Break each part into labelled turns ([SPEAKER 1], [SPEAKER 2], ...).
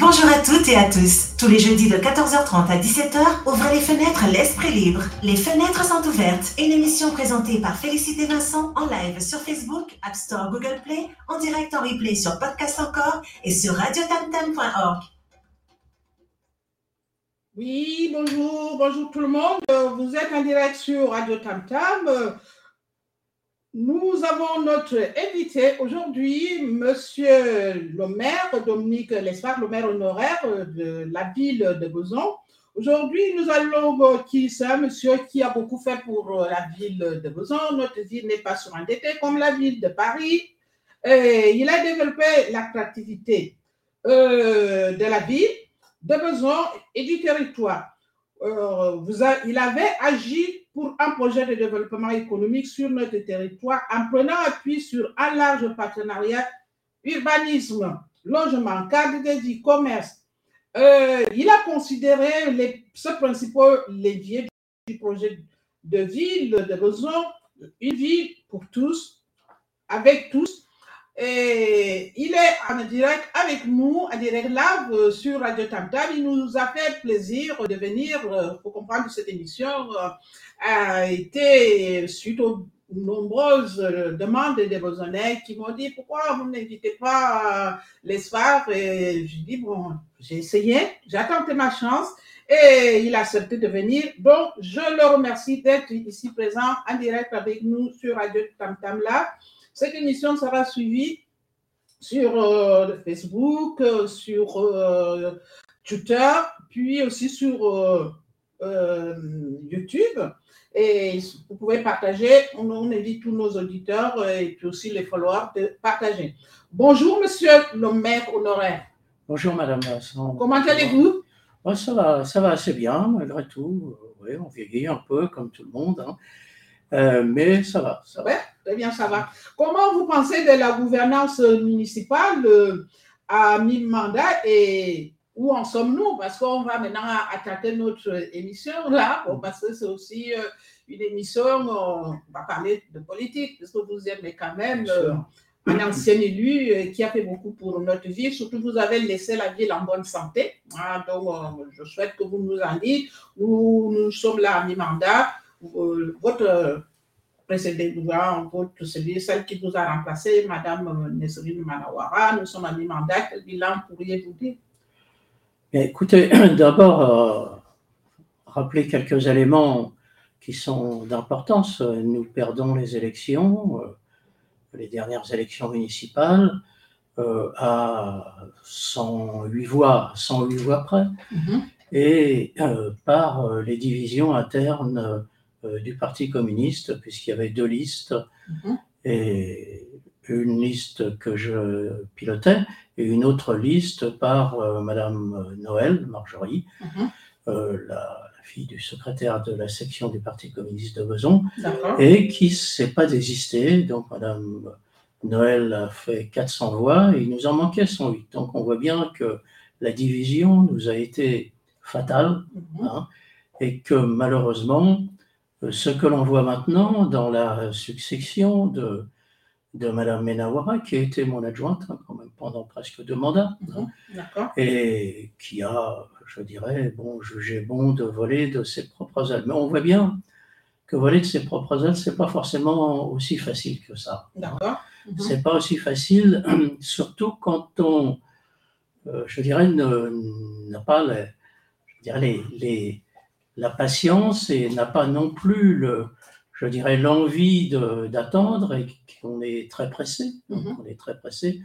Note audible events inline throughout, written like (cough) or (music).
[SPEAKER 1] Bonjour à toutes et à tous. Tous les jeudis de 14h30 à 17h, ouvrez les fenêtres l'esprit libre. Les fenêtres sont ouvertes. Une émission présentée par Félicité Vincent en live sur Facebook, App Store, Google Play, en direct en replay sur Podcast Encore et sur radiotamtam.org.
[SPEAKER 2] Oui, bonjour, bonjour tout le monde. Vous êtes en direct sur Radio Tam Tam. Nous avons notre invité aujourd'hui, Monsieur le maire, Dominique Lespard, le maire honoraire de la ville de Besançon. Aujourd'hui, nous allons, qui c'est un monsieur qui a beaucoup fait pour la ville de Besançon. Notre ville n'est pas surendettée comme la ville de Paris. Il a développé l'attractivité euh, de la ville, de Besançon et du territoire. Euh, il avait agi pour un projet de développement économique sur notre territoire en prenant appui sur un large partenariat urbanisme, logement, cadre de commerce. Euh, il a considéré les, ce principaux leviers du projet de ville de besoin, une ville pour tous, avec tous. Et il est en direct avec nous, en direct live sur Radio Tam Tam. Il nous a fait plaisir de venir euh, pour comprendre cette émission. Euh, a été suite aux nombreuses demandes des Besonnais qui m'ont dit pourquoi vous n'invitez pas les soirs et je dis bon j'ai essayé j'ai tenté ma chance et il a accepté de venir. Donc je le remercie d'être ici présent en direct avec nous sur Radio Tam Tam là. Cette émission sera suivie sur euh, Facebook sur euh, Twitter puis aussi sur euh, euh YouTube et vous pouvez partager. On, on, invite tous nos auditeurs et puis aussi les followers de partager. Bonjour, monsieur le maire honoraire.
[SPEAKER 3] Bonjour, madame Vincent.
[SPEAKER 2] Comment allez-vous?
[SPEAKER 3] Ça, va, ça va assez bien, malgré tout. Oui, on vieillit un peu, comme tout le monde. Hein. Euh, mais ça va. Ça
[SPEAKER 2] va. très bien, ça va. Comment vous pensez de la gouvernance municipale euh, à mi-mandat et où en sommes-nous? Parce qu'on va maintenant attaquer notre émission là, parce que c'est aussi euh, une émission, on va parler de politique, parce que vous aimez quand même euh, un ancien élu euh, qui a fait beaucoup pour notre vie. Surtout, vous avez laissé la ville en bonne santé. Donc, je souhaite que vous nous en dites. Nous, nous sommes là à mi-mandat. votre précédent, votre, celui, celle qui vous a remplacé, Madame Nesrine Manawara, nous sommes à mi-mandat. Quel bilan pourriez-vous dire?
[SPEAKER 3] Écoutez, (clears throat) d'abord, euh, rappeler quelques éléments qui sont d'importance. Nous perdons les élections, euh, les dernières élections municipales, euh, à 108 voix, 108 voix près, mm-hmm. et par les divisions internes du Parti communiste, puisqu'il y avait deux listes, mm-hmm. et une liste que je pilotais et une autre liste par euh, Madame Noël Marjorie, mhm. euh, la, la, fille du secrétaire de la section du Parti communiste de Beson, et qui ne s'est pas désisté. Donc Madame Noël a fait 400 voix et il nous en manquait 108. Donc on voit bien que la division nous a été fatale mhm. hein, et que malheureusement, euh, ce que l'on voit maintenant dans la succession de de Madame Menawara, qui a été mon adjointe hein, quand même pendant presque deux mandats, hein, mhm, et qui a, je dirais, bon, jugé bon de voler de ses propres ailes. Mais on voit bien que voler de ses propres ailes, c'est pas forcément aussi facile que ça. Hein. Mhm. C'est pas aussi facile, (clears throat) surtout quand on, euh, je dirais, n'a pas les, je dirais les, les, la patience et n'a pas non plus le, je dirais, l'envie d'attendre et qu'on est très pressé. Mhm. On est très pressé.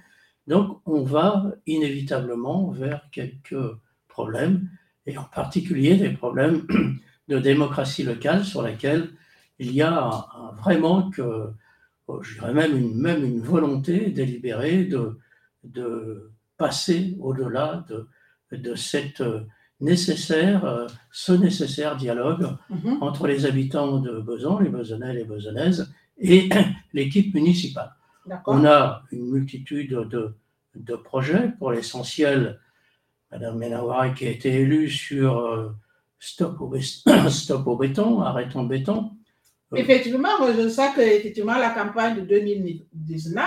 [SPEAKER 3] Donc, on va inévitablement vers quelques problèmes, et en particulier des problèmes (clears throat) de démocratie locale sur lesquels il y a vraiment que, oh, je dirais même une, même une volonté délibérée de, de passer au-delà de, de cette nécessaire, euh, ce nécessaire dialogue mhm. entre les habitants de Besançon, les Besonnais, les Besonnaises, et (clears throat) l'équipe municipale. On a une multitude de, de projets, pour l'essentiel, Madame Menawara qui a été élue sur euh, stop, au (clears throat) stop, au béton, arrêtons le béton.
[SPEAKER 2] Euh, effectivement, je sais que effectivement, la campagne de 2019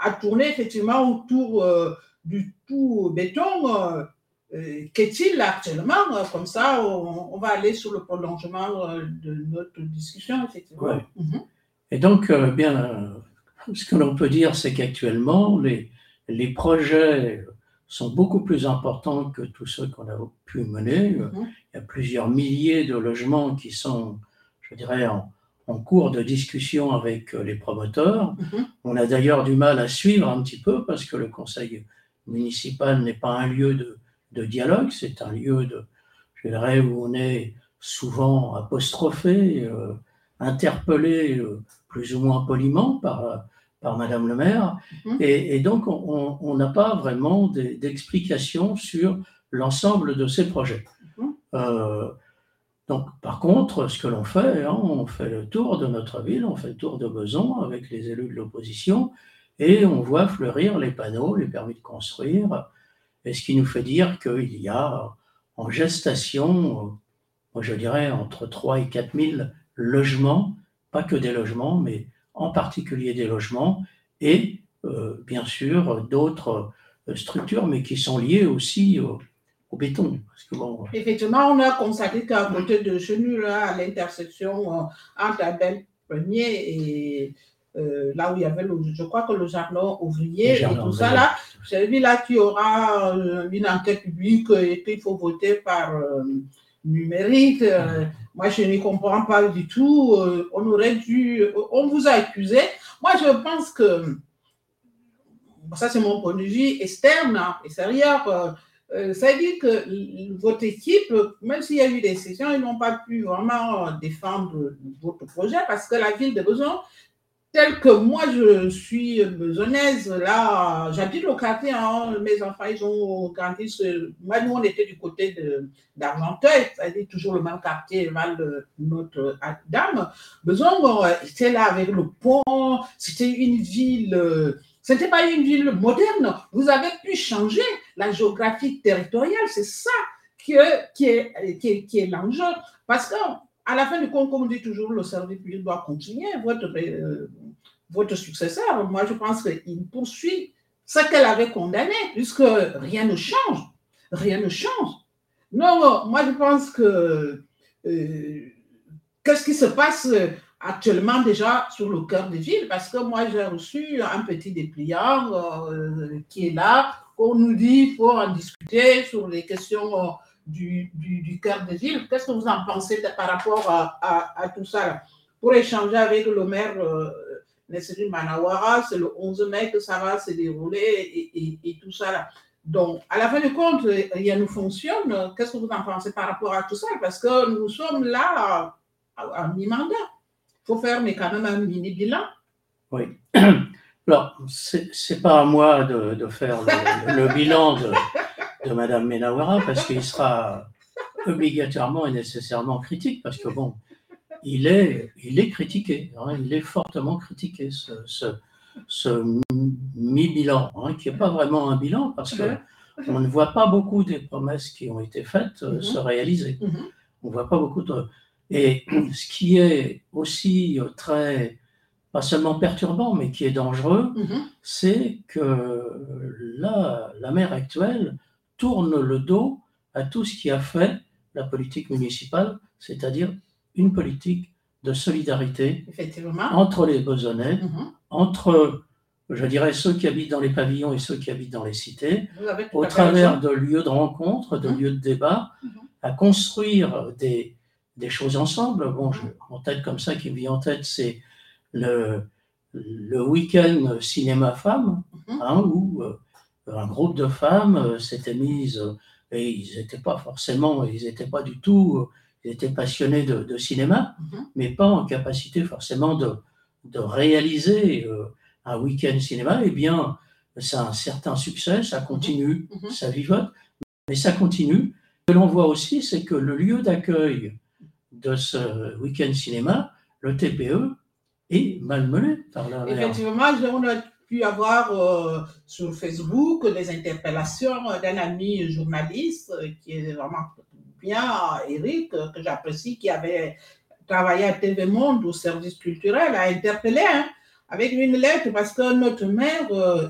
[SPEAKER 2] a tourné effectivement autour du tout béton. Qu'est-il actuellement? Comme ça, on, va aller sur le prolongement de notre discussion, effectivement.
[SPEAKER 3] Mhm. Et donc, bien, ce que l'on peut dire, c'est qu'actuellement, les, les projets sont beaucoup plus importants que tous ceux qu'on a pu mener. Mhm. Il y a plusieurs milliers de logements qui sont, je dirais, en, cours de discussion avec les promoteurs. Mhm. On a d'ailleurs du mal à suivre un petit peu parce que le conseil municipal n'est pas un lieu de, de dialogue, c'est un lieu de, je dirais, où on est souvent apostrophé, euh, interpellé euh, plus ou moins poliment par par Madame le maire. Mhm. Et, donc, on n'a pas vraiment d'explications sur l'ensemble de ces projets. Mhm. Euh, donc, par contre, ce que l'on fait, hein, on fait le tour de notre ville, on fait le tour de Beson avec les élus de l'opposition, et on voit fleurir les panneaux, les permis de construire, et ce qui nous fait dire qu'il y a en gestation, moi je dirais, entre 3 et 4 000 logements, pas que des logements, mais en particulier des logements, et euh, bien sûr d'autres euh, structures, mais qui sont liées aussi au, béton.
[SPEAKER 2] Effectivement, on a constaté qu'à côté de chez à l'intersection euh, entre Abel Premier et là où il y avait, le, je crois que le jardin ouvrier et tout ça, là, j'ai vu là qu'il y aura une enquête publique et qu'il faut voter par numérique. Moi, je ne comprends pas du tout. Euh, on aurait dû. On vous a accusé. Moi, je pense que. Ça, c'est mon point de vue externe, hein, extérieur. Euh, euh, ça veut dire que votre équipe, même s'il y a eu des sessions, ils n'ont pas pu vraiment défendre votre projet parce que la ville de Besançon tel que moi je suis besonnaise, là, j'habite au quartier, hein, mes enfants, ils ont grandi, moi, nous, on était du côté d'Argenteuil, c'est-à-dire toujours le même quartier, Val de Notre-Dame. Beson, c'était là avec le pont, c'était une ville, ce n'était pas une ville moderne, vous avez pu changer la géographie territoriale, c'est ça qui est, qui est, qui est l'enjeu, parce que à la fin du compte, comme on dit toujours, le service public doit continuer. Votre, euh, votre successeur, moi, je pense qu'il poursuit ce qu'elle avait condamné, puisque rien ne change. Rien ne change. Non, moi, je pense que euh, qu'est-ce qui se passe actuellement déjà sur le cœur des villes? Parce que moi, j'ai reçu un petit dépliant euh, qui est là. On nous dit qu'il faut en discuter sur les questions du, cœur des villes. Qu'est-ce que vous en pensez par rapport à, tout ça Pour échanger avec le maire euh, Manawara, c'est le 11 mai que ça va se dérouler et, tout ça. Donc, à la fin du compte, rien ne fonctionne. Qu'est-ce que vous en pensez par rapport à tout ça? Parce que nous sommes là à, mi-mandat. Il faut faire mais quand même un mini-bilan.
[SPEAKER 3] Oui. (clears throat) Alors, ce n'est pas à moi de, faire le bilan de, de Madame Menawara parce qu'il sera obligatoirement et nécessairement critique parce que bon, il est, il est critiqué, hein, il est fortement critiqué ce, ce, mi-bilan, hein, qui n'est pas vraiment un bilan parce que on ne voit pas beaucoup des promesses qui ont été faites euh, se réaliser. On voit pas beaucoup de. Et (clears throat) ce qui est aussi très, pas seulement perturbant, mais qui est dangereux, c'est que là, la mer actuelle tourne le dos à tout ce qui a fait la politique municipale, c'est-à-dire une politique de solidarité entre les Besonnais, mhm. entre, je dirais, ceux qui habitent dans les pavillons et ceux qui habitent dans les cités, au travers de lieux de rencontre, de mhm. lieux de débat, mhm. à construire des, des choses ensemble. Bon, je, en tête comme ça qui me vient en tête, c'est le, le week-end cinéma femmes, hein, où euh, un groupe de femmes euh, s'était mise, euh, et ils n'étaient pas forcément, ils n'étaient pas du tout, euh, ils étaient passionnés de, cinéma, mhm. mais pas en capacité forcément de, de réaliser un week-end cinéma. Eh bien, ça a un certain succès, ça continue, mhm. Mhm. ça vivote, mais ça continue. Ce que l'on voit aussi, c'est que le lieu d'accueil de ce week-end cinéma, le TPE, est malmené par la.
[SPEAKER 2] Effectivement, on a pu avoir euh, sur Facebook des interpellations d'un ami journaliste euh, qui est vraiment bien, Eric, que j'apprécie, qui avait travaillé à TV Monde au service culturel, a interpellé hein, avec une lettre parce que notre euh,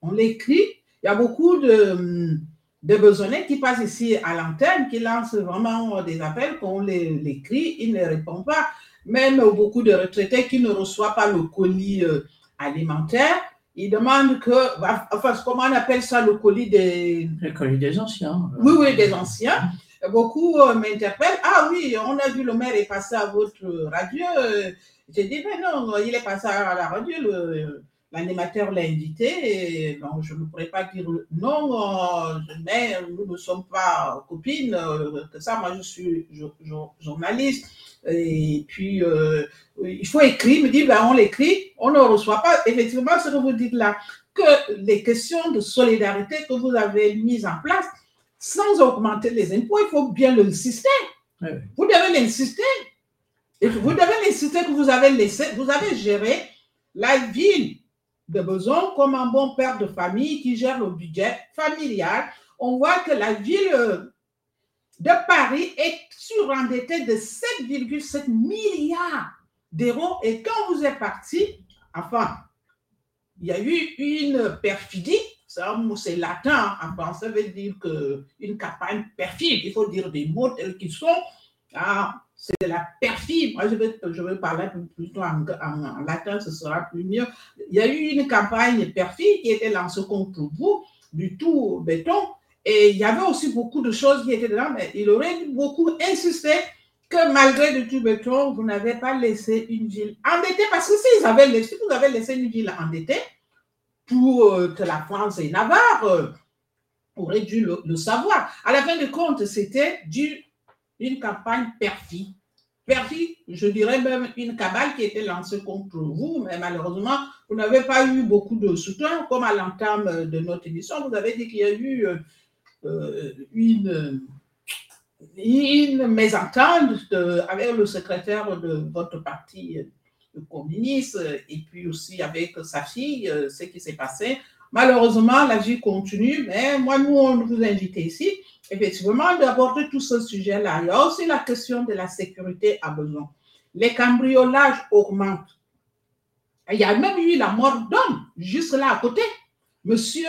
[SPEAKER 2] on l'écrit, il y a beaucoup de, de besonnets qui passent ici à l'antenne, qui lancent vraiment des appels, qu'on crie, ils ne répondent pas. Même beaucoup de retraités qui ne reçoivent pas le colis euh, alimentaire, ils demandent que, enfin, comment on appelle ça, le colis des...
[SPEAKER 3] Le colis des anciens.
[SPEAKER 2] Oui, oui, des anciens. Beaucoup euh, m'interpellent. Ah oui, on a vu le maire est passé à votre radio. J'ai dit, mais non, il est passé à la radio. Le, l'animateur l'a invité, et je ne pourrais pas dire non, euh, mais nous ne sommes pas copines, euh, que ça, moi je suis journaliste, et puis euh, il faut écrire, me dit, ben, on l'écrit, on ne reçoit pas, effectivement, ce que vous dites là, que les questions de solidarité que vous avez mises en place, sans augmenter les impôts, il faut bien l'insister. Vous devez l'insister. Vous devez l'insister que vous avez laissé, vous avez géré la ville de besoin, comme un bon père de famille qui gère le budget familial, on voit que la ville euh, de Paris est surendettée de 7,7 milliards d'euros. Et quand vous êtes parti, enfin, il y a eu une perfidie, c'est latin, en français veut dire que une campagne perfide, il faut dire des mots tels qu'ils sont. Ah, c'est de la perfide. Moi, je vais, je parler plutôt en, latin, ce sera plus mieux. Il y a eu une campagne perfide qui était lancée contre vous, du tout béton, et il y avait aussi beaucoup de choses qui étaient dedans, mais il aurait beaucoup insisté que malgré du tout béton, vous n'avez pas laissé une ville endettée, parce que si vous avez laissé, vous avez laissé une ville endettée, pour euh, que la France et Navarre euh, auraient dû le, le, savoir. À la fin de compte, c'était du une campagne perfide. Perfide, je dirais même une cabale qui était lancée contre vous, mais malheureusement, vous n'avez pas eu beaucoup de soutien. Comme à l'entame de notre émission, vous avez dit qu'il y a eu euh, une, une mésentente avec le secrétaire de votre parti communiste et puis aussi avec sa fille, euh, ce qui s'est passé. Malheureusement, la vie continue, mais moi, nous, on vous invite ici effectivement d'aborder tout ce sujet-là. Il y a aussi la question de la sécurité à besoin. Les cambriolages augmentent. Il y a même eu la mort d'homme juste là à côté. Monsieur,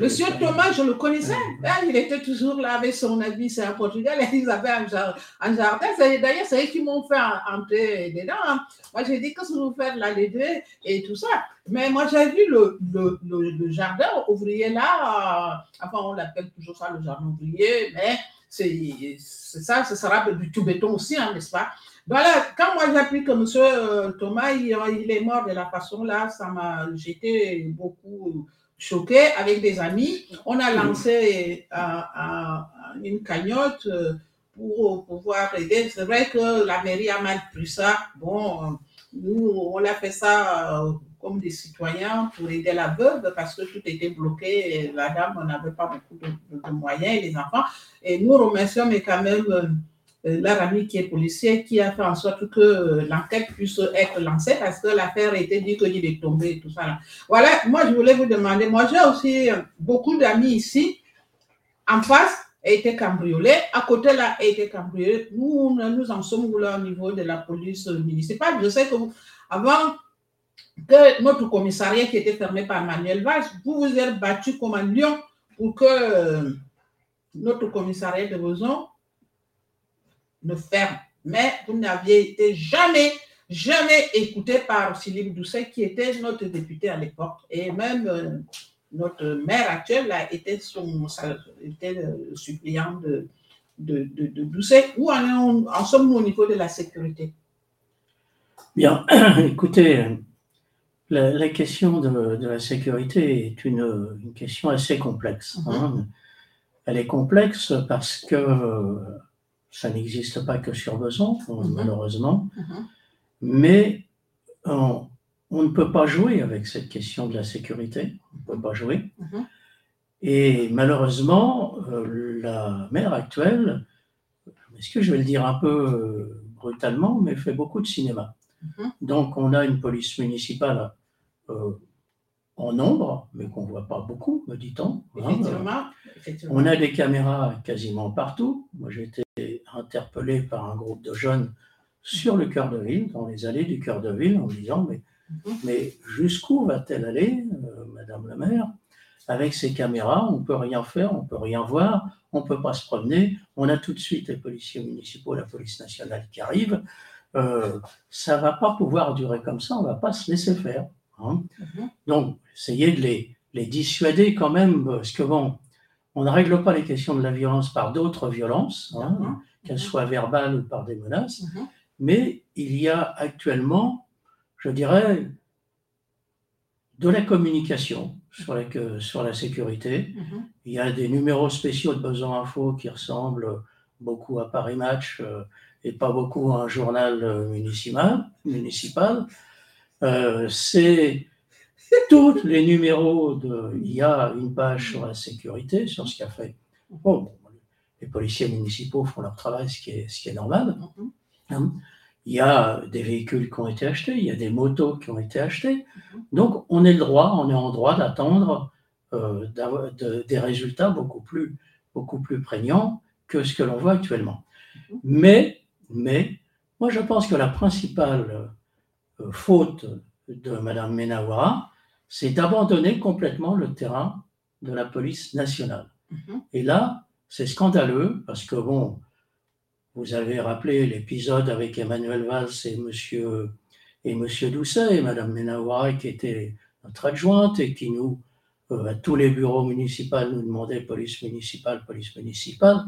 [SPEAKER 2] Monsieur Thomas, je le connaissais. Ah, il était toujours là avec son habit, c'est un Portugal, (laughs) ils avaient un, jardin. D'ailleurs, c'est eux qui m'ont fait entrer dedans. Hein. Moi, j'ai dit, qu'est-ce que vous faites là, les deux, et tout ça. Mais moi, j'ai vu le, le, le, jardin ouvrier là. Euh, enfin, on l'appelle toujours ça le jardin ouvrier, mais c'est ça, ce sera du tout béton aussi, hein, n'est-ce pas? Voilà, quand moi j'ai appris que M. Euh, Thomas, il, il, est mort de la façon là, ça m'a, j'étais beaucoup choqué avec des amis. On a lancé euh, une cagnotte euh, pour pouvoir aider. C'est vrai que la mairie a mal pris ça. Bon, nous, on a fait ça euh, comme des citoyens pour aider la veuve parce que tout était bloqué et la dame n'avait pas beaucoup de, moyens et les enfants. Et nous remercions, mais quand même euh, leur ami qui est policier, qui a fait en sorte que euh, l'enquête puisse être lancée parce que l'affaire était dit qu'il est tombé et tout ça. Voilà, moi je voulais vous demander, moi j'ai aussi euh, beaucoup d'amis ici, en face a été cambriolé, à côté là a été cambriolé. Nous, nous en sommes là au niveau de la police municipale? Je sais que avant que notre commissariat qui était fermé par Manuel Valls, vous vous êtes battu comme un lion pour que notre commissariat de besoin ne ferme. Mais vous n'aviez été jamais, jamais écouté par Philippe Doucet, qui était notre député à l'époque. Et même euh, notre maire actuel a été son, était le suppléant de, de, de, Doucet. Où en, en sommes-nous au niveau de la sécurité?
[SPEAKER 3] Bien, (clears throat) écoutez, la, question de, de, la sécurité est une, une question assez complexe. Hein. Mm-hmm. Elle est complexe parce que ça n'existe pas que sur Besançon, mhm. malheureusement. Mhm. Mais on, ne peut pas jouer avec cette question de la sécurité. On ne peut pas jouer. Mhm. Et malheureusement, euh, la maire actuelle, est-ce que je vais le dire un peu euh, brutalement, mais fait beaucoup de cinéma. Donc on a une police municipale euh, en nombre, mais qu'on ne voit pas beaucoup, me dit-on. Hein. On a des caméras quasiment partout. Moi, j'ai été interpellé par un groupe de jeunes sur le cœur de ville, dans les allées du cœur de ville, en disant Mais, mhm. mais jusqu'où va-t-elle aller, euh, Madame la maire? Avec ces caméras, on ne peut rien faire, on ne peut rien voir, on ne peut pas se promener. On a tout de suite les policiers municipaux, la police nationale qui arrivent. Euh, ça ne va pas pouvoir durer comme ça, on ne va pas se laisser faire. Hein. Mhm. Donc, essayez de les, les, dissuader quand même, parce que bon, on ne règle pas les questions de la violence par d'autres violences, hein. Qu'elles soient verbales ou par des menaces, mhm. mais il y a actuellement, je dirais, de la communication sur la, sur la sécurité. Mhm. Il y a des numéros spéciaux de Besoin Info qui ressemblent beaucoup à Paris Match euh, et pas beaucoup à un journal euh, municipal. municipal. Euh, c'est (laughs) tous les numéros de. Il y a une page sur la sécurité, sur ce qu'a fait. Bon, les policiers municipaux font leur travail, ce qui est, ce qui est normal. Mhm. Hein. Il y a des véhicules qui ont été achetés, il y a des motos qui ont été achetées. Mhm. Donc, on est le droit, on est en droit d'attendre euh, des résultats beaucoup plus, beaucoup plus prégnants que ce que l'on voit actuellement. Mhm. Mais, mais, moi, je pense que la principale euh, faute de Mme Menawara, c'est d'abandonner complètement le terrain de la police nationale. Et là, c'est scandaleux parce que, bon, vous avez rappelé l'épisode avec Emmanuel Valls et Monsieur, et Monsieur Doucet et Madame Menawara qui était notre adjointe et qui nous, euh, à tous les bureaux municipaux, nous demandait police municipale, police municipale.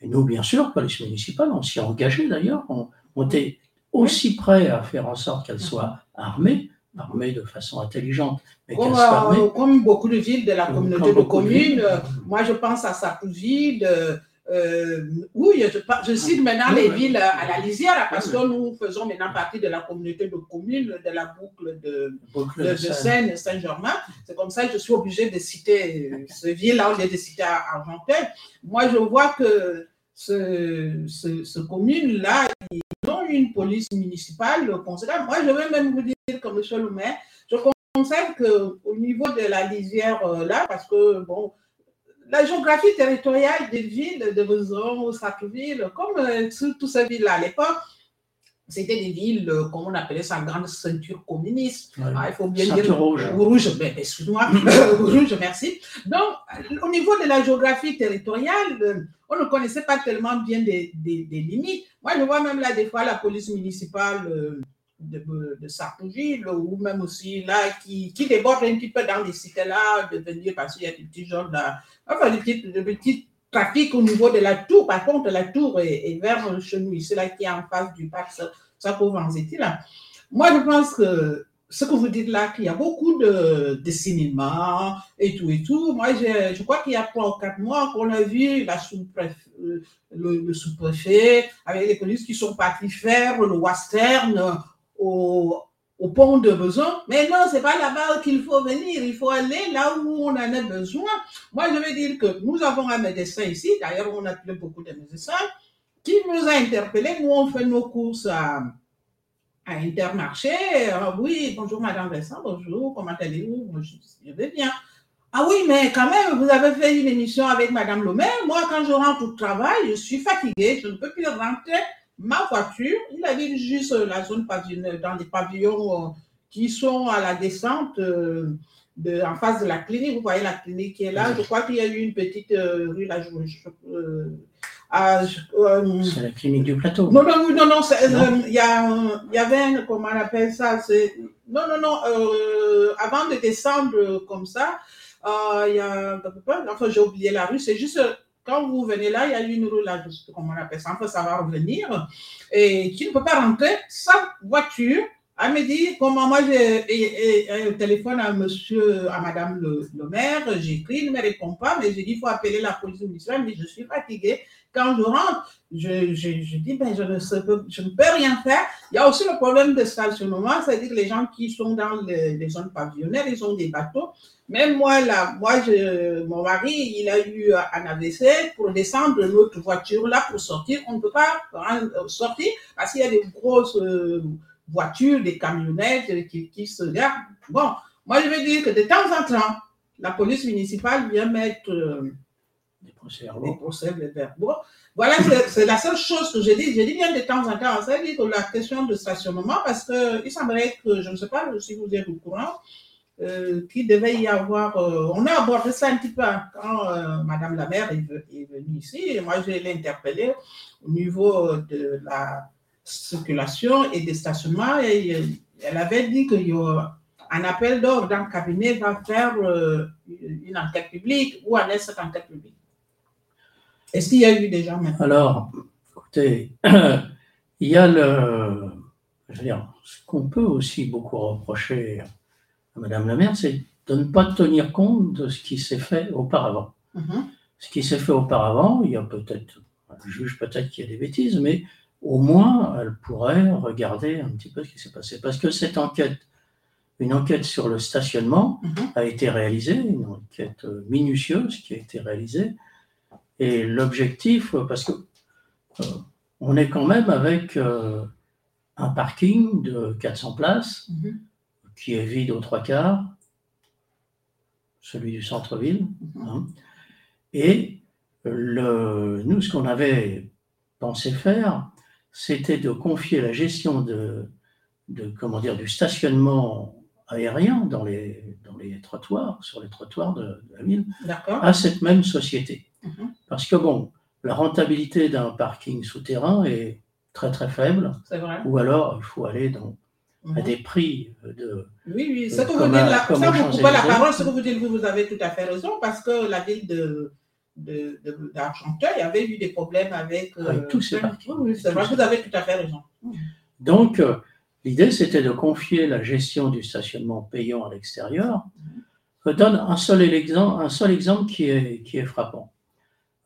[SPEAKER 3] Et nous, bien sûr, police municipale, on s'y est engagé d'ailleurs. On, était aussi prêts à faire en sorte qu'elle soit armée, de façon intelligente.
[SPEAKER 2] Mais comme, euh, comme beaucoup de villes de la communauté de communes, moi je pense à Sarkozy, euh, oui, je, je, cite maintenant les villes à la lisière parce que nous faisons maintenant partie de la communauté de communes de la boucle de, de, Seine, Saint-Germain. C'est comme ça que je suis obligée de citer ces villes-là au lieu de citer Argenteuil. Moi, je vois que ce, ce, ce commune-là, ils ont une police municipale conséquente. Moi, je vais même vous dire que monsieur le je constate qu'au niveau de la lisière euh, là, parce que bon, la géographie territoriale des villes de Besançon, Sartreville, comme euh, toutes ces villes-là à l'époque, c'était des villes, euh, comme on appelait ça, grande ceinture communiste. Ah, il faut bien dire
[SPEAKER 3] rouge.
[SPEAKER 2] Rouge, ben, excuse-moi, (laughs) (laughs) rouge, merci. Donc, au niveau de la géographie territoriale, euh, on ne connaissait pas tellement bien des, des, limites. Moi, je vois même là, des fois, la police municipale de, de Sarkozy, ou même aussi là, qui, qui déborde un petit peu dans les cités-là, de venir parce qu'il y a des petits gens là, enfin des petits, des petits trafics au niveau de la tour. Par contre, la tour est, vers chez nous, ici, là, qui est en face du parc Sako-Vanzetti, là. Moi, je pense que ce que vous dites là, qu'il y a beaucoup de, de cinéma et tout et tout. Moi, je, je crois qu'il y a trois ou quatre mois qu'on a vu euh, le, le sous-préfet avec les polices qui sont partis faire le western au, pont de besoin. Mais non, c'est pas là-bas qu'il faut venir. Il faut aller là où on en a besoin. Moi, je veux dire que nous avons un médecin ici. D'ailleurs, on a appelé beaucoup de médecins qui nous a interpellés. Nous, on fait nos courses à, à Intermarché. Ah oui, bonjour Madame Vincent, bonjour, comment allez-vous? Je vais bien. Ah oui, mais quand même, vous avez fait une émission avec Madame Lomer. Moi, quand je rentre au travail, je suis fatiguée, je ne peux plus rentrer ma voiture, il avait juste la zone dans les pavillons euh, qui sont à la descente euh, de, en face de la clinique. Vous voyez la clinique qui est là. Je crois qu'il y a eu une petite euh, rue là.
[SPEAKER 3] c'est la clinique du plateau.
[SPEAKER 2] Non, non, non, non. Il y, y avait, comment on appelle ça Non, non, non. avant de descendre comme ça, il y a. Enfin, j'ai oublié la rue. C'est juste quand vous venez là, il y a une rue là, comment on appelle ça, faut savoir revenir, et qui ne peut pas rentrer sans voiture. Elle me dit, comment moi j'ai un téléphone à monsieur, à madame le, maire, j'écris, il ne me répond pas, mais j'ai dit, il faut appeler la police municipale, mais je suis fatiguée. Quand je rentre, je, je, dis, ben, je, ne je ne peux rien faire. Il y a aussi le problème de stationnement, c'est-à-dire que les gens qui sont dans les, zones pavillonnaires, ils ont des bateaux. Même moi, là, moi, je, mon mari, il a eu un AVC pour descendre notre voiture là pour sortir. On ne peut pas sortir parce qu'il y a des grosses euh, voitures, des camionnettes qui, qui se gardent. Bon, moi, je veux dire que de temps en temps, la police municipale vient mettre Voilà, c'est la seule chose que j'ai dit. J'ai dit bien de temps en temps. Ça dire que la question de stationnement, parce que il semblerait que, je ne sais pas si vous êtes au courant, euh, qu'il devait y avoir. euh, on a abordé ça un petit peu quand euh, Madame la maire est, ve- est venue ici. Et moi, je l'ai interpellée au niveau de la circulation et des stationnements. Euh, elle avait dit qu'il y aura un appel d'ordre dans le cabinet va faire une enquête publique ou aller cette enquête publique. Est-ce qu'il y a eu déjà maintenant?
[SPEAKER 3] Alors, écoutez, (clears throat) il y a le. Je veux dire, ce qu'on peut aussi beaucoup reprocher à Madame la maire, c'est de ne pas tenir compte de ce qui s'est fait auparavant.
[SPEAKER 2] Mhm.
[SPEAKER 3] Ce qui s'est fait auparavant, il y a peut-être, je juge peut-être qu'il y a des bêtises, mais au moins elle pourrait regarder un petit peu ce qui s'est passé. Parce que cette enquête, une enquête sur le stationnement,
[SPEAKER 2] Mhm.
[SPEAKER 3] a été réalisée, une enquête minutieuse qui a été réalisée. Et l'objectif, euh, parce que euh, on est quand même avec euh, un parking de 400 places
[SPEAKER 2] Mhm.
[SPEAKER 3] qui est vide aux trois quarts, celui du centre-ville.
[SPEAKER 2] Mhm.
[SPEAKER 3] hein. Et le, nous, ce qu'on avait pensé faire, c'était de confier la gestion de, de, comment dire, du stationnement aérien dans les, dans les trottoirs, sur les trottoirs de, de la ville, à cette même société.
[SPEAKER 2] Mhm.
[SPEAKER 3] Parce que bon, la rentabilité d'un parking souterrain est très très faible,
[SPEAKER 2] C'est vrai.
[SPEAKER 3] ou alors il faut aller dans, à
[SPEAKER 2] Mhm.
[SPEAKER 3] des prix de...
[SPEAKER 2] Oui, oui, ce
[SPEAKER 3] Euh,
[SPEAKER 2] que vous dites là, ça vous la parole, ce que vous dites, vous, vous avez tout à fait raison, parce que la ville de d'Argenteuil avait eu des problèmes avec, euh,
[SPEAKER 3] Avec tous ces parkings.
[SPEAKER 2] Oui, oui, c'est vrai,
[SPEAKER 3] Tous
[SPEAKER 2] vous avez tout à fait raison.
[SPEAKER 3] Donc, euh, l'idée, c'était de confier la gestion du stationnement payant à l'extérieur. Je donne un seul exemple, un seul exemple qui, est, qui est frappant.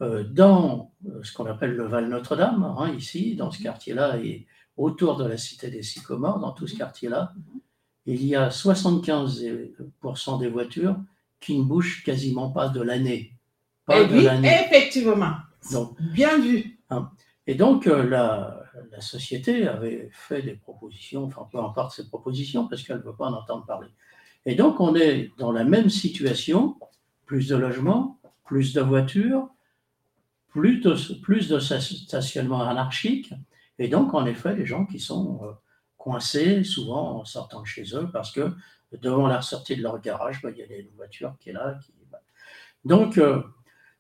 [SPEAKER 3] Euh, dans euh, ce qu'on appelle le Val Notre-Dame, hein, ici, dans ce quartier-là, et autour de la cité des Sycomores, dans tout ce quartier-là, il y a 75% des voitures qui ne bougent quasiment pas de l'année. Pas
[SPEAKER 2] Et
[SPEAKER 3] de
[SPEAKER 2] oui,
[SPEAKER 3] l'année.
[SPEAKER 2] effectivement,
[SPEAKER 3] Donc,
[SPEAKER 2] bien vu.
[SPEAKER 3] et donc, euh, la, la société avait fait des propositions, enfin, peu importe ces propositions, parce qu'elle ne veut pas en entendre parler. Et donc, on est dans la même situation, plus de logements, plus de voitures, plus de, plus de stationnement anarchique, et donc, en effet, les gens qui sont euh, coincés, souvent en sortant de chez eux, parce que devant la sortie de leur garage, bah, il y a une voiture qui est là. Qui, bah. Donc, euh,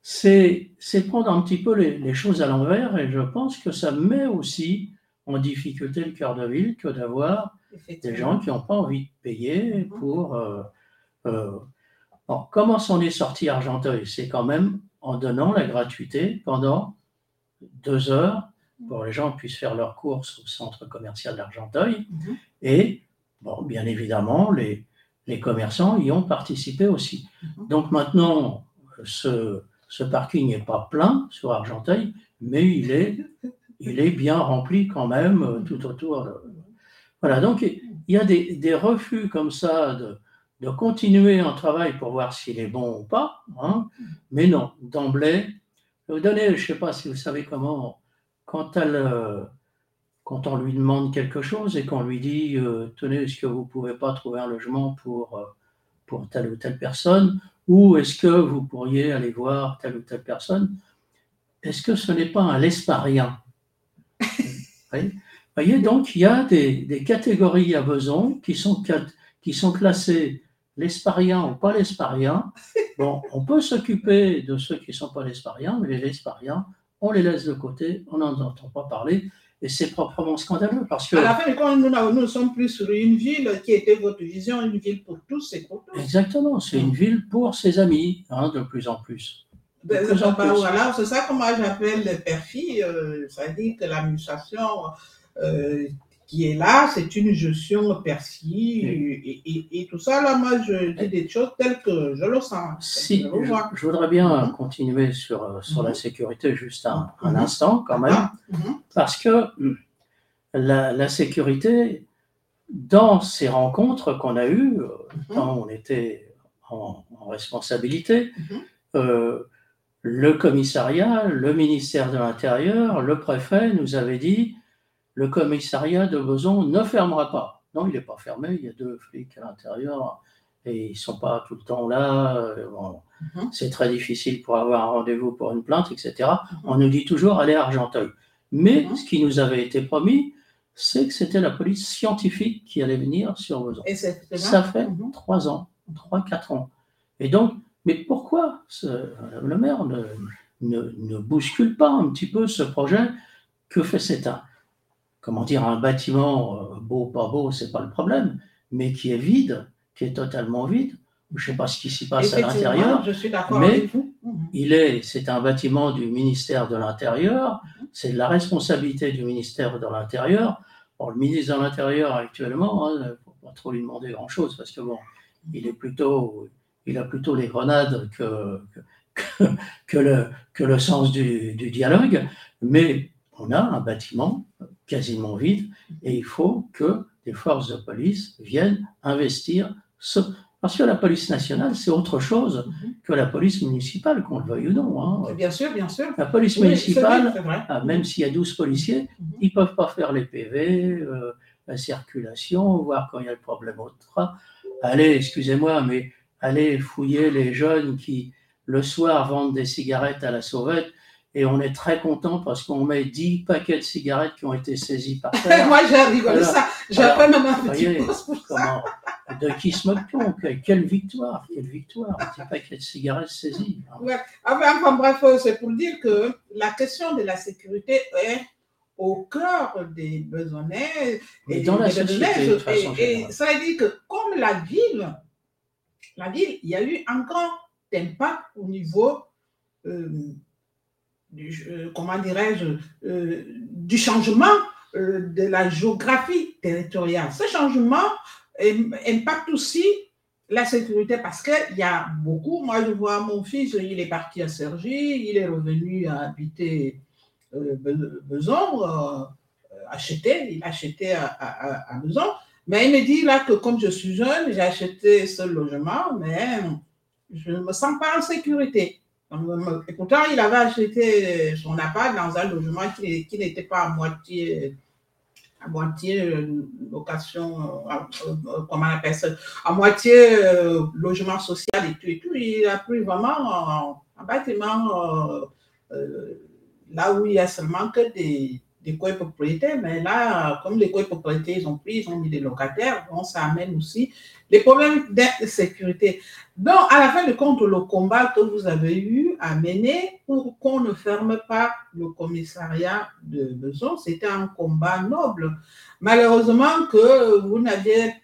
[SPEAKER 3] c'est prendre un petit peu les, les choses à l'envers et je pense que ça met aussi en difficulté le cœur de ville que d'avoir des gens qui n'ont pas envie de payer pour... euh, euh, bon, comment s'en est sorti Argenteuil? C'est quand même en donnant la gratuité pendant deux heures pour que les gens puissent faire leurs courses au centre commercial d'Argenteuil
[SPEAKER 2] Mhm.
[SPEAKER 3] et, bon, bien évidemment, les, les commerçants y ont participé aussi.
[SPEAKER 2] Mhm.
[SPEAKER 3] Donc maintenant, ce, ce parking n'est pas plein sur Argenteuil, mais il est, il est bien rempli quand même euh, tout autour. Voilà, donc il y a des, des refus comme ça de, de continuer un travail pour voir s'il est bon ou pas, hein, mais non, d'emblée, vous donner, je ne sais pas si vous savez comment, quand, elle, euh, quand on lui demande quelque chose et qu'on lui dit euh, Tenez, est-ce que vous ne pouvez pas trouver un logement pour, euh, pour telle ou telle personne? Ou est-ce que vous pourriez aller voir telle ou telle personne? Est-ce que ce n'est pas un lesparien? (laughs) Vous voyez, donc il y a des, des catégories à besoin qui sont, qui sont classées l'espariens ou pas l'espariens. (laughs) Bon, on peut s'occuper de ceux qui ne sont pas l'espariens, mais les lespariens, on les laisse de côté, on n'en entend pas parler, et c'est proprement scandaleux parce que.
[SPEAKER 2] À la fin du compte, nous, nous sommes plus sur une ville qui était votre vision, une ville pour tous et pour tous.
[SPEAKER 3] Exactement, c'est une ville pour ses amis, hein, de plus en plus. De
[SPEAKER 2] Ben,
[SPEAKER 3] plus en plus.
[SPEAKER 2] voilà, c'est ça que moi j'appelle le perfil. euh, ça dire que l'administration euh, qui est là, c'est une gestion perfide et, et- et tout ça. Là, moi, je dis des choses telles que je le sens.
[SPEAKER 3] Si,
[SPEAKER 2] je le vois.
[SPEAKER 3] je voudrais bien
[SPEAKER 2] Mhm.
[SPEAKER 3] continuer sur, euh, sur la
[SPEAKER 2] Mhm.
[SPEAKER 3] sécurité juste un, un
[SPEAKER 2] Mhm.
[SPEAKER 3] instant quand même.
[SPEAKER 2] Ah, mhm,
[SPEAKER 3] Parce que hum, la, la sécurité, dans ces rencontres qu'on a eues, euh,
[SPEAKER 2] Mhm.
[SPEAKER 3] quand on était en, en responsabilité,
[SPEAKER 2] Mhm.
[SPEAKER 3] euh, le commissariat, le ministère de l'Intérieur, le préfet nous avait dit le commissariat de Beson ne fermera pas. Non, il n'est pas fermé, il y a deux flics à l'intérieur et ils ne sont pas tout le temps là. euh,
[SPEAKER 2] Mhm.
[SPEAKER 3] C'est très difficile pour avoir un rendez-vous pour une plainte, etc.
[SPEAKER 2] Mhm.
[SPEAKER 3] On nous dit toujours allez à Argenteuil. Mais
[SPEAKER 2] Mhm.
[SPEAKER 3] ce qui nous avait été promis, c'est que c'était la police scientifique qui allait venir sur Besançon.
[SPEAKER 2] Et
[SPEAKER 3] Ça fait trois ans 3-4 ans. Et donc, mais pourquoi le maire ne, ne, bouscule pas un petit peu ce projet Que fait cet un Comment dire, un bâtiment euh, beau, pas beau, c'est pas le problème, mais qui est vide, qui est totalement vide. Je ne sais pas ce qui s'y passe à l'intérieur.
[SPEAKER 2] Je suis d'accord avec vous.
[SPEAKER 3] Mhm. Il est, c'est un bâtiment du ministère de l'Intérieur. C'est de la responsabilité du ministère de l'Intérieur. Bon, le ministre de l'Intérieur actuellement, il hein, ne faut pas trop lui demander grand-chose parce que bon, il est plutôt, il a plutôt les grenades que, que, le, que le sens du, du, dialogue. Mais on a un bâtiment quasiment vide et il faut que des forces de police viennent investir ce, parce que la police nationale, c'est autre chose mhm. que la police municipale, qu'on le veuille ou non.
[SPEAKER 2] Hein. Bien sûr, bien sûr.
[SPEAKER 3] La police municipale, ah, même s'il y a 12 policiers, mhm. ils ne peuvent pas faire les PV, euh, la circulation, voir quand il y a le problème au train. Allez, excusez-moi, mais allez fouiller les jeunes qui, le soir, vendent des cigarettes à la sauvette et on est très content parce qu'on met 10 paquets de cigarettes qui ont été saisis par (laughs) terre.
[SPEAKER 2] Moi, j'ai rigolé ça. J'ai pas même un petit
[SPEAKER 3] comment, De qui se moque-t-on? Quelle victoire Quelle victoire 10 paquets de cigarettes saisis.
[SPEAKER 2] Ouais. Enfin, bref, c'est pour dire que la question de la sécurité est au cœur des besoins.
[SPEAKER 3] Et dans la société, de façon
[SPEAKER 2] et, ça veut dire que comme la ville, la ville, il y a eu un grand impact au niveau euh, du, euh, comment dirais-je, euh, du changement euh, de la géographie territoriale. Ce changement impacte aussi la sécurité parce qu'il y a beaucoup, moi je vois mon fils, il est parti à Sergi, il est revenu à habiter Beson, acheté, il a acheté à, à, Beson, mais il me dit là que comme je suis jeune, j'ai acheté ce logement, mais je ne me sens pas en sécurité. Et pourtant, il avait acheté son appart dans un logement qui, n'était pas à moitié, à moitié euh, location, euh, euh, comment on appelle ça, à moitié logement social et tout et tout. Il a pris vraiment un bâtiment là où il y a seulement que des, des copropriétés, mais là, comme les copropriétés, ils ont pris, ils ont mis des locataires, donc ça amène aussi les problèmes d'insécurité. Donc, à la fin de compte, le combat que vous avez eu à mener pour qu'on ne ferme pas le commissariat de Beson, c'était un combat noble. Malheureusement que vous n'aviez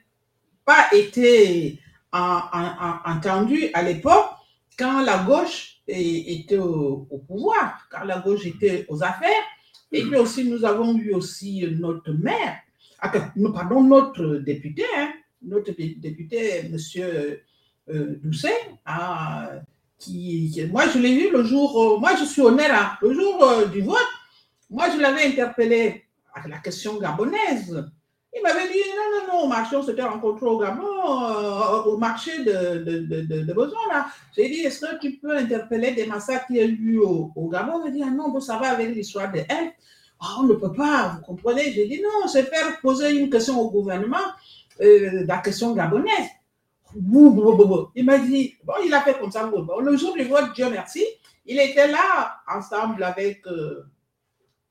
[SPEAKER 2] pas été entendu à l'époque quand la gauche était au, pouvoir, quand la gauche était aux affaires. Et puis aussi, nous avons eu aussi notre maire, ah, pardon, notre député, hein, notre député, monsieur Doucet, ah, qui, moi je l'ai vu le jour, euh, moi je suis honnête, hein, le jour euh, du vote, moi je l'avais interpellé à la question gabonaise. Il m'avait dit non, non, non, marché, on s'était rencontré au Gabon, au marché de, de, de, de là. J'ai dit, est-ce que tu peux interpeller des massacres qu'il y a eu au, au Gabon? Il m'a dit, ah non, ça va avec l'histoire de elle. Ah, on ne peut pas, vous comprenez? J'ai dit, non, c'est faire poser une question au gouvernement, euh, la question gabonaise. Il m'a dit, bon, il a fait comme ça. le jour du vote, Dieu merci, il était là ensemble avec euh,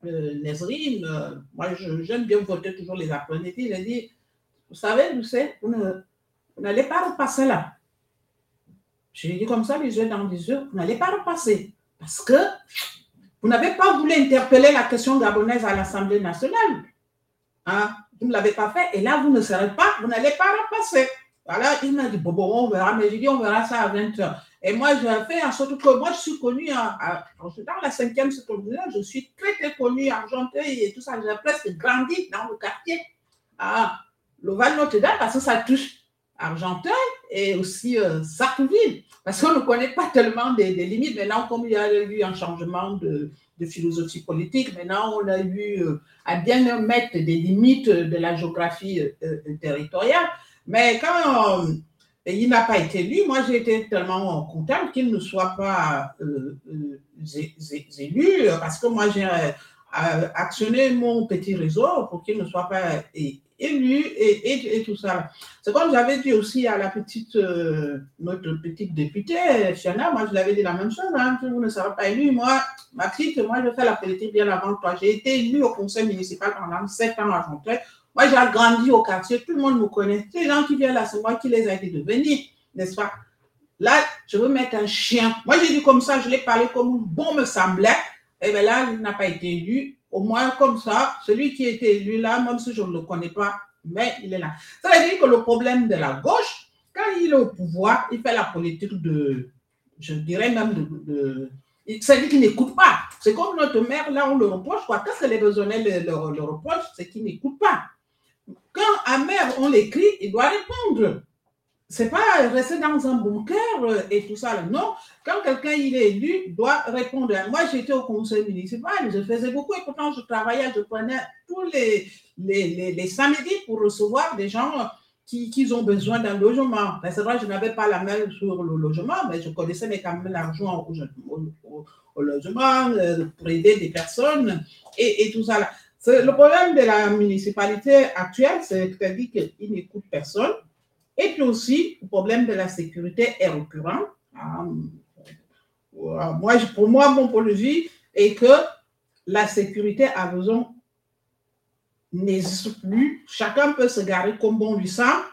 [SPEAKER 2] euh, euh moi, j'aime bien voter toujours les après-midi. Il a dit, vous savez, vous, savez, vous n'allez pas repasser là. Je lui ai dit comme ça, les yeux dans les yeux, vous n'allez pas repasser. Parce que vous n'avez pas voulu interpeller la question gabonaise à l'Assemblée nationale. Hein? Vous ne l'avez pas fait et là, vous ne serez pas, vous n'allez pas repasser. Voilà, il m'a dit, bon, bon, on verra, mais j'ai dit, on verra ça à 20h. Et moi, j'ai fait en sorte que moi, je suis connue à, dans la cinquième secondaire, je suis très, très connue à Argenteuil et tout ça. J'ai presque grandi dans le quartier à l'Oval Notre-Dame parce que ça touche Argenteuil et aussi euh, Sartrouville. Parce qu'on ne connaît pas tellement des, limites. Maintenant, comme il y a eu un changement de, de philosophie politique, maintenant, on a eu euh, à bien mettre des limites de la géographie euh, euh, territoriale. Mais quand il n'a pas été élu, moi j'ai été tellement content qu'il ne soit pas élu, parce que moi j'ai actionné mon petit réseau pour qu'il ne soit pas élu et, et, tout ça. C'est comme j'avais dit aussi à la petite, notre petite députée, Fiona, moi je l'avais dit la même chose, hein, vous ne serez pas élu. Moi, ma moi je fais la politique bien avant toi. J'ai été élu au conseil municipal pendant sept ans à Moi j'ai grandi au quartier, tout le monde me connaît. Ces gens qui viennent là, c'est moi qui les ai aidés de venir. n'est-ce pas? Là, je veux mettre un chien. Moi, j'ai dit comme ça, je l'ai parlé comme bon me semblait. Et bien là, il n'a pas été élu. Au moins, comme ça, celui qui été élu là, même si je ne le connais pas, mais il est là. Ça veut dire que le problème de la gauche, quand il est au pouvoir, il fait la politique de, je dirais même de, ça veut dire qu'il n'écoute pas. C'est comme notre mère, là, on le reproche, quoi. Qu'est-ce que les besognais le, le, le reprochent C'est qu'il n'écoute pas. Quand un maire, on l'écrit, il doit répondre c'est pas rester dans un bunker euh, et tout ça. Non, quand quelqu'un il est élu, il doit répondre. Moi, j'étais au conseil municipal, je faisais beaucoup et pourtant je travaillais, je prenais tous les, les, les, samedis pour recevoir des gens qui, qui ont besoin d'un logement. Ben, c'est vrai, je n'avais pas la main sur le logement, mais je connaissais mais quand même l'argent au, au, logement euh, pour aider des personnes et, et tout ça. Le problème de la municipalité actuelle, c'est qu'il n'écoute personne et puis aussi, le problème de la sécurité est récurrent. Ah, moi, pour moi, mon point de vue est que la sécurité a besoin n'existe plus. Chacun peut se garer comme bon lui semble.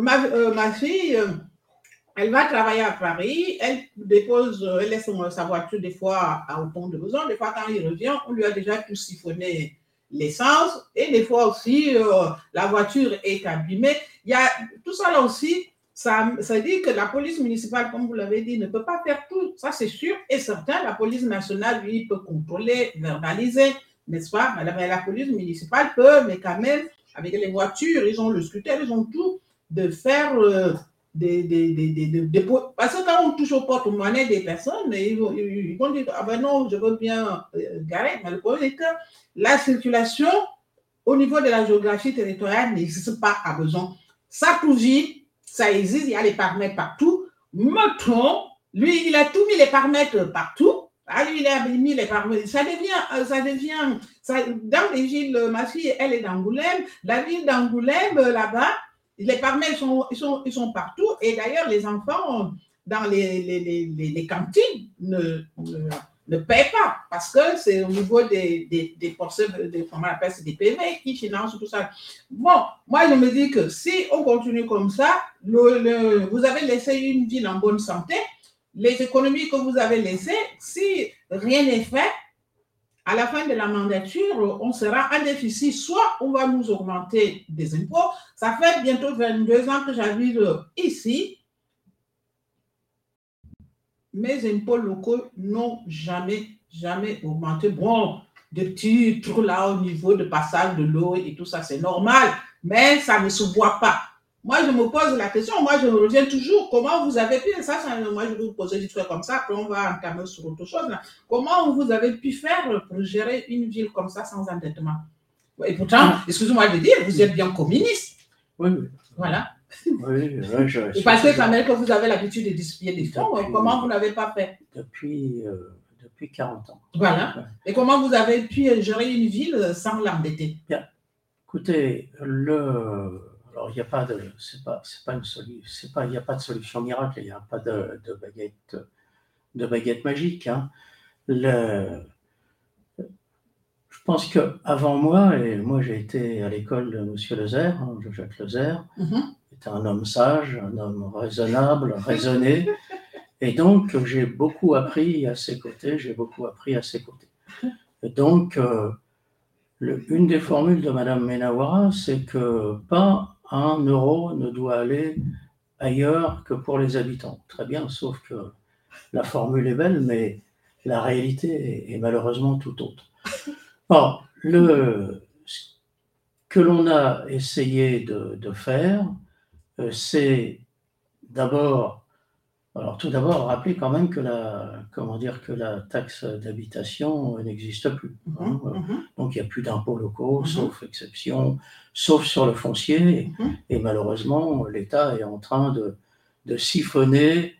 [SPEAKER 2] Ma, euh, ma fille, euh, elle va travailler à Paris, elle dépose, elle laisse sa voiture des fois au pont de besoin, des fois quand il revient, on lui a déjà tout siphonné l'essence et des fois aussi euh, la voiture est abîmée. Tout ça là aussi, ça, ça dit que la police municipale, comme vous l'avez dit, ne peut pas faire tout. Ça c'est sûr et certain. La police nationale, lui, peut contrôler, verbaliser, n'est-ce pas? La police municipale peut, mais quand même, avec les voitures, ils ont le scooter, ils ont tout, de faire euh, des, des, des, des, Parce que quand on touche au porte-monnaie des personnes, ils vont, ils vont, dire Ah ben non, je veux bien euh, garer. Mais le problème est que la circulation au niveau de la géographie territoriale n'existe pas à besoin. Ça ça existe, il y a les paramètres partout. Mettons, lui, il a tout mis les paramètres partout. Ah, lui, il a mis les paramètres. Ça devient, euh, ça devient, ça, dans les villes, ma fille, elle est d'Angoulême. La ville d'Angoulême, là-bas, les paramètres sont, ils sont, ils sont partout. Et d'ailleurs, les enfants dans les, les, les, les cantines ne, ne, paient pas parce que c'est au niveau des, des, des forces, des, comment on des PV qui financent tout ça. Bon, moi, je me dis que si on continue comme ça, le, vous avez laissé une ville en bonne santé, les économies que vous avez laissées, si rien n'est fait, à la fin de la mandature, on sera en déficit. Soit on va nous augmenter des impôts. Ça fait bientôt 22 ans que j'habite ici. Mes impôts locaux n'ont jamais, jamais augmenté. Bon, des petits trucs là au niveau de passage de l'eau et tout ça, c'est normal, mais ça ne se voit pas. Moi, je me pose la question, moi, je reviens toujours, comment vous avez pu, ça, moi, je vais vous poser des trucs comme ça, après on va entamer sur autre chose. Comment vous avez pu faire pour gérer une ville comme ça sans endettement? Et pourtant, excusez-moi de dire, vous êtes bien communiste.
[SPEAKER 3] Oui, oui.
[SPEAKER 2] Voilà.
[SPEAKER 3] Oui, je,
[SPEAKER 2] Et parce que quand même que vous avez l'habitude de distribuer des fonds, comment vous n'avez pas fait?
[SPEAKER 3] Depuis, euh, depuis 40 ans.
[SPEAKER 2] Voilà. Et comment vous avez pu gérer une ville sans l'endetter?
[SPEAKER 3] Bien. Écoutez, le alors, il n'y a pas de, c'est pas, c'est pas une solution, pas, il n'y a pas de solution miracle, il n'y a pas de, de, baguette, de baguette magique. Hein. Le, je pense que avant moi, et moi j'ai été à l'école de Monsieur Lezère, hein, Jacques Lezère, mm était un homme sage, un homme raisonnable, raisonné, et donc j'ai beaucoup appris à ses côtés, j'ai beaucoup appris à ses côtés. Et donc, euh, le, une des formules de Madame Menawara, c'est que pas un euro ne doit aller ailleurs que pour les habitants. Très bien, sauf que la formule est belle, mais la réalité est, malheureusement tout autre. Or, le, ce que l'on a essayé de, faire, euh, c'est d'abord alors tout d'abord, rappelez quand même que la, comment dire, que la taxe d'habitation n'existe plus. Hein. Mhm, mhm. Donc il n'y a plus d'impôts locaux, mhm. sauf exception, sauf sur le foncier. Et, malheureusement, l'État est en train de, de siphonner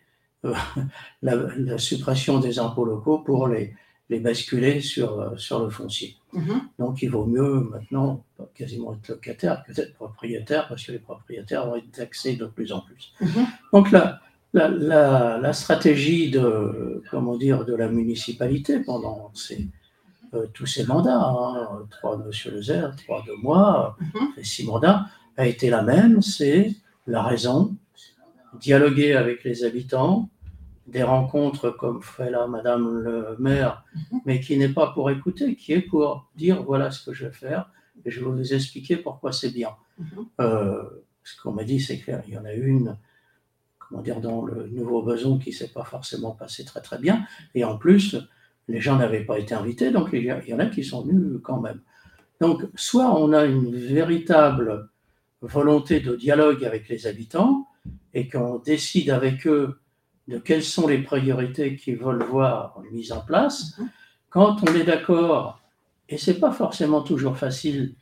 [SPEAKER 3] euh, (laughs) la, suppression des impôts locaux pour les, les basculer sur, euh, sur le foncier. Donc il vaut mieux maintenant quasiment être locataire que d'être propriétaire, parce que les propriétaires vont être taxés de plus en plus. Donc là, la, stratégie de, comment dire, de la municipalité pendant euh, tous ces mandats, hein, trois de M. Lezer, trois de moi, mhm. six mandats, a été la même, c'est la raison, dialoguer avec les habitants, des rencontres comme fait là Madame le maire,
[SPEAKER 2] Mhm.
[SPEAKER 3] mais qui n'est pas pour écouter, qui est pour dire voilà ce que je vais faire et je vais vous expliquer pourquoi c'est bien.
[SPEAKER 2] Mhm.
[SPEAKER 3] Euh, ce qu'on m'a dit, c'est qu'il y en a une, comment dire, dans le nouveau besoin qui s'est pas forcément passé très très bien, et en plus, les gens n'avaient pas été invités, donc il y en a qui sont venus quand même. Donc, soit on a une véritable volonté de dialogue avec les habitants et qu'on décide avec eux de quelles sont les priorités qu'ils veulent voir mises en place.
[SPEAKER 2] Mhm.
[SPEAKER 3] Quand on est d'accord, et c'est pas forcément toujours facile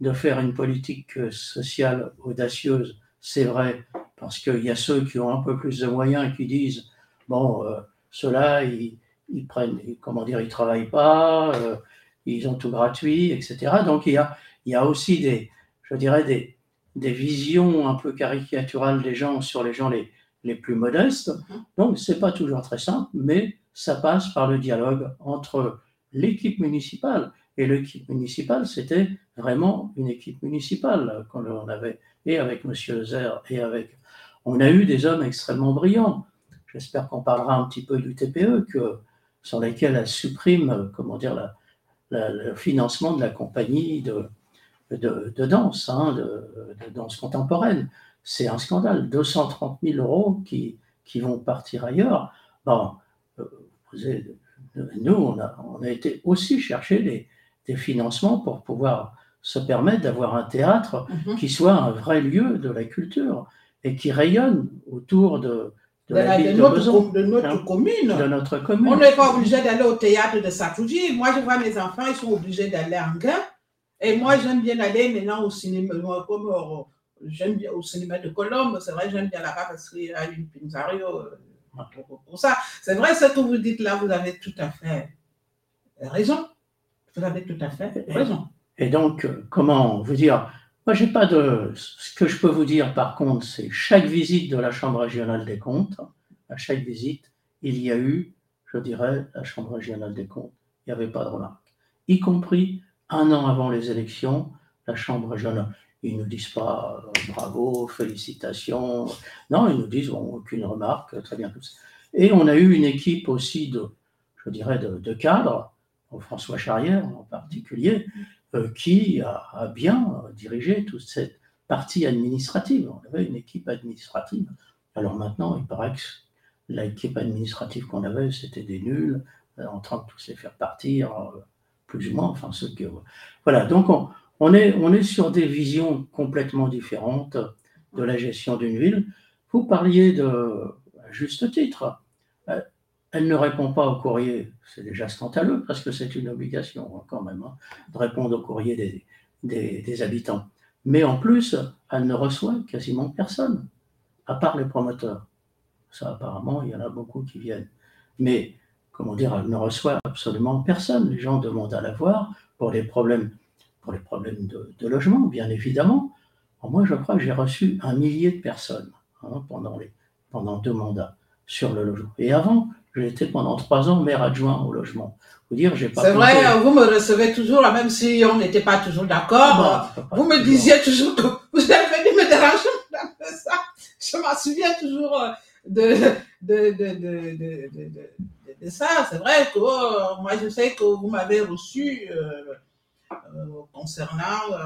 [SPEAKER 3] de faire une politique sociale audacieuse, c'est vrai, parce qu'il y a ceux qui ont un peu plus de moyens et qui disent bon, euh, ceux-là, ils, ils prennent, comment dire, ils travaillent pas, euh, ils ont tout gratuit, etc. Donc il y a, il y a aussi des, je dirais, des, des visions un peu caricaturales des gens sur les gens les, les plus modestes.
[SPEAKER 2] Mhm.
[SPEAKER 3] Donc c'est pas toujours très simple, mais ça passe par le dialogue entre l'équipe municipale. Et l'équipe municipale, c'était vraiment une équipe municipale qu'on on avait, et avec M. Zer, et avec. On a eu des hommes extrêmement brillants. J'espère qu'on parlera un petit peu du TPE, que, sur lesquels elle supprime, euh, comment dire, la- la- le financement de la compagnie de, de, de danse, hein, de, de danse contemporaine. C'est un scandale. 230 000 euros qui, qui vont partir ailleurs. Bon, euh, vous avez- nous, on a, on a été aussi chercher des, des financements pour pouvoir se permettre d'avoir un théâtre
[SPEAKER 2] Mhm.
[SPEAKER 3] qui soit un vrai lieu de la culture et qui rayonne autour de, de
[SPEAKER 2] De,
[SPEAKER 3] la
[SPEAKER 2] la- de
[SPEAKER 3] ville de,
[SPEAKER 2] notre, de commune. On n'est pas obligé d'aller au théâtre de Satouji. Moi, je vois mes enfants, ils sont obligés d'aller en gain. Et moi, j'aime bien aller maintenant au cinéma, moi, comme euh, j'aime bien au cinéma de Colombe. C'est vrai, j'aime bien là-bas parce qu'il y a une Pinzario euh, pour, ça. C'est vrai, ce que vous dites là, vous avez tout à fait raison. Vous avez tout à fait raison.
[SPEAKER 3] Et donc, euh, comment vous dire Moi, j'ai pas de. Ce que je peux vous dire, par contre, c'est chaque visite de la Chambre régionale des comptes, à chaque visite, il y a eu, je dirais, la Chambre régionale des comptes. Il n'y avait pas de remarques. Y compris un an avant les élections, la Chambre régionale. Ils ne nous disent pas euh, bravo, félicitations. Non, ils nous disent bon, aucune remarque, très bien tout. Et on a eu une équipe aussi de, je dirais, de, cadres, François Charrière en particulier, qui a, bien dirigé toute cette partie administrative. On avait une équipe administrative. Alors maintenant, il paraît que l'équipe administrative qu'on avait, c'était des nuls, euh, en train de tous les faire partir, euh, plus ou moins, enfin ceux que... Voilà, donc on, est, on est sur des visions complètement différentes de la gestion d'une ville. Vous parliez de, à juste titre, euh, elle ne répond pas au courrier, c'est déjà scandaleux parce que c'est une obligation hein, quand même hein, de répondre au courrier des, des, habitants. Mais en plus, elle ne reçoit quasiment personne, à part les promoteurs. Ça, apparemment, il y en a beaucoup qui viennent. Mais, comment dire, elle ne reçoit absolument personne. Les gens demandent à la voir pour les problèmes, pour les problèmes de, de logement, bien évidemment. Alors moi, je crois que j'ai reçu un millier de personnes hein, pendant, les, pendant deux mandats sur le logement. Et avant, j'ai été pendant trois ans maire adjoint au logement. Vous dire, j'ai pas.
[SPEAKER 2] C'est vrai, vous me recevez toujours, même si on n'était pas toujours d'accord. Vous me toujours. disiez toujours que vous êtes venu me déranger ça. Je m'en souviens toujours de, de, de, de, de, de ça. C'est vrai que oh, moi, je sais que vous m'avez reçu euh, euh, concernant euh,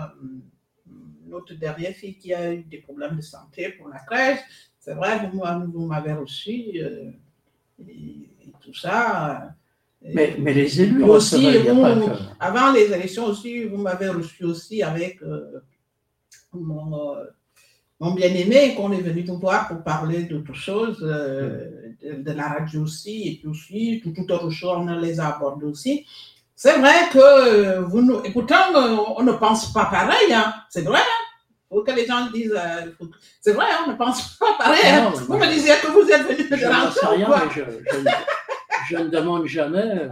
[SPEAKER 2] notre dernière fille qui a eu des problèmes de santé pour la crèche. C'est vrai, vous, vous m'avez reçu. Euh, et, et, tout ça.
[SPEAKER 3] Mais, mais les élus
[SPEAKER 2] aussi, vous, avant les élections aussi, vous m'avez reçu aussi avec euh, mon, euh, mon bien-aimé qu'on est venu vous voir pour parler d'autres choses, euh, de, de, la radio aussi, et puis aussi, tout, tout autre chose, on les a abordés aussi. C'est vrai que vous nous, et pourtant, on ne pense pas pareil, hein. c'est vrai. Hein? Que les gens disent, euh, c'est vrai, on ne pense pas pareil. Non, hein. Vous me disiez que vous êtes venu
[SPEAKER 3] me déranger. Je je, je, je, ne demande jamais euh,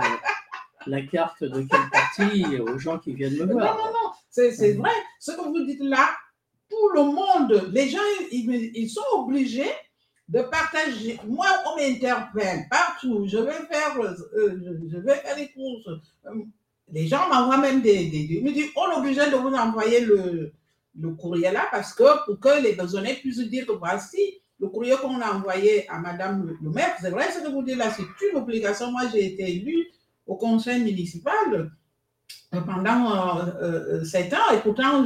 [SPEAKER 3] la carte de quel parti aux gens qui viennent me voir.
[SPEAKER 2] Non, non, non, c'est vrai. Ce que vous dites là, tout le monde, les gens, ils, ils sont obligés de partager. Moi, on m'interpelle partout. Je vais faire, euh, je vais faire les courses. Les gens m'envoient même des, des, des, Ils me disent, on est obligé de vous envoyer le, le courrier là parce que pour que les besognés puissent dire que voici le courrier qu'on a envoyé à Madame le maire, c'est vrai ce que vous dites là, c'est une obligation. Moi, j'ai été élue au conseil municipal pendant euh, sept ans et pourtant,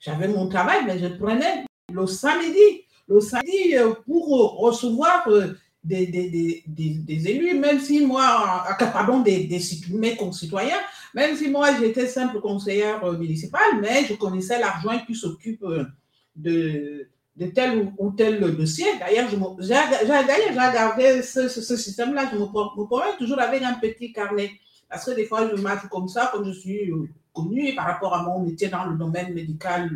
[SPEAKER 2] j'avais mon travail, mais je prenais le samedi, le samedi pour recevoir des, des, des, élus, même si moi, pardon, des, mes concitoyens, même si moi j'étais simple conseillère municipale, mais je connaissais l'argent qui s'occupe de, de tel ou, tel dossier. D'ailleurs, j'ai regardé ce, ce, système-là, je me, me toujours avec un petit carnet. Parce que des fois, je marche comme ça, comme je suis connue par rapport à mon métier dans le domaine médical,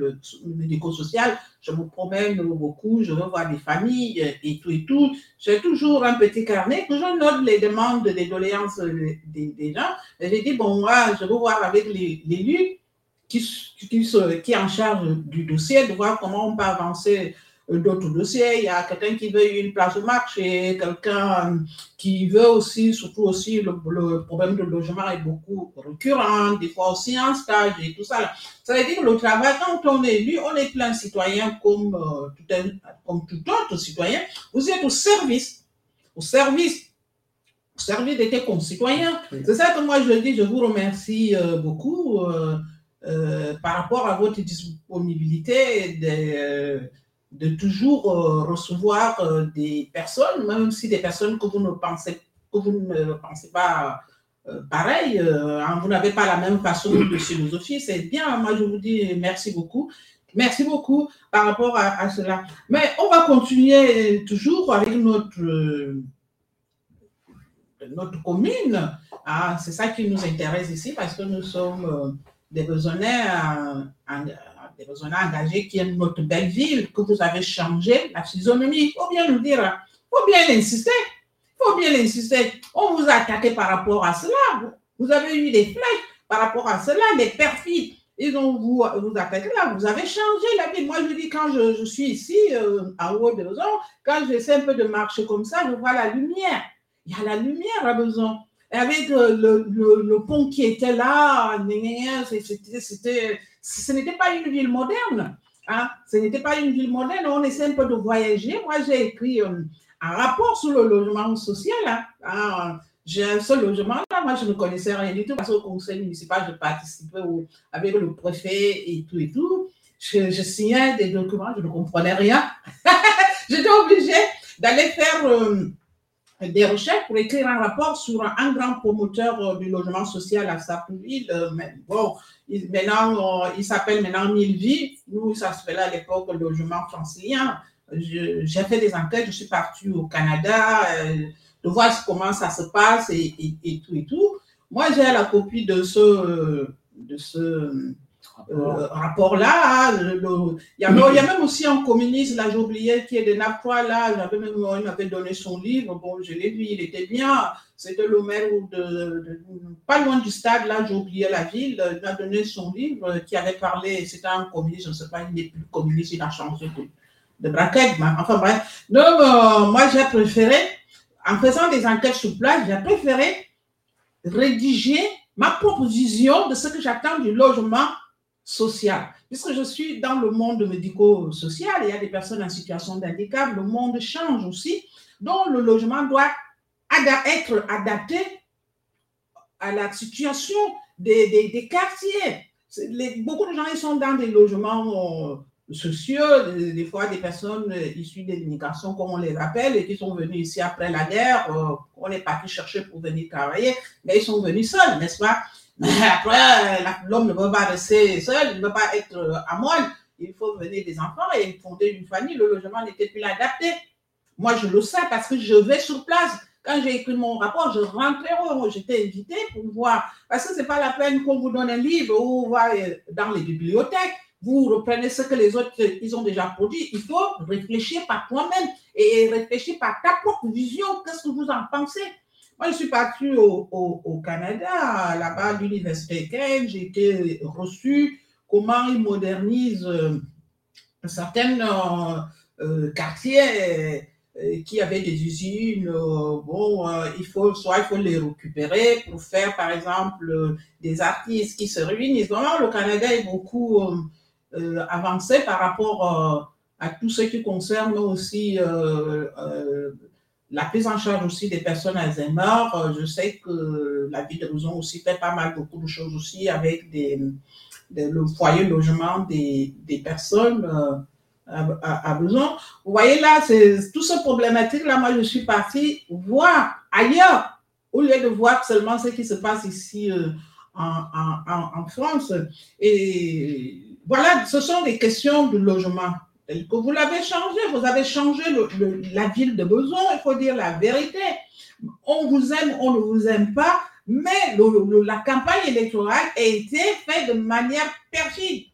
[SPEAKER 2] médico-social. Je me promène beaucoup, je veux voir des familles et tout et tout. J'ai toujours un petit carnet que je note les demandes, les doléances des, des gens. J'ai dit, bon, moi, je veux voir avec l'élu qui, qui, qui est en charge du dossier, de voir comment on peut avancer d'autres dossiers. Il y a quelqu'un qui veut une place de marché, quelqu'un qui veut aussi, surtout aussi, le, problème de logement est beaucoup récurrent, des fois aussi en stage et tout ça. Ça veut dire que le travail, quand on est élu, on est plein citoyen comme, euh, tout un, comme tout autre citoyen. Vous êtes au service, au service au service de tes concitoyens. C'est ça que moi je dis, je vous remercie euh, beaucoup euh, par rapport à votre disponibilité de, de toujours euh, recevoir euh, des personnes, même si des personnes que vous ne pensez, que vous ne pensez pas euh, pareil, hein, vous n'avez pas la même façon de (clears throat) philosophie, c'est bien. Moi, je vous dis merci beaucoup. Merci beaucoup par rapport à, cela. Mais on va continuer toujours avec notre, notre commune. Ah, c'est ça qui nous intéresse ici parce que nous sommes des besoins des besoins engagés qui est notre belle ville, que vous avez changé la physionomie. Il faut bien nous dire, il faut bien l'insister. Il faut bien l'insister. On vous a attaqué par rapport à cela. Vous avez eu des flèches par rapport à cela, des perfides. Ils ont vous, vous attaqué là, vous avez changé la vie. Moi, je dis, quand je, suis ici, euh, en haut de quand j'essaie un peu de marcher comme ça, je vois la lumière. Il y a la lumière à besoin. Avec le, pont qui était là, ce n'était pas une ville moderne. Hein? Ce n'était pas une ville moderne. On essaie un peu de voyager. Moi, j'ai écrit euh, un rapport sur le logement social. Hein j'ai un seul logement là. Moi, je ne connaissais rien du tout parce qu'au conseil municipal, je participais avec le préfet et tout et tout. Je, signais des documents, je ne comprenais rien. (laughs) J'étais obligée d'aller faire euh, des recherches pour écrire un rapport sur un grand promoteur euh, du logement social à Sartreville. Mais bon, maintenant, il s'appelle maintenant Mille Vies. Nous, ça se fait là à l'époque logement francilien. J'ai fait des enquêtes, je suis partie au Canada, euh, de voir comment ça se passe et, et, tout et tout. Moi, j'ai la copie de ce, de ce euh, rapport-là. il, y a même aussi un communiste, là, j'ai oublié, qui est de Naples, là, j'avais même, il m'avait donné son livre, bon, je l'ai lu, il était bien. C'était le maire de, pas loin du stade, là, j'ai oublié la ville, il m'a donné son livre qui avait parlé, c'était un communiste, je ne sais pas, il n'est plus communiste, il a changé de, de braquette, enfin bref. Donc, euh, moi, j'ai préféré, en faisant des enquêtes sur place, j'ai préféré rédiger ma proposition de ce que j'attends du logement social. Puisque je suis dans le monde médico-social, il y a des personnes en situation d'handicap, le monde change aussi, donc le logement doit être adapté à la situation des, des, quartiers. beaucoup de gens ils sont dans des logements euh, sociaux, des, fois des personnes issues de l'immigration, comme on les appelle, et qui sont venus ici après la guerre, euh, on est parti chercher pour venir travailler, mais ils sont venus seuls, n'est-ce pas? Mais après, l'homme ne peut pas rester seul, il ne peut pas être euh, à moine. Il faut venir des enfants et fonder une famille. Le logement n'était plus adapté. Moi, je le sais parce que je vais sur place. Quand j'ai écrit mon rapport, je rentrais, j'étais invité pour voir. Parce que ce n'est pas la peine qu'on vous donne un livre ou euh, dans les bibliothèques. Vous reprenez ce que les autres, ils ont déjà produit. Il faut réfléchir par toi-même et réfléchir par ta propre vision. Qu'est-ce que vous en pensez? Moi, je suis partie au, au, Canada, là-bas, à l'université Kane. J'ai été reçue comment ils modernisent euh, certains euh, euh, quartiers qui avaient des usines. bon, il faut, soit il faut les récupérer pour faire, par exemple, des artistes qui se réunissent. Vraiment, le Canada est beaucoup avancé par rapport à tout ce qui concerne aussi la prise en charge aussi des personnes Alzheimer. Euh, je sais que la ville de Besançon aussi fait pas mal beaucoup de choses aussi avec le foyer logement des, personnes euh, à, à. Vous voyez là, c'est tout ce problématique là. Moi, je suis partie voir ailleurs au lieu de voir seulement ce qui se passe ici euh, en- en France. Et voilà, ce sont des questions de logement. Que vous l'avez changé, vous avez changé la ville de Besançon, il faut dire la vérité. On vous aime, on ne vous aime pas, mais la campagne électorale a été faite de manière perfide.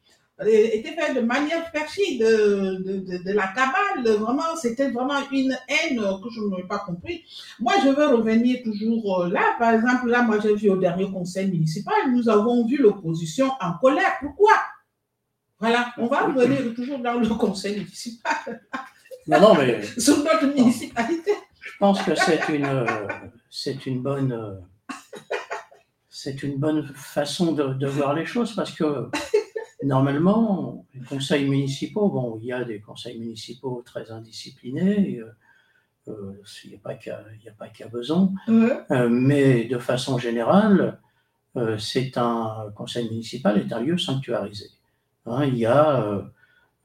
[SPEAKER 2] Été faite de manière perfide de, de, la cabale. Vraiment, c'était vraiment une haine que je n'ai pas compris. Moi, je veux revenir toujours euh, là. Par exemple, là, moi, j'ai vu au dernier conseil municipal, nous avons vu l'opposition en colère. Pourquoi? Voilà, on va revenir toujours dans le conseil municipal,
[SPEAKER 3] Non, non, mais (laughs)
[SPEAKER 2] sur notre municipalité.
[SPEAKER 3] je pense que c'est une, euh, c'est une bonne, euh, c'est une bonne façon de, de voir les choses parce que normalement, les conseils municipaux, bon, il y a des conseils municipaux très indisciplinés. euh, euh, il n'y a pas qu'à, il y a pas qu'à Besançon.
[SPEAKER 2] Ouais.
[SPEAKER 3] Euh, mais de façon générale, euh, c'est un conseil municipal est un lieu sanctuarisé. Hein, il y a euh,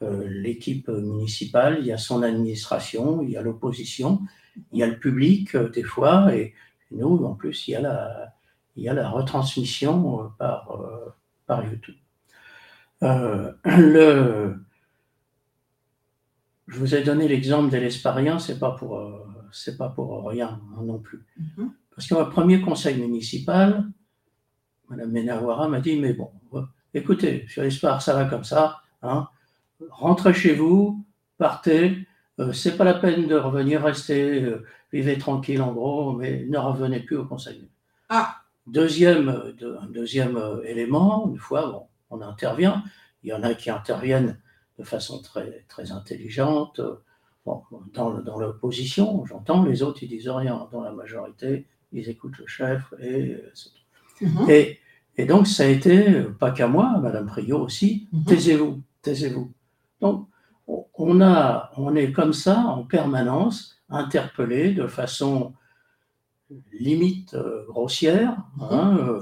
[SPEAKER 3] euh, l'équipe municipale, il y a son administration, il y a l'opposition, il y a le public euh, des fois, et nous, en plus, il y a la, il y a la retransmission euh, par, par YouTube. (clears throat) Le, je vous ai donné l'exemple de l'Esparien, c'est pas pour, c'est pas pour rien hein, non plus.
[SPEAKER 2] Mhm.
[SPEAKER 3] Parce que mon premier conseil municipal, Madame Menawara m'a dit, mais bon, écoutez, sur l'Espar, ça va comme ça, hein, rentrez chez vous, partez, euh, c'est pas la peine de revenir, rester, euh, vivez tranquille en gros, mais ne revenez plus au conseil.
[SPEAKER 2] Ah.
[SPEAKER 3] Deuxième, de- un deuxième euh, élément, une fois, bon, on intervient, il y en a qui interviennent de façon très, très intelligente, euh, bon, dans, dans l'opposition, j'entends, les autres, ils disent rien, dans la majorité, ils écoutent le chef, et euh, c'est tout.
[SPEAKER 2] Mhm.
[SPEAKER 3] Et, et donc, ça a été, pas qu'à moi, Madame Priot aussi,
[SPEAKER 2] Mhm.
[SPEAKER 3] taisez-vous, taisez-vous. Donc, on- a, on est comme ça en permanence interpellé de façon limite euh, grossière, hein, euh,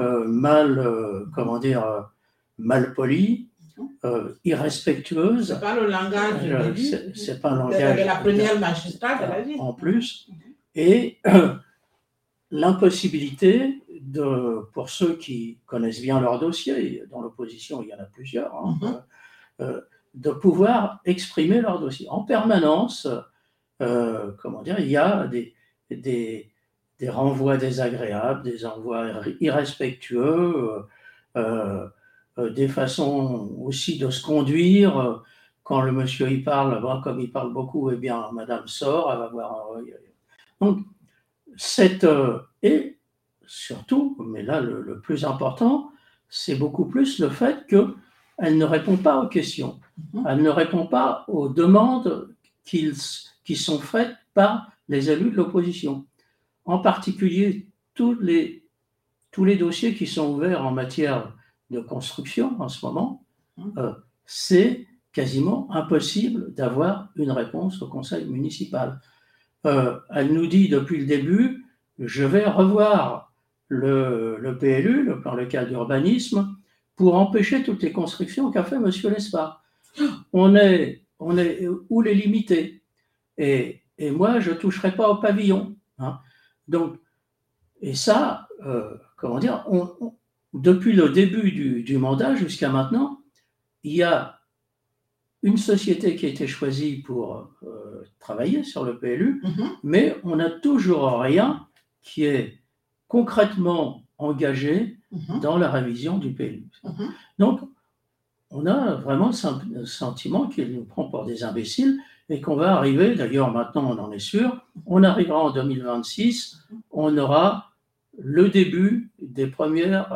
[SPEAKER 3] euh, mal, euh, comment dire, mal polie,
[SPEAKER 2] Mhm.
[SPEAKER 3] euh, irrespectueuse.
[SPEAKER 2] C'est pas le langage de,
[SPEAKER 3] Euh, c'est- pas un langage.
[SPEAKER 2] de la première magistrate de la vie.
[SPEAKER 3] En plus, et (clears throat) l'impossibilité de, pour ceux qui connaissent bien leur dossier, dans l'opposition il y en a plusieurs, hein,
[SPEAKER 2] Mhm.
[SPEAKER 3] euh, de pouvoir exprimer leur dossier. En permanence, euh, comment dire, il y a des, des, des renvois désagréables, des envois irrespectueux, euh, euh, des façons aussi de se conduire. euh, Quand le monsieur y parle, bon, comme il parle beaucoup, eh bien, madame sort, elle va voir un. Donc, cette, euh, et surtout, mais là, le, le plus important, c'est beaucoup plus le fait qu'elle ne répond pas aux questions.
[SPEAKER 2] Mhm.
[SPEAKER 3] Elle ne répond pas aux demandes qui sont faites par les élus de l'opposition. En particulier, tous les, tous les dossiers qui sont ouverts en matière de construction en ce moment,
[SPEAKER 2] Mhm.
[SPEAKER 3] euh, c'est quasiment impossible d'avoir une réponse au conseil municipal. Euh, elle nous dit depuis le début, je vais revoir le, le PLU, le plan local d'urbanisme, pour empêcher toutes les constructions qu'a fait M. Lespard. On est, on est où les limiter et, et moi, je ne toucherai pas au pavillon. hein. Donc, et ça, euh, comment dire, on- on- depuis le début du, du mandat jusqu'à maintenant, il y a une société qui a été choisie pour euh, travailler sur le PLU,
[SPEAKER 2] Mhm.
[SPEAKER 3] mais on n'a toujours rien qui est concrètement engagé
[SPEAKER 2] Mhm.
[SPEAKER 3] dans la révision du PLU.
[SPEAKER 2] Mhm.
[SPEAKER 3] Donc, on a vraiment le sen- le sentiment qu'il nous prend pour des imbéciles et qu'on va arriver, d'ailleurs maintenant on en est sûr, on arrivera en 2026, on aura le début des premières,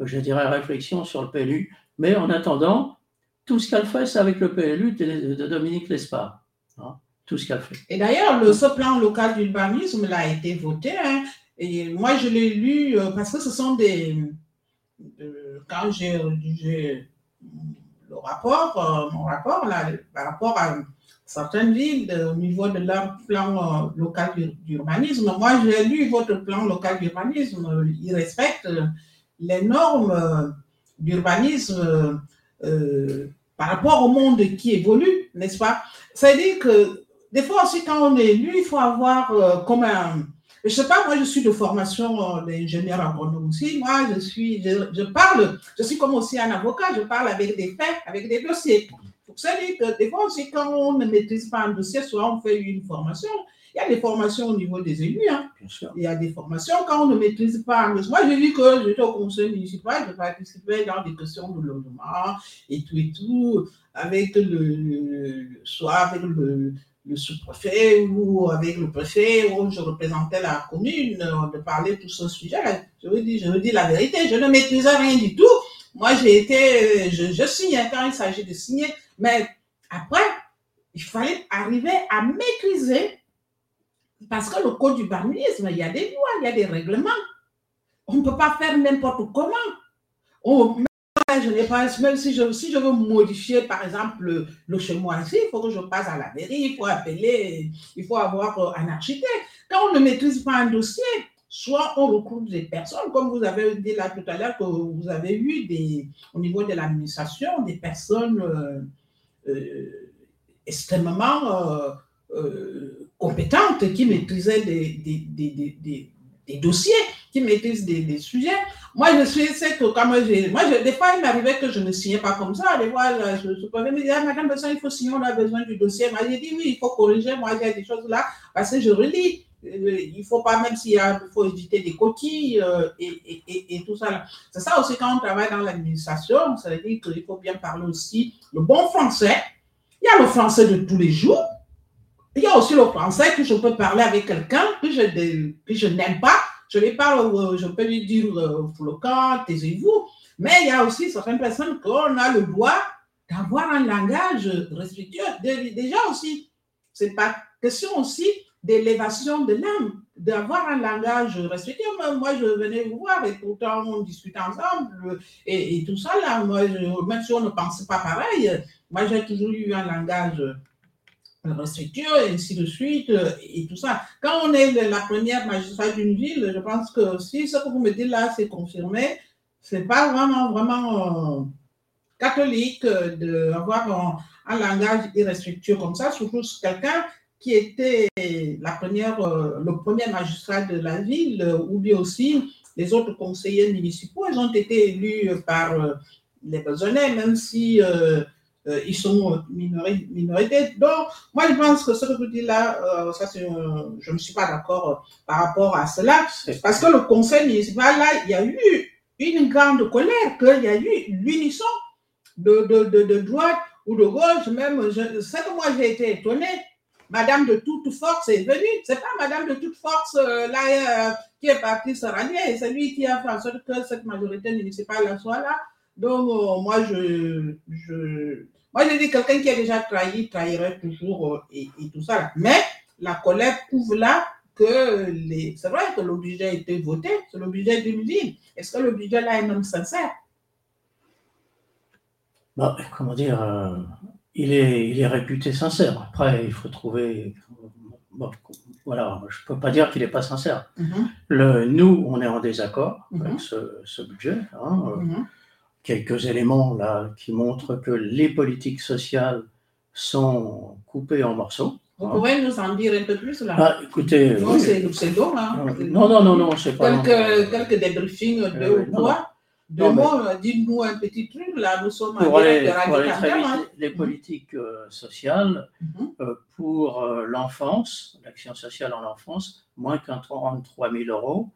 [SPEAKER 3] euh, je dirais, réflexions sur le PLU. Mais en attendant, tout ce qu'elle fait, c'est avec le PLU de, Dominique Lespard. hein, tout ce qu'elle fait.
[SPEAKER 2] Et d'ailleurs, le- ce plan local d'urbanisme a été voté. hein, et moi, je l'ai lu euh, parce que ce sont des. de- quand j'ai j'ai, euh, rapport, mon rapport là, par rapport à certaines villes au niveau de leur plan local d'urbanisme. Moi, j'ai lu votre plan local d'urbanisme. Il respecte les normes d'urbanisme par rapport au monde qui évolue, n'est-ce pas? C'est-à-dire que des fois aussi, quand on est élu, il faut avoir comme un je sais pas, moi, je suis de formation euh, d'ingénieur agronome aussi. Moi, je suis, je, parle, je suis comme aussi un avocat, je parle avec des faits, avec des dossiers. Pour ça, que des fois aussi, quand on ne maîtrise pas un dossier, soit on fait une formation, il y a des formations au niveau des élus. Hein. Il y a des formations quand on ne maîtrise pas un dossier. Moi, j'ai vu que j'étais au conseil municipal, je participais dans des questions de logement et tout et tout, avec le, soit avec le, le sous-préfet ou avec le préfet où je représentais la commune, euh, de parler de tout ce sujet. Je vous dis, je vous dis la vérité, je ne maîtrisais rien du tout. Moi, j'ai été, euh, je, je signais quand il s'agit de signer, mais après, il fallait arriver à maîtriser parce que le code du barnisme, il y a des lois, il y a des règlements. On ne peut pas faire n'importe comment. On, je n'ai pas, même si je, si je veux modifier, par exemple, le, le il faut que je passe à la mairie, il faut appeler, il faut avoir euh, un architecte. Quand on ne maîtrise pas un dossier, soit on recrute des personnes, comme vous avez dit là tout à l'heure, que vous avez eu des, au niveau de l'administration, des personnes euh, euh, extrêmement compétentes qui maîtrisaient des, des, des, des dossiers, qui maîtrisent des, sujets. Moi, je suis, c'est que quand moi, j'ai, moi, des fois, il m'arrivait que je ne signais pas comme ça. Des fois, je, pouvais me dire, ah, madame, il faut signer, on a besoin du dossier. Moi, j'ai dit, oui, il faut corriger. Moi, a des choses là, parce que je relis. Euh, il faut pas, même s'il faut éviter des coquilles euh, et, et, et, tout ça. C'est ça aussi quand on travaille dans l'administration, ça veut dire qu'il faut bien parler aussi le bon français. Il y a le français de tous les jours. Il y a aussi le français que je peux parler avec quelqu'un que je, que je n'aime pas je lui parle, euh, je peux lui dire flocon, taisez-vous. Mais il y a aussi certaines personnes qu'on a le droit d'avoir un langage respectueux. Déjà aussi, c'est pas question aussi d'élévation de l'âme, d'avoir un langage respectueux. Moi, je venais vous voir et pourtant on discute ensemble et, tout ça là. Moi, même si on ne pense pas pareil, moi j'ai toujours eu un langage respectueux, et ainsi de suite, euh, et tout ça. Quand on est la première magistrat d'une ville, je pense que si ce que vous me dites là, c'est confirmé, c'est pas vraiment, vraiment euh, catholique d'avoir un, un, langage irrespectueux comme ça, surtout quelqu'un qui était la première, euh, le premier magistrat de la ville, ou bien aussi les autres conseillers municipaux, ils ont été élus par les besognais, même si euh, ils sont minorités. Donc, moi, je pense que ce que vous dites là, euh, ça, je ne suis pas d'accord euh, par rapport à cela. Parce que le conseil municipal, là, il y a eu une grande colère, qu'il y a eu l'unisson de, de, de, de, droite ou de gauche. Même, c'est que moi, j'ai été étonné. Madame de toute force est venue. C'est pas Madame de toute force là qui est partie se rallier. C'est lui qui a fait en sorte que cette majorité municipale soit là. Donc, euh, moi, je, je, moi, je dis quelqu'un qui a déjà trahi, trahirait toujours euh, et, tout ça. Mais la colère prouve là que les, c'est vrai que le budget a été voté, c'est le budget d'une ville. Est-ce que le budget là est même sincère?
[SPEAKER 3] Bah, comment dire, euh, il, est, il est réputé sincère. Après, il faut trouver. voilà, je ne peux pas dire qu'il n'est pas sincère. Mm-hmm. le, nous, on est en désaccord avec mm-hmm. ce, budget. Hein, mm-hmm quelques éléments là qui montrent que les politiques sociales sont coupées en morceaux.
[SPEAKER 2] Vous pouvez nous en dire un peu plus là?
[SPEAKER 3] Ah, Écoutez,
[SPEAKER 2] non, c'est long. Hein.
[SPEAKER 3] Non, non, non, non, c'est pas.
[SPEAKER 2] Quelques, quelques débriefings, de euh, ou trois. Deux mots, dites-nous un petit truc là. Nous sommes
[SPEAKER 3] pour les, pour les, hein. les, politiques euh, sociales, mhm. euh, pour l'enfance, l'action sociale en enfance, moins qu'un 33 000 euros.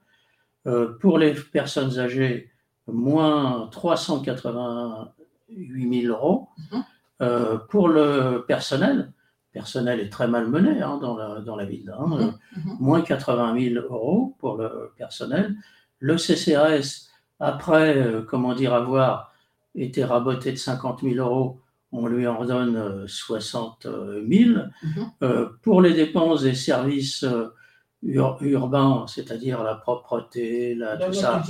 [SPEAKER 3] pour les personnes âgées, moins 388 000 euros. Mhm. Euh, pour le personnel, le personnel est très mal mené hein, dans, la, dans, la, ville, hein. mhm. Mhm. moins 80 000 euros pour le personnel. Le CCAS, après, euh, comment dire, avoir été raboté de 50 000 euros, on lui en redonne 60 euh, 000. pour les dépenses des services urbain, c'est-à-dire la propreté, tout ça,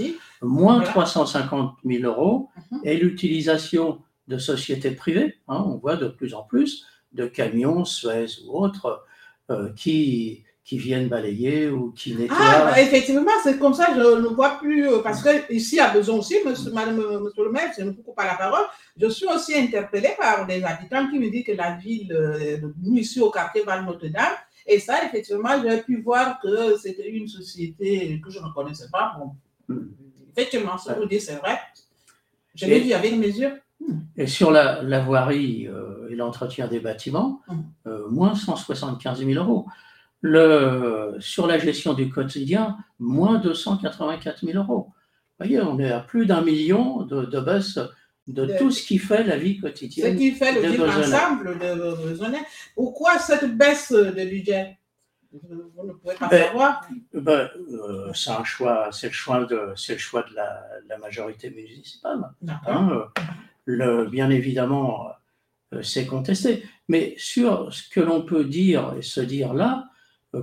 [SPEAKER 3] moins 350 000 euros, mhm. et l'utilisation de sociétés privées. hein. on voit de plus en plus de camions, Suez ou autres, euh, qui, qui viennent balayer ou qui nettoient.
[SPEAKER 2] Ah, bah, effectivement, c'est comme ça, je ne vois plus, euh, parce que ici à Besançon aussi, monsieur, madame, euh, monsieur le maire, je ne vous coupe pas la parole, je suis aussi interpellée par des habitants qui me disent que la ville, nous ici au quartier Val-Notre-Dame, et ça, effectivement, j'ai pu voir que c'était une société que je ne connaissais pas. Bon,
[SPEAKER 3] Hmm.
[SPEAKER 2] effectivement, ce que vous dites, c'est vrai. Je l'ai vu avec mes yeux.
[SPEAKER 3] Et sur la, la voirie euh, et l'entretien des bâtiments,
[SPEAKER 2] Mhm.
[SPEAKER 3] euh, moins 175 000 euros. Le, sur la gestion du quotidien, moins 284 000 euros. Vous voyez, on est à plus d'un million de, de baisse de,
[SPEAKER 2] De-
[SPEAKER 3] tout ce qui fait la vie
[SPEAKER 2] Ce
[SPEAKER 3] quotidienne.
[SPEAKER 2] qui fait le vivre ensemble de Besançon. Pourquoi cette baisse de budget? Vous ne pouvez pas
[SPEAKER 3] Ben,
[SPEAKER 2] savoir.
[SPEAKER 3] Ben, euh, c'est un choix, c'est le choix de, c'est le choix de la, la majorité municipale. Hein. Euh, le, bien évidemment, euh, c'est contesté. Mais sur ce que l'on peut dire et se dire là,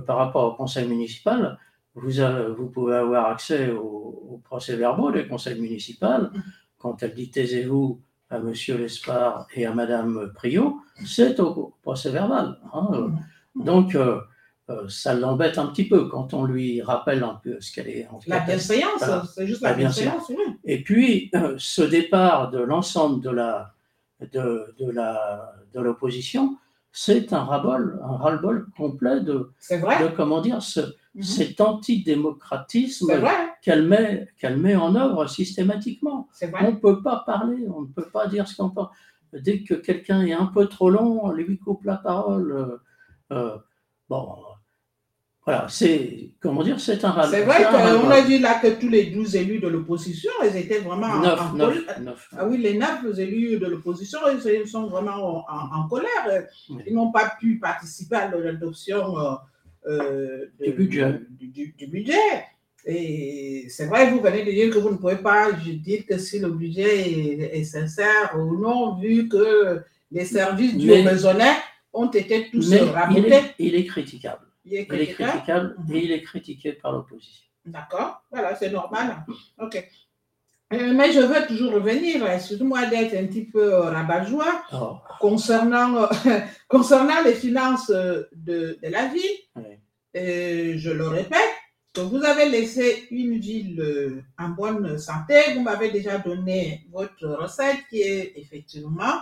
[SPEAKER 3] par rapport au conseil municipal, vous, avez- vous pouvez avoir accès aux, aux procès-verbaux des conseils municipaux. Quand elle dit taisez-vous à Monsieur Lespard et à Madame Priot, c'est au procès-verbal. hein. Euh, Donc, euh, euh, ça l'embête un petit peu quand on lui rappelle un peu ce qu'elle est en
[SPEAKER 2] La
[SPEAKER 3] fait.
[SPEAKER 2] bienséance,
[SPEAKER 3] Voilà.
[SPEAKER 2] c'est juste
[SPEAKER 3] La
[SPEAKER 2] la bienséance, oui.
[SPEAKER 3] Et puis, euh, ce départ de l'ensemble de la de, de la de l'opposition, c'est un ras-bol, un ras-le-bol complet de,
[SPEAKER 2] vrai.
[SPEAKER 3] de comment dire ce,
[SPEAKER 2] Mhm.
[SPEAKER 3] cet antidémocratisme
[SPEAKER 2] C'est vrai.
[SPEAKER 3] Qu'elle met qu'elle met en œuvre systématiquement. On ne peut pas parler, on ne peut pas dire ce qu'on pense. Dès que quelqu'un est un peu trop long, on lui coupe la parole. Euh, euh, bon, voilà, c'est comment dire, c'est un ras
[SPEAKER 2] C'est vrai qu'on a dit là que tous les 12 élus de l'opposition, ils étaient vraiment en-
[SPEAKER 3] Neuf,
[SPEAKER 2] en,
[SPEAKER 3] neuf,
[SPEAKER 2] colère. Ah oui, les neuf élus de l'opposition, ils sont vraiment en, en colère.
[SPEAKER 3] Oui.
[SPEAKER 2] Ils n'ont pas pu participer à l'adoption euh, euh, de-
[SPEAKER 3] Du budget.
[SPEAKER 2] Du, du- du budget. Et c'est vrai, vous venez de dire que vous ne pouvez pas dire que si le budget est, est sincère ou non, vu que les services du
[SPEAKER 3] Mais-
[SPEAKER 2] Maisonnet ont été tous
[SPEAKER 3] Mais il
[SPEAKER 2] rabotés.
[SPEAKER 3] est, il est critiquable.
[SPEAKER 2] Il est
[SPEAKER 3] Il est
[SPEAKER 2] critiquable. Mhm.
[SPEAKER 3] et il est critiqué par l'opposition.
[SPEAKER 2] D'accord, voilà, c'est normal. OK. Euh, mais je veux toujours revenir, excuse-moi d'être un petit peu euh, rabat-joie,
[SPEAKER 3] Oh,
[SPEAKER 2] concernant, euh, (laughs) concernant les finances euh, de, de la ville.
[SPEAKER 3] oui.
[SPEAKER 2] Et je le répète, que vous avez laissé une ville euh, en bonne santé. Vous m'avez déjà donné votre recette qui est effectivement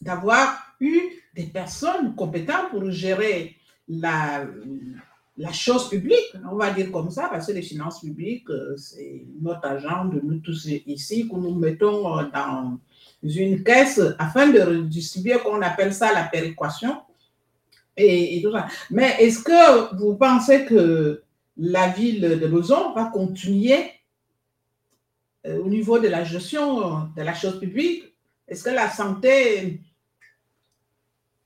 [SPEAKER 2] d'avoir eu des personnes compétentes pour gérer la, la chose publique, on va dire comme ça, parce que les finances publiques, euh, c'est notre agent de nous tous ici que nous mettons euh, dans une caisse afin de redistribuer, qu'on appelle ça la péréquation. Et, tout ça. Mais est-ce que vous pensez que la ville de Besançon va continuer euh, au niveau de la gestion de la chose publique? Est-ce que la santé,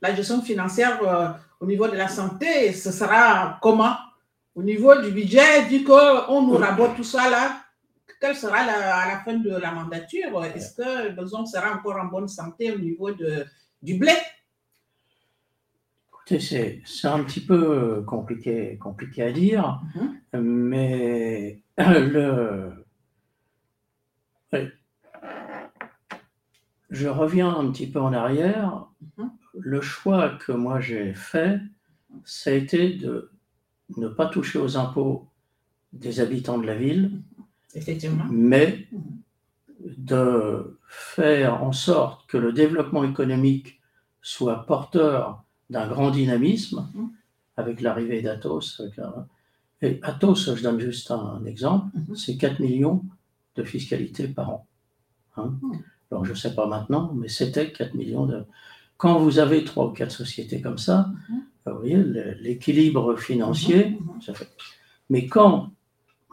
[SPEAKER 2] la gestion financière euh, au niveau de la santé, ce sera comment? Au niveau du budget, vu qu'on nous rabote tout ça là, quelle sera la, à la fin de la mandature? Est-ce que Besançon sera encore en bonne santé au niveau de, du blé?
[SPEAKER 3] C'est un petit peu compliqué, compliqué à dire,
[SPEAKER 2] Mhm.
[SPEAKER 3] mais le, oui. je reviens un petit peu en arrière.
[SPEAKER 2] Mhm.
[SPEAKER 3] Le choix que moi j'ai fait, ça a été de ne pas toucher aux impôts des habitants de la ville,
[SPEAKER 2] Effectivement.
[SPEAKER 3] mais de faire en sorte que le développement économique soit porteur d'un grand dynamisme
[SPEAKER 2] Mhm.
[SPEAKER 3] avec l'arrivée la- Et Atos, je donne juste un exemple,
[SPEAKER 2] Mhm.
[SPEAKER 3] c'est 4 millions de fiscalité par an. Hein.
[SPEAKER 2] Mhm.
[SPEAKER 3] Alors je ne sais pas maintenant, mais c'était 4 millions de... Quand vous avez trois ou quatre sociétés comme ça,
[SPEAKER 2] Mhm.
[SPEAKER 3] vous voyez, l'équilibre financier,
[SPEAKER 2] Mhm.
[SPEAKER 3] ça fait... Mais quand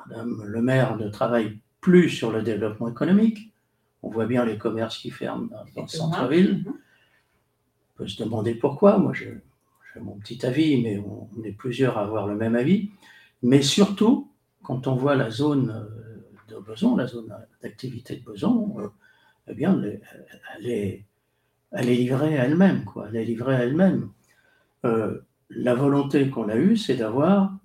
[SPEAKER 3] Madame le maire ne travaille plus sur le développement économique, on voit bien les commerces qui ferment dans, le centre-ville, se demander pourquoi. Moi, j'ai mon petit avis, mais on, est plusieurs à avoir le même avis. Mais surtout, quand on voit la zone euh, de Beson, la zone d'activité de Beson, euh, eh bien, elle est, elle est, livrée à elle-même. quoi. Elle est livrée à elle-même. Euh, la volonté qu'on a eue, c'est d'avoir,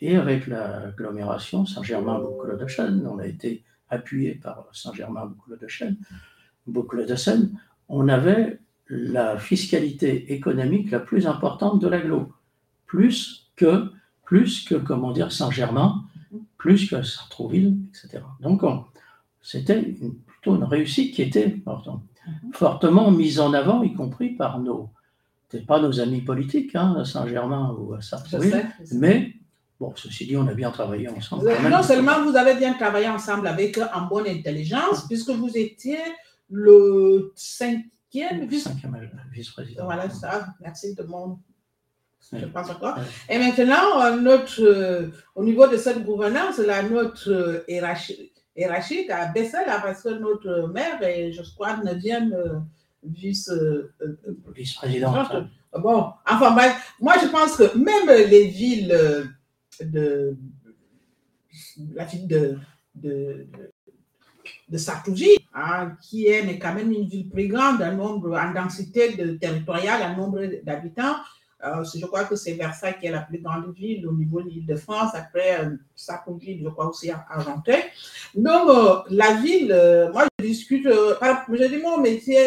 [SPEAKER 3] et avec l'agglomération Saint-Germain-Boucle de Chêne, on a été appuyé par Saint-Germain-Boucle de Chêne, boucle de Seine, on avait la fiscalité économique la plus importante de l'aglo, plus que, plus que comment dire, Saint-Germain, plus que Sartrouville, etc. Donc, c'était plutôt une réussite qui était fortement mise en avant, y compris par nos, pas nos amis politiques, hein, à Saint-Germain ou à Sartrouville, mais Bon, ceci dit, on a bien travaillé ensemble.
[SPEAKER 2] non seulement vous avez bien travaillé ensemble avec eux en bonne intelligence, puisque vous étiez le cinquième
[SPEAKER 3] vice-président.
[SPEAKER 2] voilà ça, merci de mon. Je pense encore. Et maintenant, euh, notre, euh, au niveau de cette gouvernance, la note euh, hiérarchique a baissé là parce que notre maire est, je crois, 9e vice,
[SPEAKER 3] vice-présidente.
[SPEAKER 2] Bon, enfin, moi je pense que même les villes de la ville de, de, de Sarkozy, hein, qui est mais quand même une ville plus grande un nombre, en densité de, territoriale, en nombre d'habitants. Euh, je crois que c'est Versailles qui est la plus grande ville au niveau de l'île de France, après euh, je crois aussi à Argenteuil. Donc, euh, la ville, moi, je discute, je dis mon métier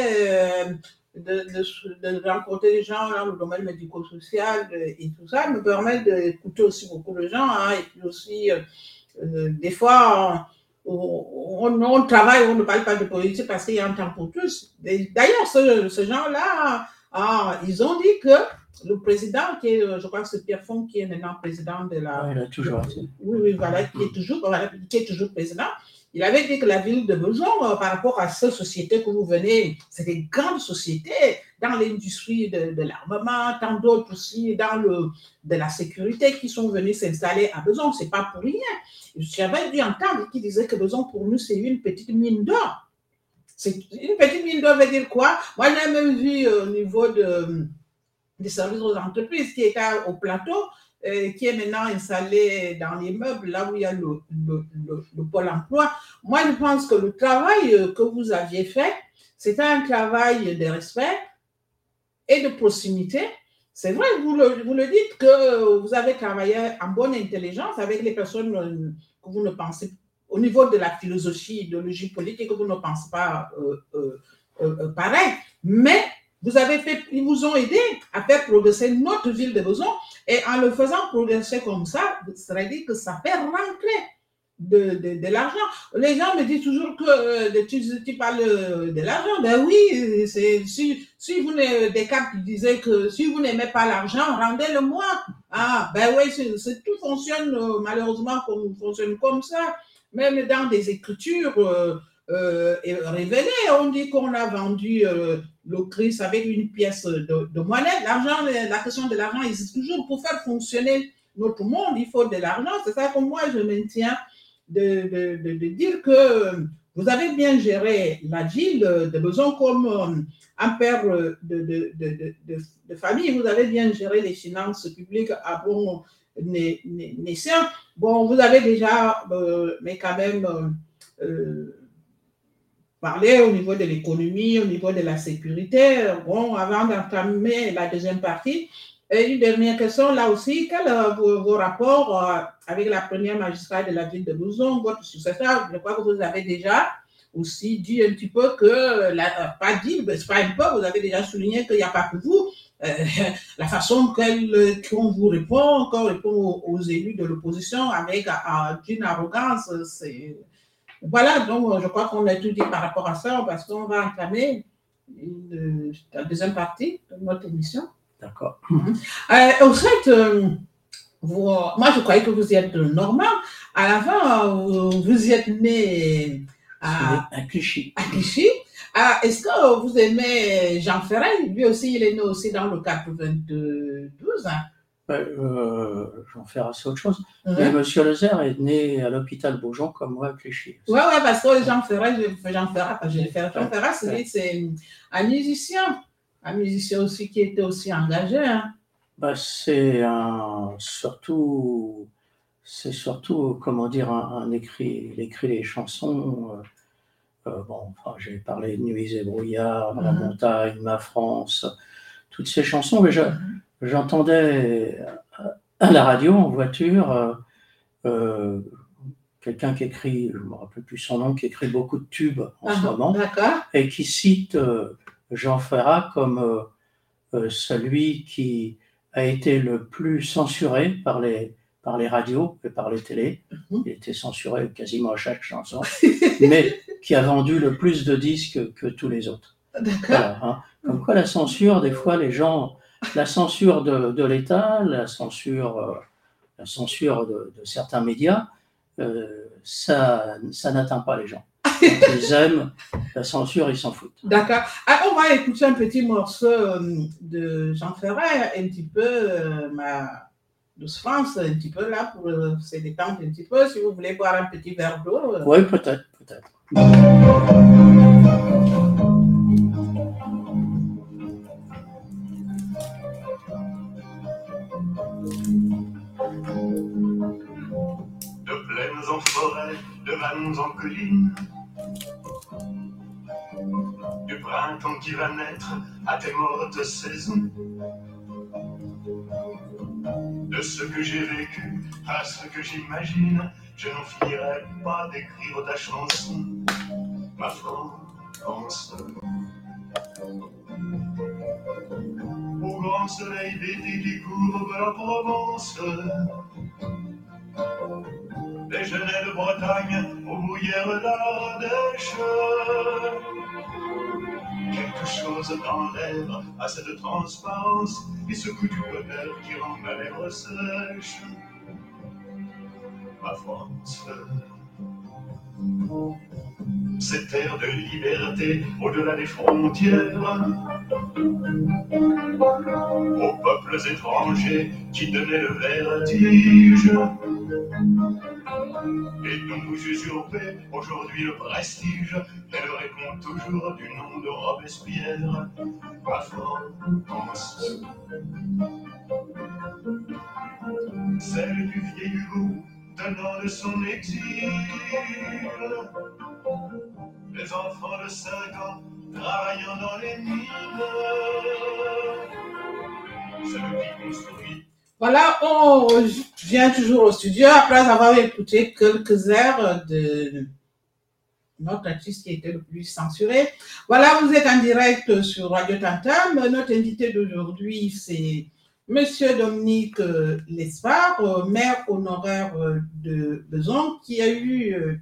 [SPEAKER 2] de, de, rencontrer des gens dans le domaine médico-social et tout ça me permet d'écouter aussi beaucoup de gens. Hein, et puis aussi, des fois, on, travaille, on ne parle pas de politique parce qu'il y a un temps pour tous. D'ailleurs, ce, ce gens-là, ah, ils ont dit que le président, qui est, je crois que c'est Pierre Font, qui est maintenant président de la.
[SPEAKER 3] Oui, il a toujours
[SPEAKER 2] Oui, oui, voilà, qui est toujours, qui est toujours président. Il avait dit que la ville de Besançon, euh, par rapport à ces sociétés que vous venez, c'est des grandes sociétés dans l'industrie de, l'armement, tant d'autres aussi dans le, de la sécurité qui sont venus s'installer à Besançon. C'est pas pour rien. J'avais dû entendre qui disait que Besançon, pour nous, c'est une petite mine d'or. C'est une petite mine d'or veut dire quoi? Moi, j'ai même vu euh, au niveau de, des services aux entreprises qui étaient au plateau, euh, qui est maintenant installé dans l'immeuble, là où il y a le, le, pôle emploi. Moi, je pense que le travail euh, que vous aviez fait, c'était un travail de respect et de proximité. C'est vrai, vous le, vous le dites que vous avez travaillé en bonne intelligence avec les personnes euh, que vous ne pensez au niveau de la philosophie, idéologie politique, que vous ne pensez pas pareil. Mais vous avez fait, ils vous ont aidé à faire progresser notre ville de Besançon. Et en le faisant progresser comme ça, ça veut dire que ça fait rentrer de, de, l'argent. Les gens me disent toujours que euh, tu, parles de l'argent. Ben oui, c'est si, si vous des cas qui disaient que si vous n'aimez pas l'argent, rendez-le moi. Ah, ben oui, c'est, tout fonctionne euh, malheureusement comme fonctionne comme ça. Même dans des écritures euh, euh révélées, on dit qu'on a vendu le Christ avec une pièce de, de monnaie. L'argent, la question de l'argent existe toujours. Pour faire fonctionner notre monde, il faut de l'argent. C'est ça que moi, je maintiens de, de, de, dire que vous avez bien géré la ville de besoin comme euh, un père de, de, famille. Vous avez bien géré les finances publiques à bon escient. Bon, vous avez déjà, euh, mais quand même, euh, parler au niveau de l'économie, au niveau de la sécurité. Bon, avant d'entamer la deuxième partie, une dernière question là aussi, quels sont vos, rapports euh, avec la première magistrate de la ville de Bouzon, votre successeur? Je crois que vous avez déjà aussi dit un petit peu que, la, pas dit, mais pas un peu, vous avez déjà souligné qu'il n'y a pas que vous. Euh, (laughs) la façon qu'on vous répond, qu'on répond aux, élus de l'opposition avec une arrogance, c'est voilà, donc je crois qu'on a tout dit par rapport à ça, parce qu'on va entamer la deuxième partie de notre émission.
[SPEAKER 3] D'accord.
[SPEAKER 2] Euh, au fait, euh, moi je croyais que vous êtes normand. À la fin, vous, y êtes né
[SPEAKER 3] à, Clichy.
[SPEAKER 2] À Clichy. Ah, est-ce que vous aimez Jean Ferret Lui aussi, il est né aussi dans le 92. Hein?
[SPEAKER 3] Euh, j'en ferai assez autre chose. Mais Monsieur Lezer est né à l'hôpital Beaujon comme moi à Clichy.
[SPEAKER 2] Oui, ouais, parce que Jean Ferrat, Jean Ferrat, Jean Ferrat, c'est un musicien, un musicien aussi qui était aussi engagé. Hein.
[SPEAKER 3] Bah, c'est un, surtout, c'est surtout, comment dire, un, écrit, il écrit les chansons. Euh, euh, bon, enfin, j'ai parlé de Nuits et brouillard, La montagne, Ma France, toutes ces chansons, mais je, mhm j'entendais à la radio en voiture euh, euh, quelqu'un qui écrit, je ne me rappelle plus son nom, qui écrit beaucoup de tubes en
[SPEAKER 2] Ah,
[SPEAKER 3] ce moment,
[SPEAKER 2] D'accord.
[SPEAKER 3] et qui cite euh, Jean Ferrat comme euh, euh, celui qui a été le plus censuré par les, par les radios et par les télés.
[SPEAKER 2] Mhm.
[SPEAKER 3] Il était censuré quasiment à chaque chanson, (laughs) mais qui a vendu le plus de disques que tous les autres.
[SPEAKER 2] D'accord.
[SPEAKER 3] Voilà, hein. Comme quoi la censure, des fois les gens, la censure de, de l'État, la censure, euh, la censure de, de certains médias, euh, ça, ça n'atteint pas les gens. (laughs) Ils aiment la censure, ils s'en foutent.
[SPEAKER 2] D'accord. Ah, on va écouter un petit morceau euh, de Jean Ferret, un petit peu, euh, ma douce France, un petit peu là, pour se détendre un petit peu. Si vous voulez boire un petit verre d'eau.
[SPEAKER 3] Oui, peut-être, peut-être.
[SPEAKER 4] Plaines en forêt, de vannes en collines. Du printemps qui va naître à tes mortes saisons. De ce que j'ai vécu à ce que j'imagine, je n'en finirai pas d'écrire ta chanson, ma France. Au grand soleil d'été qui couvre la Provence, les genêts de Bretagne aux bruyères d'Ardèche. Quelque chose dans l'air a cette transparence et ce goût du bonheur qui rend ma lèvre sèche. Ma France. Cette terre de liberté au-delà des frontières. Aux peuples étrangers qui donnaient le vertige et dont vous usurpez aujourd'hui le prestige, elle répond toujours du nom de Robespierre, ma France. Celle du vieil Hugo, tenant de son exil, les enfants de 5 ans travaillant dans les mines, celle qui construit
[SPEAKER 2] Voilà, on vient toujours au studio après avoir écouté quelques airs de notre artiste qui était le plus censuré. Voilà, vous êtes en direct sur Radio Tantam. Notre invité d'aujourd'hui, c'est Monsieur Dominique Lespard, maire honoraire de Besançon, qui a eu euh,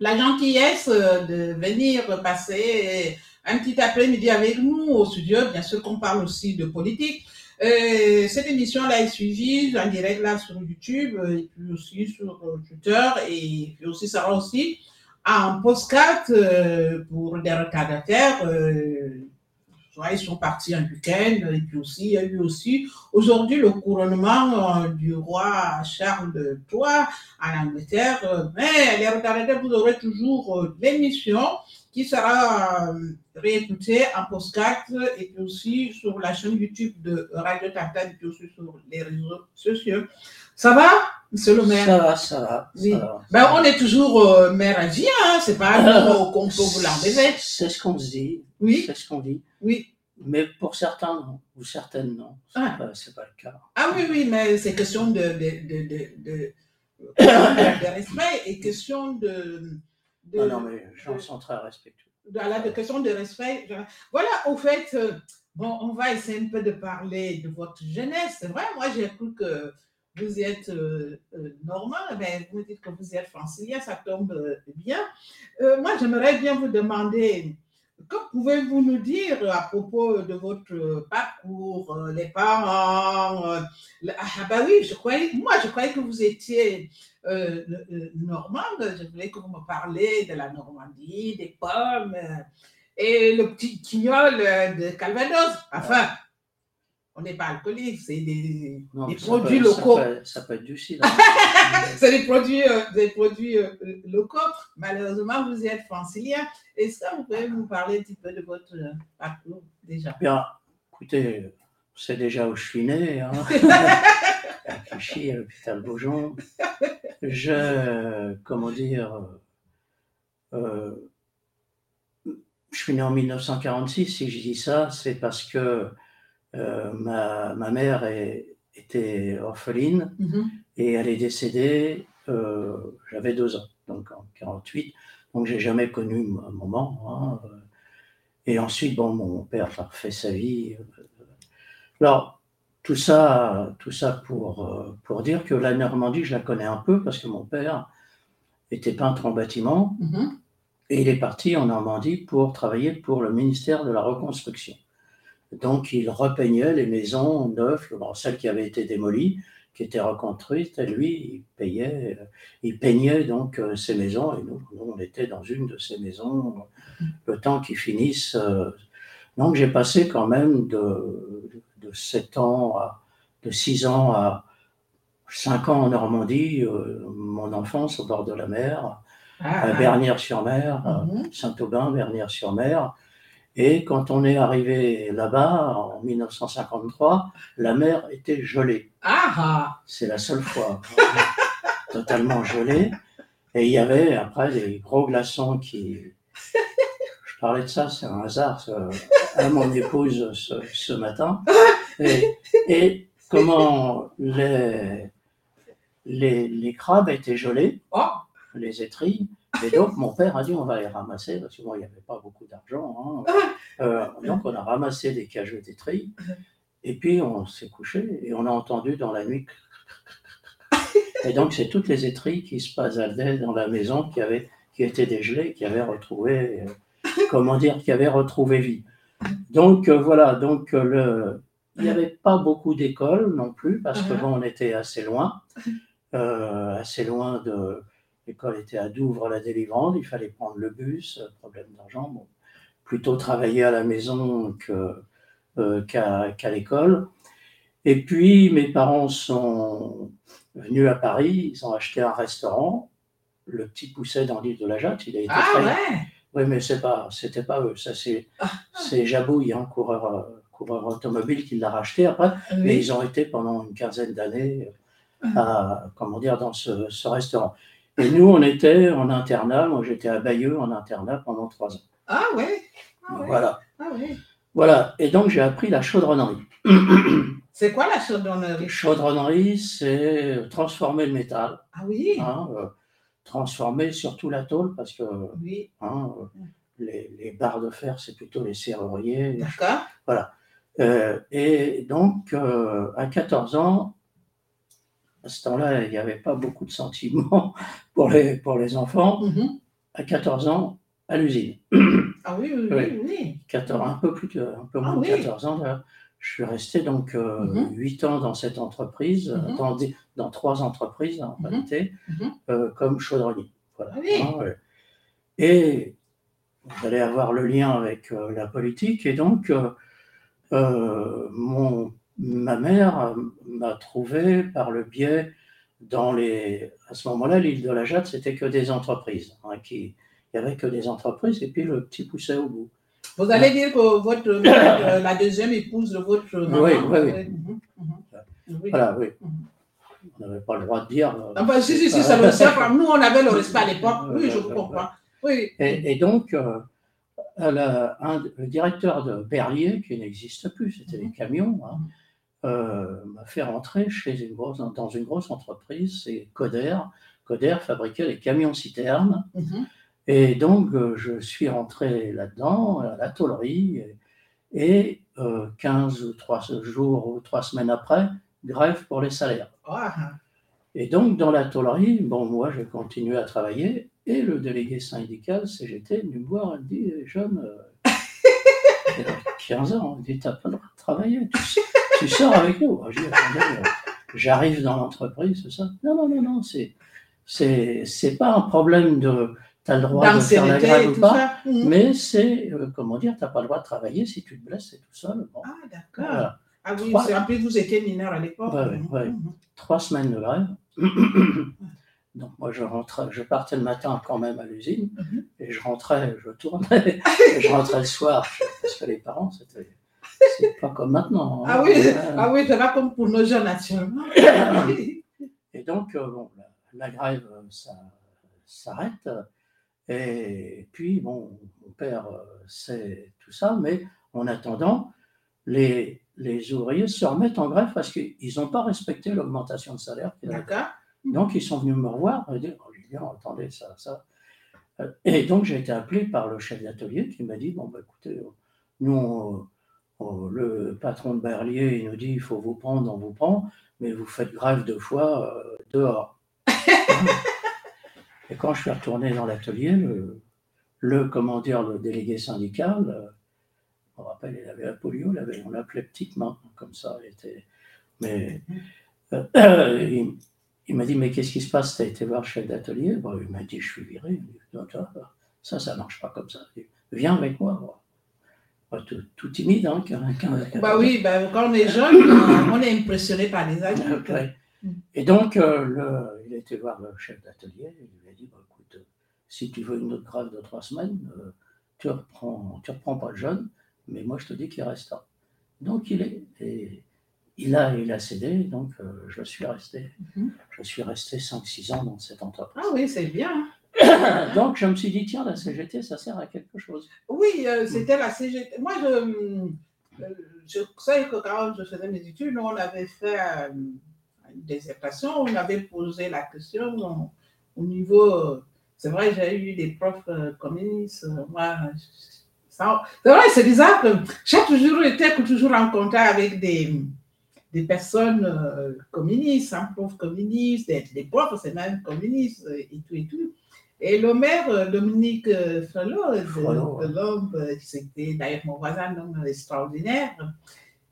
[SPEAKER 2] la gentillesse de venir passer un petit après-midi avec nous au studio. Bien sûr qu'on parle aussi de politique. Euh, cette émission-là est suivie en direct là sur YouTube euh, et puis aussi sur euh, Twitter et puis aussi ça aussi en postcard euh, pour des retardataires. Euh, ils sont partis en week-end et puis aussi il y a eu aussi aujourd'hui le couronnement du roi Charles III en Angleterre. Mais les retardataires, vous aurez toujours l'émission qui sera euh, réécoutée en postcard et puis aussi sur la chaîne YouTube de Radio Tata et puis aussi sur les réseaux sociaux. Ça va, monsieur le maire?
[SPEAKER 3] Ça va, ça va. ça
[SPEAKER 2] Oui.
[SPEAKER 3] va.
[SPEAKER 2] ben, On est toujours euh, maire à vie, hein, c'est pas nous qu'on peut vous l'enlever.
[SPEAKER 3] C'est ce qu'on se dit.
[SPEAKER 2] Oui,
[SPEAKER 3] C'est ce qu'on dit.
[SPEAKER 2] oui.
[SPEAKER 3] Mais pour certains, non. Ou certaines, non. C'est
[SPEAKER 2] Ah.
[SPEAKER 3] pas, c'est pas le cas.
[SPEAKER 2] Ah oui, oui, mais c'est question de, de, de, de (coughs) respect et question de... de
[SPEAKER 3] Ah non, mais gens sont très respectueux.
[SPEAKER 2] Voilà, de questions de respect. Voilà, au fait, euh, bon, on va essayer un peu de parler de votre jeunesse. C'est vrai, moi j'ai cru que vous êtes euh, euh, normand, mais vous dites que vous êtes francilien, ça tombe euh, bien. Euh, moi, j'aimerais bien vous demander, que pouvez-vous nous dire à propos de votre parcours, euh, les parents euh, Ah bah oui, moi je croyais que vous étiez euh, normande, je voulais que vous me parliez de la Normandie, des pommes et le petit quignol de Calvados. Enfin, on n'est pas alcoolique, c'est des,
[SPEAKER 3] Non,
[SPEAKER 2] produits
[SPEAKER 3] peut- ça
[SPEAKER 2] locaux.
[SPEAKER 3] peut- Ça peut, être du cidre. (laughs)
[SPEAKER 2] C'est des produits, euh, des produits euh, locaux. Malheureusement, vous êtes francilien. Est-ce que vous pouvez nous parler un petit peu de votre euh, parcours déjà?
[SPEAKER 3] Bien, écoutez, c'est déjà où je suis né, hein. (laughs) à Clichy, à l'hôpital Beaujon. Je, comment dire, euh, je suis né en 1946. Si je dis ça, c'est parce que euh, ma, ma mère est- était orpheline
[SPEAKER 2] Mhm.
[SPEAKER 3] et elle est décédée euh, j'avais deux ans, donc en 48. Donc, j'ai jamais connu un moment. hein. Et ensuite, bon, mon père a refait sa vie. Alors, tout ça, tout ça pour, euh, pour dire que la Normandie, je la connais un peu parce que mon père était peintre en bâtiment
[SPEAKER 2] Mhm.
[SPEAKER 3] et il est parti en Normandie pour travailler pour le ministère de la Reconstruction. Donc, il repeignait les maisons neuves, bon, celles qui avaient été démolies, qui étaient reconstruites, et lui, il payait, euh, il peignait donc euh, ces maisons, et nous, nous, on était dans une de ces maisons, le temps qu'ils finissent. euh. Donc, j'ai passé quand même de, de 7 ans à, de 6 ans à 5 ans en Normandie, mon enfance au bord de la mer,
[SPEAKER 2] Ah,
[SPEAKER 3] à. Bernières-sur-Mer,
[SPEAKER 2] Mhm.
[SPEAKER 3] Saint-Aubin, Bernières-sur-Mer. Et quand on est arrivé là-bas, en 1953, la mer était gelée.
[SPEAKER 2] Ah, ah.
[SPEAKER 3] C'est la seule fois. (laughs) totalement gelée. Et il y avait après des gros glaçons qui. Je parlais de ça, c'est un hasard, à mon épouse ce, ce matin. Et, et comment les, les, les crabes étaient gelés
[SPEAKER 2] Oh.
[SPEAKER 3] les étrilles. Et donc, mon père a dit on va les ramasser, parce que bon, il n'y avait pas beaucoup d'argent. hein. (laughs) Euh, donc, on a ramassé des cageaux d'étrilles. Et puis, on s'est couché et on a entendu dans la nuit. (laughs) Et donc, c'est toutes les étrilles qui se passaient dans la maison qui, avaient, qui étaient dégelées, qui avaient retrouvé, euh, comment dire, qui avaient retrouvé vie. Donc, euh, voilà. Donc, le, il n'y avait pas beaucoup d'écoles non plus, parce que
[SPEAKER 2] Mhm.
[SPEAKER 3] bon, on était assez loin, assez loin de. L'école était à Douvres, la délivrande, il fallait prendre le bus, euh, problème d'argent. Bon, plutôt travailler à la maison euh, qu'à, l'école. Et puis, mes parents sont venus à Paris, ils ont acheté un restaurant, le Petit Pousset dans l'île de la Jatte. Il a été
[SPEAKER 2] Ah, ouais.
[SPEAKER 3] oui, mais c'est pas, c'était pas eux. Ça, c'est, c'est Jabouille, un coureur, euh, coureur automobile qui l'a racheté après. Mais
[SPEAKER 2] Oui.
[SPEAKER 3] ils ont été pendant une quinzaine d'années comment dire, dans ce, ce restaurant. Et nous, on était en internat. Moi, j'étais à Bayeux en internat pendant trois ans.
[SPEAKER 2] Ah, ouais. Ah, ouais.
[SPEAKER 3] Voilà.
[SPEAKER 2] Ah, ouais.
[SPEAKER 3] Voilà. Et donc, j'ai appris la chaudronnerie. (clears throat)
[SPEAKER 2] C'est quoi la chaudronnerie?
[SPEAKER 3] Chaudronnerie, c'est transformer le métal.
[SPEAKER 2] Ah, oui.
[SPEAKER 3] hein, euh, transformer surtout la tôle parce que
[SPEAKER 2] Oui.
[SPEAKER 3] hein, euh, les, les barres de fer, c'est plutôt les serruriers.
[SPEAKER 2] D'accord.
[SPEAKER 3] Euh, et donc, à 14 ans, à ce temps-là, il n'y avait pas beaucoup de sentiments (laughs) pour les, pour les enfants.
[SPEAKER 2] Mhm.
[SPEAKER 3] À 14 ans, à l'usine. (clears throat)
[SPEAKER 2] Ah, oui, oui,
[SPEAKER 3] Oui.
[SPEAKER 2] oui. oui.
[SPEAKER 3] 14, un peu plus de, un peu moins
[SPEAKER 2] Ah
[SPEAKER 3] de
[SPEAKER 2] oui.
[SPEAKER 3] 14 ans. d'ailleurs. Je suis resté donc euh,
[SPEAKER 2] Mhm.
[SPEAKER 3] 8 ans dans cette entreprise,
[SPEAKER 2] Mhm.
[SPEAKER 3] dans, des- dans trois entreprises en
[SPEAKER 2] Mhm.
[SPEAKER 3] réalité,
[SPEAKER 2] Mhm.
[SPEAKER 3] euh, comme chaudronnier. Voilà.
[SPEAKER 2] Ah oui.
[SPEAKER 3] Et vous allez avoir le lien avec euh, la politique. Et donc, euh, mon, ma mère euh, m'a trouvé par le biais dans les. À ce moment-là, l'île de la Jatte, c'était que des entreprises. hein, qui, il n'y avait que des entreprises et puis le petit poussait au bout.
[SPEAKER 2] Vous allez dire que votre, euh, la deuxième épouse de votre maman.
[SPEAKER 3] Oui, oui, oui.
[SPEAKER 2] Mhm, mhm. Oui.
[SPEAKER 3] Voilà, oui.
[SPEAKER 2] Mhm.
[SPEAKER 3] On n'avait pas le droit de dire.
[SPEAKER 2] Ah, bah, si, si, si,
[SPEAKER 3] pas-
[SPEAKER 2] le comme (laughs) nous, on avait le respect à l'époque. Oui, je vous comprends. Oui.
[SPEAKER 3] Et, et donc, euh, un- le directeur de Berlier, qui n'existe plus, c'était les camions, hein, m'a fait rentrer chez une grosse, dans une grosse entreprise, c'est Coder. Coder fabriquait les camions-citernes.
[SPEAKER 2] Mhm.
[SPEAKER 3] Et donc, euh, je suis rentré là-dedans, à la tôlerie, et, et, euh, 15 ou 3 jours ou 3 semaines après, grève pour les salaires.
[SPEAKER 2] Ah,
[SPEAKER 3] Et donc, dans la tôlerie, bon, moi, j'ai continué à travailler, et le délégué syndical CGT venu me voir, il me dit, jeune, euh, (laughs) il a 15 ans, il dit, t'as pas le droit de travailler, tu, sors avec nous. Euh, j'arrive dans l'entreprise, c'est ça Non, non, non, non, c'est, c'est, c'est pas un problème de, t'as le droit de faire la grève ou pas,
[SPEAKER 2] ça. Mhm.
[SPEAKER 3] mais c'est, euh, comment dire, t'as pas le droit de travailler si tu te blesses, c'est tout seul. Bon,
[SPEAKER 2] Ah, d'accord.
[SPEAKER 3] voilà.
[SPEAKER 2] Ah oui,
[SPEAKER 3] Trois-
[SPEAKER 2] c'est- en plus, vous étiez mineur à l'époque.
[SPEAKER 3] Ouais, ouais, ouais.
[SPEAKER 2] mhm.
[SPEAKER 3] trois semaines de grève. (coughs) Donc moi je rentrais, je partais le matin quand même à l'usine et je rentrais, je tournais, et (laughs) je rentrais le soir parce que les parents c'était c'est pas comme maintenant. hein.
[SPEAKER 2] Ah oui, ah oui, c'est pas comme pour nos jeunes actuellement. (coughs)
[SPEAKER 3] Et donc euh, bon, la, la grève euh, ça s'arrête et puis bon mon père euh, sait tout ça, mais en attendant les les ouvriers se remettent en grève parce qu'ils n'ont pas respecté l'augmentation de salaire
[SPEAKER 2] D'accord.
[SPEAKER 3] Donc, ils sont venus me revoir, me dire, oh, attendez, ça, ça. Et donc, j'ai été appelé par le chef d'atelier qui m'a dit, bon, bah, écoutez, nous, le patron de Berlier, il nous dit, il faut vous prendre, on vous prend, mais vous faites grève deux fois euh, dehors. (laughs) Et quand je suis retourné dans l'atelier, le, le, comment dire, le délégué syndical, euh, je me rappelle, il avait la polio, il avait- on l'appelait petite main, comme ça. il était- mais euh, (coughs) il, il m'a dit, mais qu'est-ce qui se passe? Tu as été voir le chef d'atelier? Bon, Il m'a dit, je suis viré. Dit, ça, ça, marche pas comme ça. Dit, Viens avec moi. Bon. Tout, tout timide, hein, qu'un- qu'un-
[SPEAKER 2] Bah oui, bah, quand on est jeune, on est impressionné par les adultes.
[SPEAKER 3] Ouais. Et donc, euh, le- il a été voir le chef d'atelier, il lui a dit, bah, écoute, si tu veux une autre grève de trois semaines, euh, tu reprends, tu reprends pas le jeune, mais moi je te dis qu'il restera. Donc il est, et il a, il a cédé, donc euh, je suis resté.
[SPEAKER 2] Mhm.
[SPEAKER 3] Je suis resté 5-6 ans dans cette entreprise.
[SPEAKER 2] Ah oui, c'est bien. (coughs)
[SPEAKER 3] donc je me suis dit, tiens, la CGT, ça sert à quelque chose.
[SPEAKER 2] Oui, euh, c'était la CGT. Moi, je, euh, je sais que quand je faisais mes études, on avait fait euh, une dissertation, on avait posé la question au, au niveau. C'est vrai, j'ai eu des profs euh, communistes. moi, c'est vrai, c'est bizarre que j'ai toujours été toujours en contact avec des, des personnes euh, communistes, un prof communiste, des, des profs, c'est même communistes euh, et tout et tout. Et le maire, euh, Dominique euh, Frelot, de,
[SPEAKER 3] Frelot,
[SPEAKER 2] de euh, c'était d'ailleurs mon voisin, un homme extraordinaire,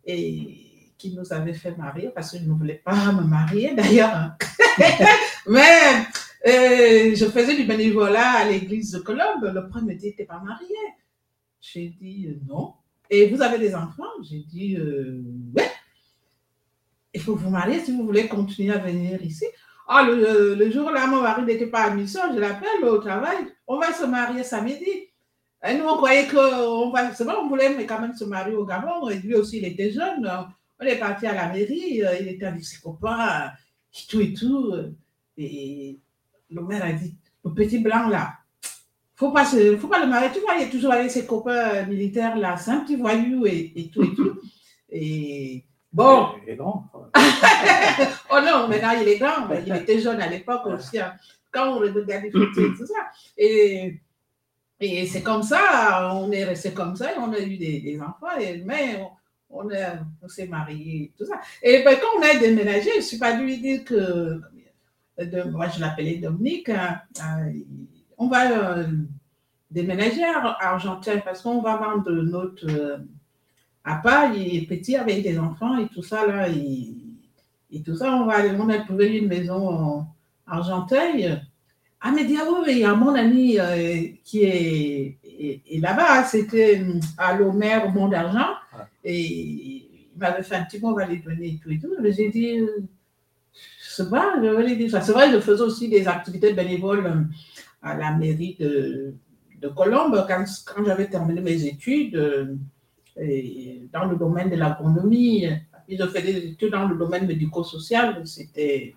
[SPEAKER 2] et qui nous avait fait marier, parce que je ne voulais pas me marier (laughs) d'ailleurs. (laughs) Mais euh, je faisais du bénévolat à l'église de Colombe. Le premier me dit, t'es pas marié J'ai dit, euh, non. Et vous avez des enfants? J'ai dit, euh, ouais. Il faut vous marier si vous voulez continuer à venir ici. Ah, le, le jour-là, mon mari n'était pas à mission, je l'appelle au travail. On va se marier samedi. Et nous, on croyait que va. C'est vrai, on voulait mais quand même se marier au Gabon. Et lui aussi, il était jeune. On est parti à la mairie. euh, Il était avec ses copains, tout et tout. Et le maire a dit le petit blanc là, faut pas, se, faut pas le marier. Tu vois, il est toujours avec ses copains militaires là. C'est un petit voyou et, et tout et tout. Et bon.
[SPEAKER 3] Il est grand. (laughs)
[SPEAKER 2] Oh non, maintenant il est grand, mais il était jeune à l'époque aussi. hein. Quand on regardait les photos et tout ça. Et, et c'est comme ça, on est resté comme ça, et on a eu des, des enfants, et, mais on, s'est mariés, tout ça. Et ben, quand on a déménagé, je ne suis pas dû lui dire que, de- moi je l'appelais Dominique, hein, hein, on va euh, déménager à Argentine parce qu'on va vendre notre euh, appart, il est petit avec des enfants et tout ça là, et, et tout ça, on va aller, on a trouvé une maison en Argenteuil. Ah, mais ah oui, oui, il y a mon ami euh, qui est, est- est là-bas, c'était hum, à l'Omer, au Mont d'Argent,
[SPEAKER 3] Ouais.
[SPEAKER 2] et il m'avait fait un petit mot, on va les donner et tout et tout. Mais j'ai dit, euh, c'est vrai, je vais lui dire. C'est vrai, je faisais aussi des activités bénévoles euh, à la mairie de, de Colombe quand, quand j'avais terminé mes études euh, dans le domaine de l'agronomie. Puis je faisais des études dans le domaine médico-social. C'était.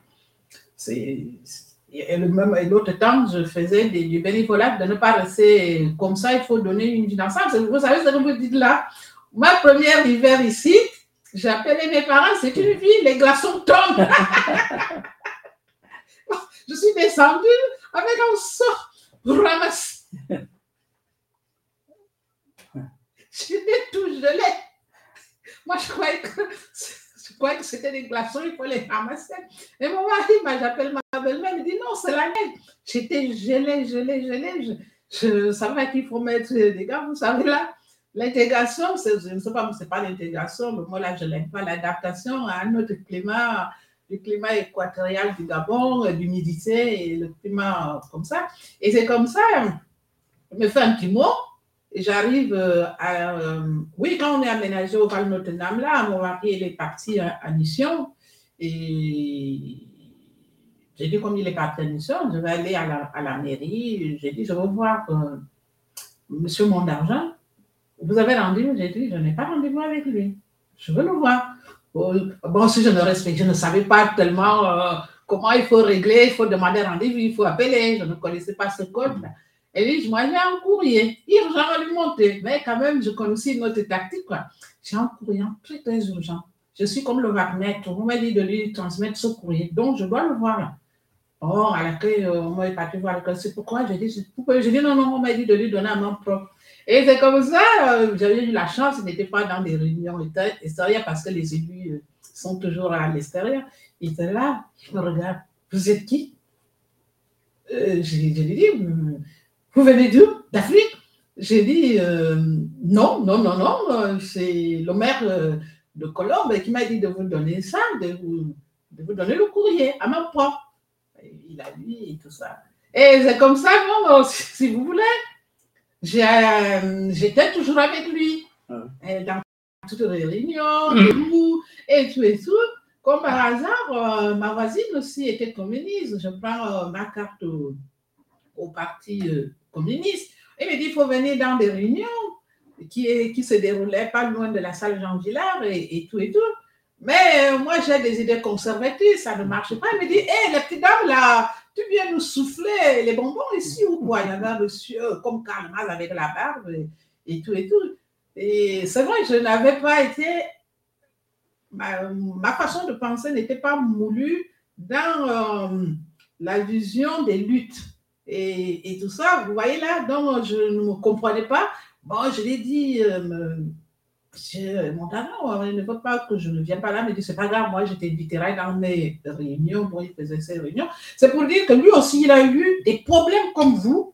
[SPEAKER 2] Et le même- et l'autre temps, je faisais des- du bénévolat, de ne pas rester comme ça, il faut donner une d'ensemble. Vous savez ce que vous dites là? Ma première hiver ici, appelé mes parents, c'est une vie, les glaçons tombent. (laughs) je suis descendue avec un sort pour ramasser. J'étais tout gelé. Moi, je croyais que, je croyais que c'était des glaçons, il faut les ramasser. Et mon mari, j'appelle ma belle-mère, il dit non, c'est la neige. J'étais gelée, gelée, gelée. Je, je savais qu'il faut mettre des gars, vous savez là. L'intégration, je ne sais pas, c'est pas l'intégration, mais moi là, je n'aime pas l'adaptation à un autre climat, le climat équatorial du Gabon, l'humidité et le climat comme ça. Et c'est comme ça, je me fais un petit mot, j'arrive euh, à. euh, oui, quand on est aménagé au Val Notre-Dame, là, mon mari, est parti à, mission, et j'ai dit, comme il est parti à mission, je vais aller à la, mairie, j'ai dit, je veux voir euh, monsieur Mondargent. Vous avez rendez-vous? J'ai dit, je n'ai pas rendez-vous avec lui. Je veux le voir. Bon, bon, si je ne respecte, je ne savais pas tellement euh, comment il faut régler, il faut demander rendez-vous, il faut appeler. Je ne connaissais pas ce code-là. Et lui, moi, j'ai un courrier à lui monter. Mais quand même, je connaissais une autre tactique. quoi. J'ai un courrier très, très urgent. Je suis comme le Wagner. On m'a dit de lui transmettre ce courrier. Donc, je dois le voir. Bon, à l'accueil, euh, moi, il est parti voir l'école. C'est pourquoi j'ai dit, pourquoi dit non, non, on m'a dit de lui donner un nom propre. Et c'est comme ça, euh, j'avais eu la chance, il n'était pas dans des réunions extérieures parce que les élus euh, sont toujours à l'extérieur. Il était là, je me regarde, vous êtes qui? Euh, Je lui ai dit, vous venez d'où? D'Afrique? J'ai dit, euh, non, non, non, non, euh, c'est le maire euh, de Colombe qui m'a dit de vous donner ça, de vous, de vous donner le courrier à ma propre. Il a lu et tout ça. Et c'est comme ça, bon, si, vous voulez, j'étais toujours avec lui. Et dans toutes les réunions,
[SPEAKER 3] Mhm.
[SPEAKER 2] et tout, et tout, et tout. Comme par hasard, ma voisine aussi était communiste. Je prends ma carte au, parti euh, communiste. Il me dit, il faut venir dans des réunions qui, qui se déroulaient pas loin de la salle Jean Villard et, tout et tout. Mais euh, moi, j'ai des idées conservatrices, ça ne marche pas. Il me dit, hé, les petites dames là, tu viens nous souffler les bonbons ici ou quoi? Il y avait un monsieur comme Karl avec la barbe et, et tout et tout. Et c'est vrai, je n'avais pas été. Ma, ma façon de penser n'était pas moulue dans euh, la vision des luttes et, et tout ça. Vous voyez là, donc je ne me comprenais pas. Bon, je l'ai dit, euh, monsieur Montano, il ne veut pas que je ne vienne pas là, mais il dit, c'est pas grave, moi je t'inviterai dans mes réunions. Bon, il faisait ses réunions. C'est pour dire que lui aussi, il a eu des problèmes comme vous.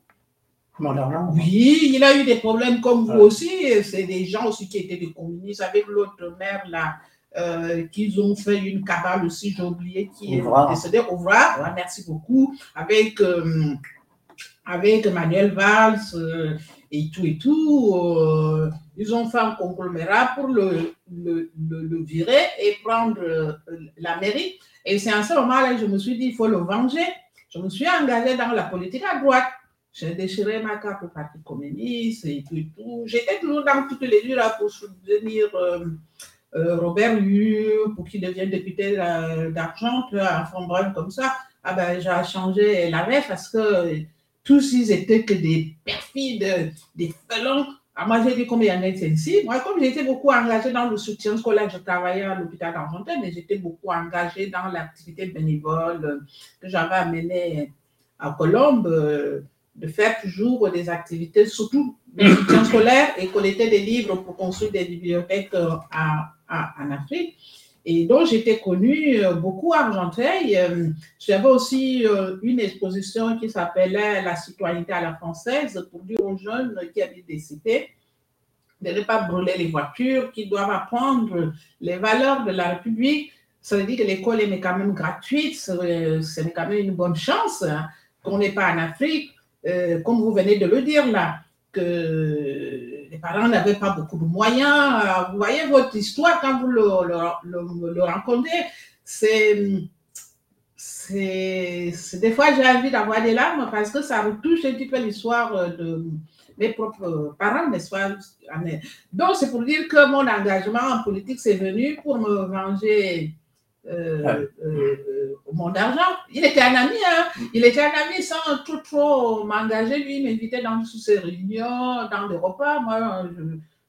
[SPEAKER 2] Oui, il a eu des problèmes comme vous aussi. C'est des gens aussi qui étaient des communistes avec l'autre maire là, euh, qu'ils ont fait une cabale aussi, j'ai oublié qui est décédé, Ouvrard. Ouais, merci beaucoup. Avec, euh, avec Manuel Valls euh, et tout et tout. euh, ils ont fait un conglomérat pour le, virer et prendre euh, la mairie. Et c'est à ce moment-là que je me suis dit, il faut le venger. Je me suis engagée dans la politique à droite. J'ai déchiré ma carte au Parti communiste et tout et tout. J'étais toujours dans toutes les là pour soutenir Robert Hu, pour qu'il devienne député d'argent, un fond brun comme ça. Ah ben, j'ai changé la parce que tous ils étaient que des perfides, des felons. Ah, moi, j'ai dit comme il y en a ici. Moi, comme j'étais beaucoup engagée dans le soutien scolaire, je travaillais à l'hôpital d'Argenteuil, mais j'étais beaucoup engagée dans l'activité bénévole euh, que j'avais amenée à Colombe. euh, de faire toujours des activités, surtout de (coughs) soutien scolaire et collecter des livres pour construire des bibliothèques euh, à- à- en Afrique. Et donc, j'étais connue euh, beaucoup à Argenteuil. Euh, J'avais aussi euh, une exposition qui s'appelait La citoyenneté à la française pour dire aux jeunes qui habitent des cités de ne pas brûler les voitures, qui doivent apprendre les valeurs de la République. Ça veut dire que l'école est quand même gratuite, c'est c'est quand même une bonne chance hein, qu'on n'est pas en Afrique euh, comme vous venez de le dire là, que les parents n'avaient pas beaucoup de moyens. Euh, Vous voyez votre histoire quand vous le, rencontrez, c'est, des fois j'ai envie d'avoir des larmes parce que ça retouche un petit peu l'histoire euh, de mes propres parents, n'est-ce pas? Donc c'est pour dire que mon engagement en politique c'est venu pour me venger euh, euh, mon argent. Il était un ami, hein. Il était un ami sans trop, trop m'engager. Lui, il m'invitait dans toutes ses réunions, dans des repas. Moi,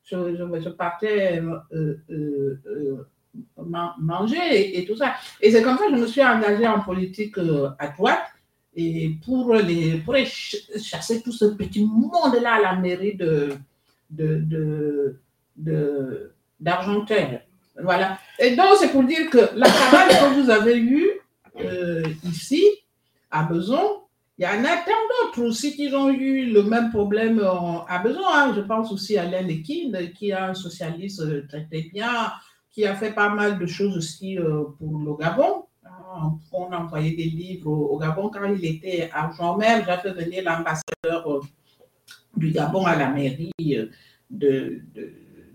[SPEAKER 2] je, je, partais euh, euh, man- manger et, et tout ça. Et c'est comme ça que je me suis engagée en politique euh, à droite. Et pour, les, pour les chasser tout ce petit monde-là à la mairie de, de, de, de, d'Argenteuil. Voilà. Et donc, c'est pour dire que la cabane que vous avez eue euh, ici, à Beson, il y en a tant d'autres aussi qui ont eu le même problème à Beson. hein. Je pense aussi à Alain Lekin, qui est un socialiste euh, très, très bien, qui a fait pas mal de choses aussi euh, pour le Gabon. Hein, On a envoyé des livres au Gabon quand il était à Jean-Mer. J'ai fait venir l'ambassadeur du Gabon à la mairie de-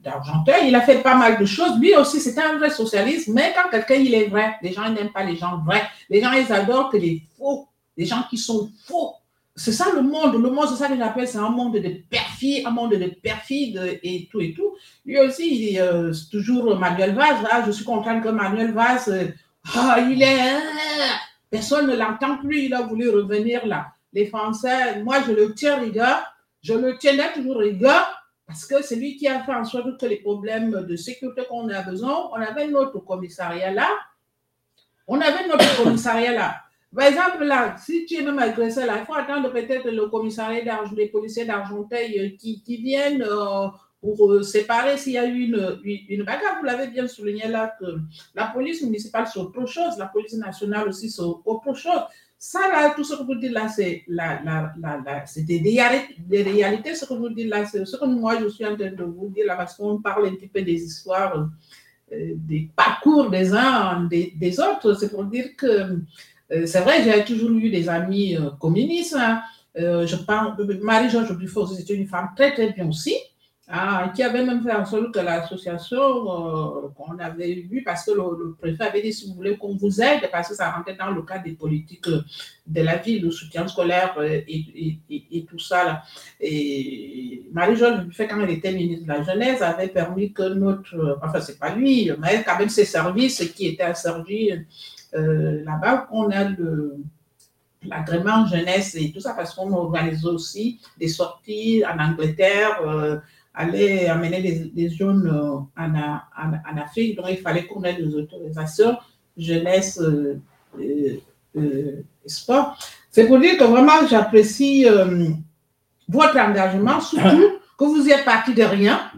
[SPEAKER 2] d'Argenteuil. Il a fait pas mal de choses. Lui aussi, c'était un vrai socialiste, mais quand quelqu'un il est vrai, les gens n'aiment pas les gens vrais. Les gens, ils adorent que les faux, les gens qui sont faux. C'est ça le monde. Le monde, c'est ça que j'appelle, c'est un monde de perfides, un monde de perfides et tout et tout. Lui aussi, il, euh, c'est toujours Manuel Vaz. Ah, je suis contente que Manuel Vaz, euh, ah, il est. ah, personne ne l'entend plus. Il a voulu revenir là. Les Français, moi, je le tiens rigueur. Je le tiendrai toujours rigueur parce que c'est lui qui a fait en sorte que les problèmes de sécurité qu'on a besoin, on avait notre commissariat là. On avait notre (coughs) commissariat là. Par exemple, là, si tu es même agressé, là, il faut attendre peut-être le commissariat d'Argenteuil, les policiers d'Argenteuil euh, qui, viennent euh, pour euh, séparer s'il y a eu une, une bagarre. Vous l'avez bien souligné là que la police municipale, c'est autre chose, la police nationale aussi, c'est autre chose. Ça, là, tout ce que vous dites là, c'est la, la, la, la- des, réalités, ce que vous dites là, c'est ce que moi, je suis en train de vous dire là, parce qu'on parle un petit peu des histoires, euh, des parcours des uns, des, des autres. C'est pour dire que, euh, c'est vrai, j'ai toujours eu des amis euh, communistes. hein. Je parle, Marie-Georges Buffo, c'était une femme très, très bien aussi. Ah, qui avait même fait en sorte que l'association euh, qu'on avait vue, parce que le, préfet avait dit si vous voulez qu'on vous aide, parce que ça rentrait dans le cadre des politiques de la ville, le soutien scolaire euh, et, tout ça. Là. Et Buffet, quand elle était ministre de la Jeunesse, avait permis que notre, euh, enfin c'est pas lui, mais quand même ses services qui étaient asservis euh, là-bas, qu'on a le l'agrément jeunesse et tout ça, parce qu'on organise aussi des sorties en Angleterre, euh, aller amener des, jeunes euh, en, Afrique. Donc, il fallait qu'on ait des autorisations jeunesse euh, euh, euh, sport. C'est pour dire que vraiment, j'apprécie euh, votre engagement, surtout que vous êtes parti de rien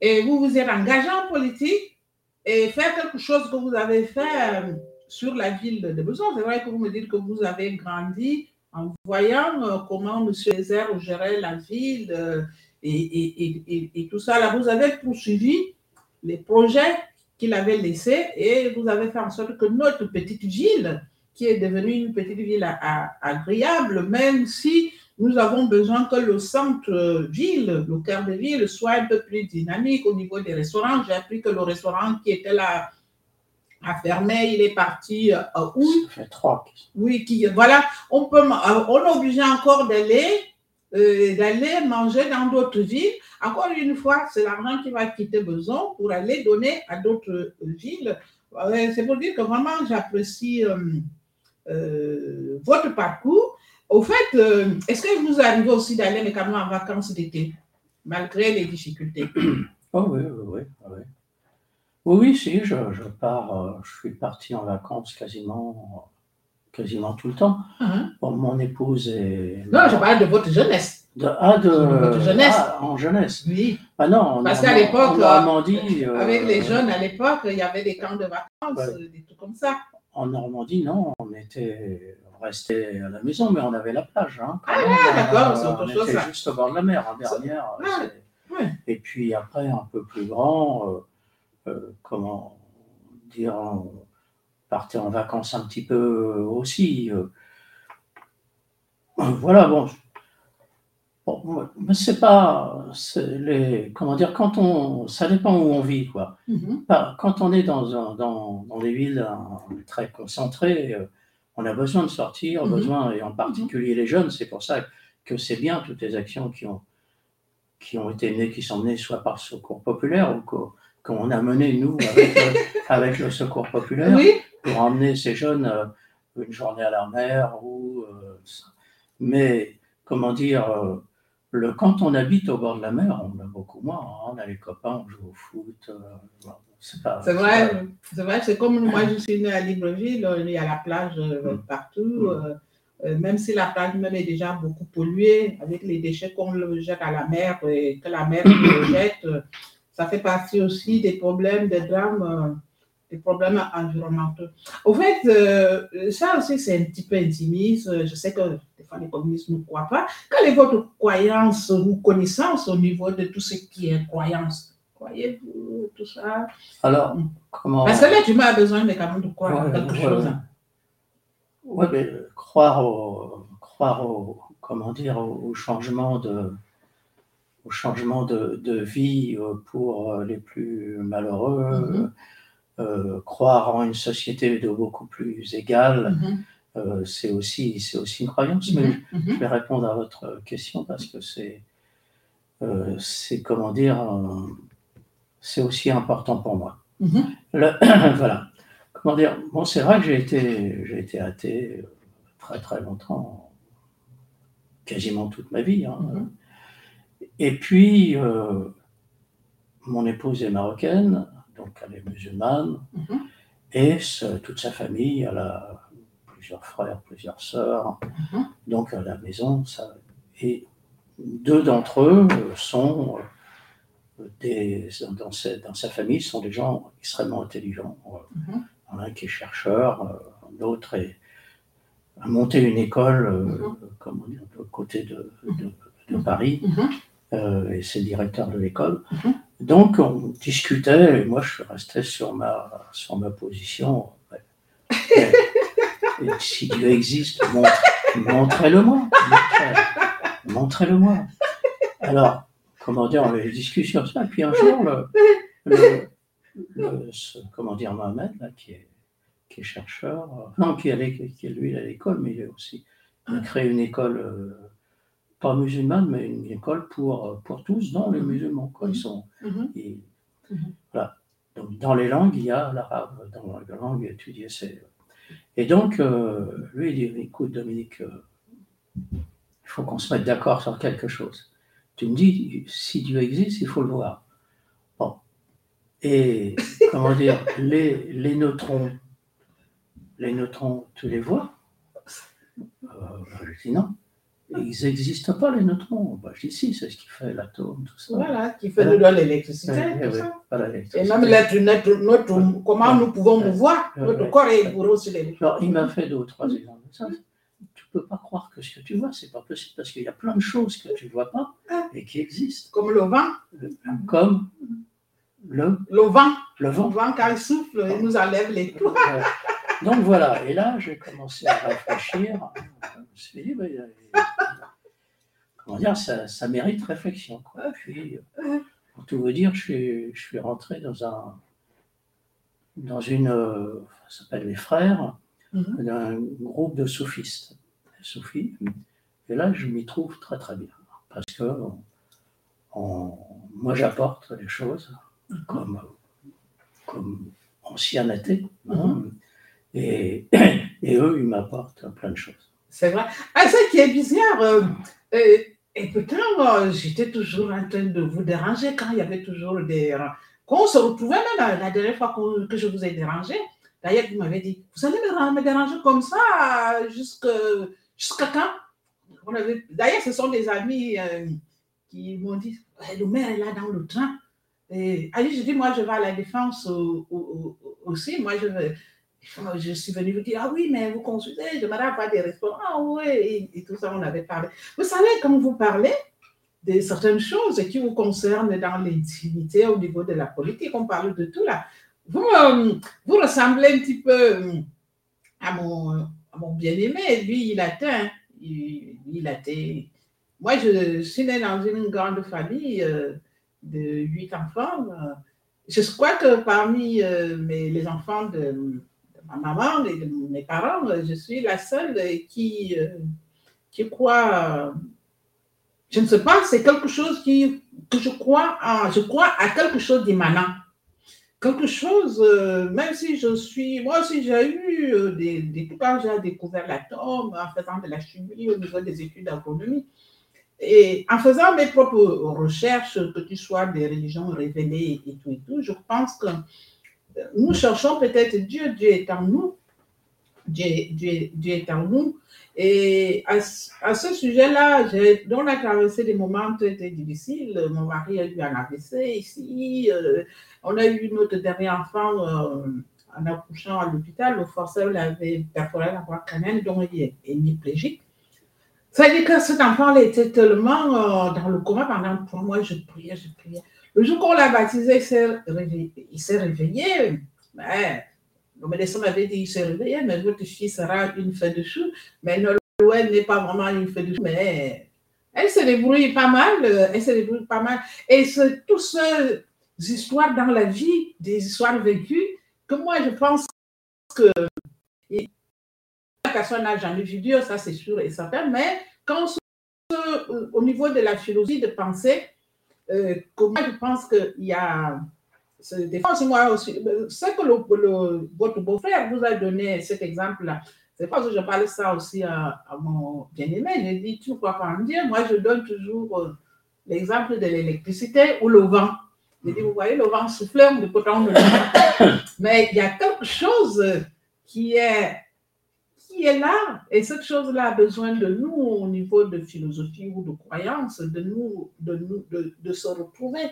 [SPEAKER 2] et vous vous êtes engagé en politique et faire quelque chose que vous avez fait sur la ville de Besançon. C'est vrai que vous me dites que vous avez grandi en voyant comment M. Ezer gérait la ville et, et- et- et- tout ça. Là, vous avez poursuivi les projets qu'il avait laissés et vous avez fait en sorte que notre petite ville, qui est devenue une petite ville agréable, même si nous avons besoin que le centre-ville, le cœur de ville, soit un peu plus dynamique au niveau des restaurants. J'ai appris que le restaurant qui était là a fermé, il est parti euh, où?
[SPEAKER 3] Ça fait trois.
[SPEAKER 2] oui, qui, voilà, on, peut, euh, on est obligé encore d'aller euh, d'aller manger dans d'autres villes. Encore une fois, c'est l'argent qui va quitter Beson pour aller donner à d'autres villes. C'est pour dire que vraiment, j'apprécie euh, euh, votre parcours. Au fait, est-ce que vous arrivez aussi d'aller mécaniquement en vacances d'été, malgré les difficultés? (clears throat)
[SPEAKER 3] Oh oui, oui, oui. Oui, oui, oui, si, je, je pars, je suis parti en vacances quasiment, quasiment tout le temps. Bon, mon épouse est.
[SPEAKER 2] Non, je parle de votre jeunesse.
[SPEAKER 3] De, ah, de,
[SPEAKER 2] Votre jeunesse.
[SPEAKER 3] ah, en jeunesse.
[SPEAKER 2] Oui,
[SPEAKER 3] Ah non, en
[SPEAKER 2] Parce qu'à l'époque,
[SPEAKER 3] en Normandie, euh,
[SPEAKER 2] avec les jeunes à l'époque, il y avait des camps de vacances,
[SPEAKER 3] Ouais.
[SPEAKER 2] euh, des trucs comme ça.
[SPEAKER 3] En Normandie, non, on était on restait à la maison, mais on avait la plage. Hein,
[SPEAKER 2] Ah, ouais, d'accord,
[SPEAKER 3] Euh,
[SPEAKER 2] c'est autre
[SPEAKER 3] on
[SPEAKER 2] chose,
[SPEAKER 3] était
[SPEAKER 2] ça.
[SPEAKER 3] juste au bord de la mer, en dernière.
[SPEAKER 2] Ouais,
[SPEAKER 3] c'est-
[SPEAKER 2] ouais.
[SPEAKER 3] Et puis après, un peu plus grand, euh, euh, comment dire, on partait en vacances un petit peu euh, aussi. euh. Voilà, bon. Bon, mais c'est pas, les, comment dire, quand on, ça dépend où on vit, quoi.
[SPEAKER 2] Mhm.
[SPEAKER 3] Pas- Quand on est dans, dans, dans des villes euh, très concentrées, euh, on a besoin de sortir,
[SPEAKER 2] Mhm.
[SPEAKER 3] besoin, et en particulier les jeunes, c'est pour ça que c'est bien toutes les actions qui ont, qui ont été menées, qui sont menées soit par Secours Populaire ou qu'o- qu'on a menées, nous, avec, le- (laughs) avec le Secours Populaire,
[SPEAKER 2] Oui,
[SPEAKER 3] pour emmener ces jeunes euh, une journée à la mer ou euh, mais comment dire euh, le, quand on habite au bord de la mer on a beaucoup moins hein, on a les copains on joue au foot euh, c'est
[SPEAKER 2] vrai. C'est vrai, c'est comme moi, je suis née à Libreville, il y a la plage euh,
[SPEAKER 3] Mm.
[SPEAKER 2] partout.
[SPEAKER 3] Mm.
[SPEAKER 2] euh, même si la plage même est déjà beaucoup polluée avec les déchets qu'on le jette à la mer et que la mer le jette, ça fait partie aussi des problèmes, des drames, des problèmes environnementaux. Au fait, euh, ça aussi c'est un petit peu intimiste. Je sais que des fois les communistes ne croient pas. Quelle est votre croyance ou connaissance au niveau de tout ce qui est croyance? Croyez-vous tout ça?
[SPEAKER 3] Alors comment
[SPEAKER 2] Parce que l'être humain a besoin de quand même de croire
[SPEAKER 3] Ouais,
[SPEAKER 2] quelque
[SPEAKER 3] ouais,
[SPEAKER 2] chose.
[SPEAKER 3] Ouais, mais croire au, croire au, comment dire, au, au changement de, au changement de, de vie euh, pour euh, les plus malheureux,
[SPEAKER 2] Mhm.
[SPEAKER 3] Euh, croire en une société de beaucoup plus égale,
[SPEAKER 2] Mhm,
[SPEAKER 3] euh, c'est aussi, c'est aussi une croyance. Mais
[SPEAKER 2] mhm,
[SPEAKER 3] je
[SPEAKER 2] mhm.
[SPEAKER 3] vais répondre à votre question parce que c'est, euh, c'est comment dire, c'est aussi important pour moi. Le- (clears throat) voilà. Comment dire Bon, c'est vrai que j'ai été, j'ai été athée très très longtemps, quasiment toute ma vie. hein. Et puis, mon épouse est marocaine, donc elle est musulmane,
[SPEAKER 2] Mhm.
[SPEAKER 3] et ce- toute sa famille, elle a plusieurs frères, plusieurs sœurs.
[SPEAKER 2] Mhm.
[SPEAKER 3] Donc à la maison, ça. Et deux d'entre eux sont euh, des, dans, sa, dans sa famille sont des gens extrêmement intelligents.
[SPEAKER 2] Mhm.
[SPEAKER 3] Un qui est chercheur, euh, l'autre est, a monté une école, euh,
[SPEAKER 2] Mhm.
[SPEAKER 3] comment dire, de côté de, de- de Paris, euh, et c'est le directeur de l'école. Donc on discutait, et moi je resté sur ma, sur ma position. Ouais. Et- (laughs) et si Dieu existe, montre- montrez-le-moi. montrez- Montrez-le-moi. Alors, comment dire, on a eu des discussions ça, et puis un jour, le, le- le- ce- comment dire, Mohamed, là, qui est, qui est chercheur, euh, non, qui est, qui est lui à l'école, mais il est aussi, il a créé une école, euh, pas musulmane, mais une école pour, euh, pour tous, dont les musulmans. Quoi. Ils sont,
[SPEAKER 2] Mhm.
[SPEAKER 3] ils-
[SPEAKER 2] Mhm.
[SPEAKER 3] voilà. Donc, dans les langues, il y a l'arabe, dans la langue étudiée, c'est. Et donc, euh, lui, il dit écoute, Dominique, euh, il faut qu'on se mette d'accord sur quelque chose. Tu me dis, si Dieu existe, il faut le voir. Bon. Et, (laughs) comment dire, les, les neutrons, les neutrons, tu les vois? Euh, Je dis non. Ils n'existent pas, les neutrons. Bah, je dis si, c'est ce qui fait l'atome, tout ça.
[SPEAKER 2] Voilà, qui fait de l'électricité, tout ça.
[SPEAKER 3] voilà,
[SPEAKER 2] Et même l'être, notre, notre- comment nous pouvons nous voir, notre corps est pour aussi les
[SPEAKER 3] Alors, il m'a fait deux ou trois exemples. Ça, tu ne peux pas croire que ce que tu vois, c'est pas possible, parce qu'il y a plein de choses que tu ne vois pas et qui existent,
[SPEAKER 2] Comme le vent,
[SPEAKER 3] comme le,
[SPEAKER 2] le vent,
[SPEAKER 3] le
[SPEAKER 2] le
[SPEAKER 3] vent.
[SPEAKER 2] vent quand il souffle, il nous enlève les trous. (laughs)
[SPEAKER 3] Donc voilà, et là, j'ai commencé à réfléchir. Je me suis dit, euh, comment dire, ça, ça mérite réflexion. Quoi. Puis, pour tout vous dire, je suis, je suis rentré dans un dans une, ça s'appelle les frères,
[SPEAKER 2] Mhm.
[SPEAKER 3] d'un groupe de soufistes, soufis. Et là, je m'y trouve très très bien, parce que on- on- moi, j'apporte les choses comme comme ancien athée, hein, (clears throat) et, eux, ils m'apportent plein de choses.
[SPEAKER 2] C'est vrai. Ah, ça qui est bizarre. euh, euh, et pourtant, euh, j'étais toujours en train de vous déranger quand il y avait toujours des. euh, Quand on se retrouvait, même la, la dernière fois que je vous ai dérangé, d'ailleurs, vous m'avez dit Vous allez me, déranger comme ça euh, jusqu'à quand? D'ailleurs, ce sont des amis euh, qui m'ont dit Eh, Le maire est là dans le train. Et allez, je dis Moi, je vais à la défense euh, au- au- au- aussi. Moi, je vais. Je suis venue vous dire, ah oui, mais vous consultez, j'aimerais avoir des restaurants, ah oui, et, tout ça, on avait parlé. Vous savez, quand vous parlez de certaines choses qui vous concernent dans l'intimité au niveau de la politique, on parle de tout là. Vous, euh, vous ressemblez un petit peu euh, à mon, à mon bien-aimé, lui, il atteint, il, il atteint. Moi, je suis née dans une grande famille euh, de huit enfants. euh, je crois que parmi euh, mes, les enfants de ma maman de mes parents, je suis la seule euh, qui, euh, qui croit, euh, je ne sais pas, c'est quelque chose qui, que je crois, en, je crois à quelque chose d'immanent. Quelque chose, même si je suis, moi aussi j'ai eu des, des quand j'ai découvert l'atome en faisant de la chimie au niveau des études d'agronomie. Et en faisant mes propres recherches, que tu sois des religions révélées et tout et tout, je pense que nous cherchons peut-être Dieu, Dieu est en nous, Dieu, Dieu, est en nous. Et à, à ce sujet-là, on a traversé des moments très, très difficiles. Mon mari a eu un AVC ici. euh, on a eu notre dernier enfant euh, en accouchant à l'hôpital. Le forceps l'avait perforé la voie canine, donc il est hémiplégique. Ça veut dire que cet enfant-là était tellement euh, dans le coma pendant trois mois. Je priais, je priais. Le jour qu'on l'a baptisé, il s'est réveillé. Il. Mais, le médecin m'avait dit il s'est réveillé, mais votre fille sera une fée de chou. Mais Nolwenn n'est pas vraiment une fée de chou. Mais elle se débrouille pas mal. Elle se débrouille pas mal. Et c'est toutes ces histoires dans la vie, des histoires vécues, que moi, je pense que la personne n'a jamais vu Dieu, ça c'est sûr et certain, mais quand ce- ce- au niveau de la philosophie de pensée, euh, moi je pense qu'il y a des fois moi aussi, euh, c'est que le, le- votre beau-frère vous a donné cet exemple-là. C'est parce que je parle ça aussi à, à mon bien-aimé. J'ai dit, tu ne crois pas en Dieu Moi, je donne toujours euh, l'exemple de l'électricité ou le vent. J'ai dit, vous voyez, le vent souffle, on ne peut pas. Mais il y a quelque chose qui est qui est là, et cette chose-là a besoin de nous au niveau de philosophie ou de croyance, de nous, de, nous, de, de se retrouver,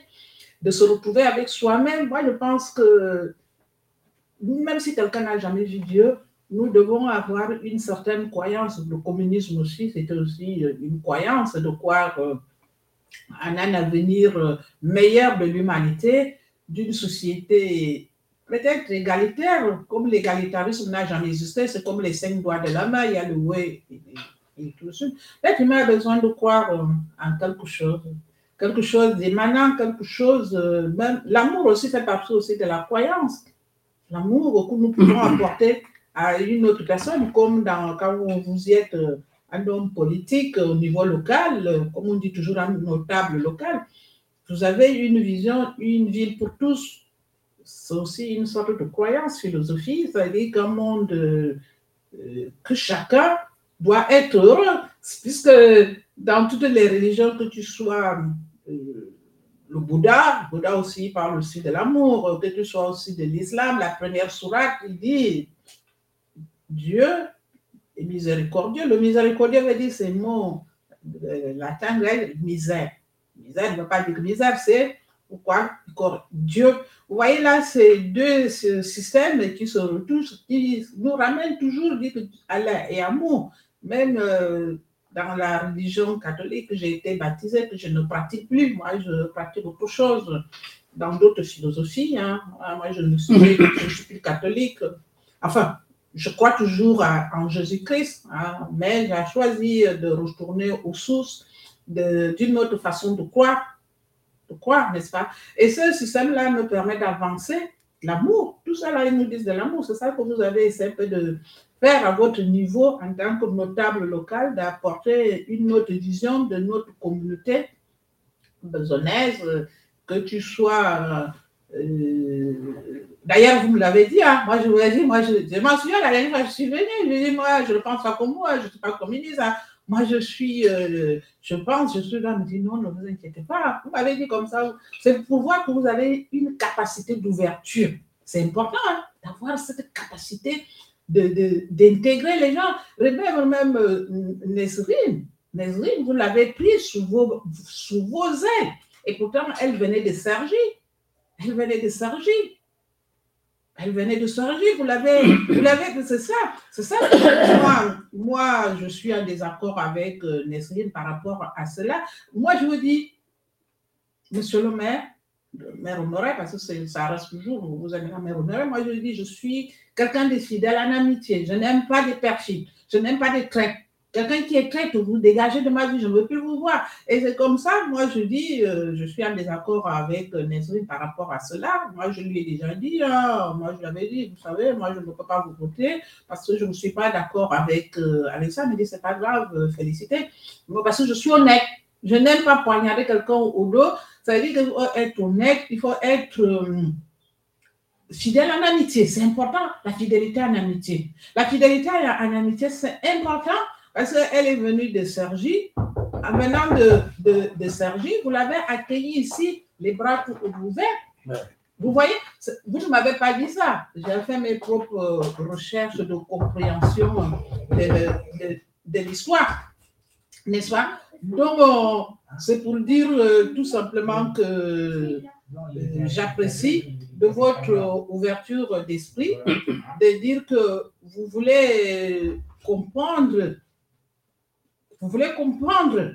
[SPEAKER 2] de se retrouver avec soi-même. Moi, je pense que même si quelqu'un n'a jamais vu Dieu, nous devons avoir une certaine croyance. Le communisme aussi, c'était aussi une croyance de croire euh, en un avenir euh, meilleur de l'humanité, d'une société peut-être égalitaire, comme l'égalitarisme n'a jamais existé, c'est comme les cinq doigts de la main, il y a le ouais et, et tout ça. L'être humain a besoin de croire euh, en quelque chose, quelque chose d'émanant, quelque chose, euh, même l'amour aussi fait partie aussi de la croyance. L'amour que nous pouvons (coughs) apporter à une autre personne, comme dans, quand vous y êtes euh, un homme politique au niveau local, comme on dit toujours un notable local, vous avez une vision, une ville pour tous. C'est aussi une sorte de croyance, philosophie, c'est-à-dire qu'un monde euh, euh, que chacun doit être heureux, puisque dans toutes les religions, que tu sois euh, le Bouddha, le Bouddha aussi parle aussi de l'amour, que tu sois aussi de l'islam, la première sourate, il dit Dieu est miséricordieux. Le miséricordieux veut dire c'est le mot euh, latin misère. Misère ne veut pas dire misère, c'est pourquoi Dieu. Vous voyez là, ces deux systèmes qui se retouchent, qui nous ramènent toujours que Allah est amour. Même euh, dans la religion catholique, j'ai été baptisée, que je ne pratique plus. Moi, je pratique autre chose dans d'autres philosophies. hein. Moi, je ne suis, je suis plus catholique. Enfin, je crois toujours en Jésus-Christ, hein, mais j'ai choisi de retourner aux sources d'une autre façon de croire, croire, n'est-ce pas? Et ce système-là me permet d'avancer l'amour. Tout ça, là, ils nous disent de l'amour. C'est ça que vous avez essayé un peu de faire à votre niveau en tant que notable local, d'apporter une autre vision de notre communauté besonaise, euh, que tu sois... euh, D'ailleurs, vous me l'avez dit, hein, moi je vous l'ai dit, moi je, je m'en la dernière je suis venue, je ai dit, moi je ne pense pas comme moi, je ne suis pas communiste, hein. Moi je suis, euh, je pense, je suis là, me dit non, ne vous inquiétez pas, vous m'avez dit comme ça, c'est pour voir que vous avez une capacité d'ouverture. C'est important hein, d'avoir cette capacité de- de- d'intégrer les gens. Même, même euh, Nesrine, Nesrine, vous l'avez prise sous vos, sous vos ailes. Et pourtant, elle venait de Sergi. Elle venait de Sergi. Elle venait de Sergi. Vous l'avez, vous l'avez, c'est ça. C'est ça. Moi, moi, je suis en désaccord avec euh, Nesrine par rapport à cela. Moi, je vous dis, monsieur le maire, le maire Honoré, parce que ça reste toujours, vous avez la maire Honoré, moi je dis, je suis quelqu'un de fidèle en amitié. Je n'aime pas des perfides, je n'aime pas des traits. Quelqu'un qui est traite, vous dégagez de ma vie, je ne veux plus vous voir. Et c'est comme ça, moi je dis, euh, je suis en désaccord avec euh, Nesrine par rapport à cela. Moi je lui ai déjà dit, hein, moi je l'avais dit, vous savez, moi je ne peux pas vous voter parce que je ne suis pas d'accord avec, euh, avec ça. Mais dit, c'est pas grave, euh, félicité. Moi, parce que je suis honnête. Je n'aime pas poignarder quelqu'un au dos. Ça veut dire qu'il faut être honnête, il faut être euh, fidèle en amitié. C'est important, la fidélité en amitié. La fidélité en amitié, c'est important parce qu'elle est venue de Sergi. En venant de, de, de Sergi, vous l'avez accueillie ici, les bras ouverts.
[SPEAKER 3] Ouais.
[SPEAKER 2] Vous voyez, vous ne m'avez pas dit ça. J'ai fait mes propres euh, recherches de compréhension de, de- de l'histoire. N'est-ce pas? Donc, euh, c'est pour dire euh, tout simplement que j'apprécie de votre ouverture d'esprit, de dire que vous voulez comprendre, vous voulez comprendre?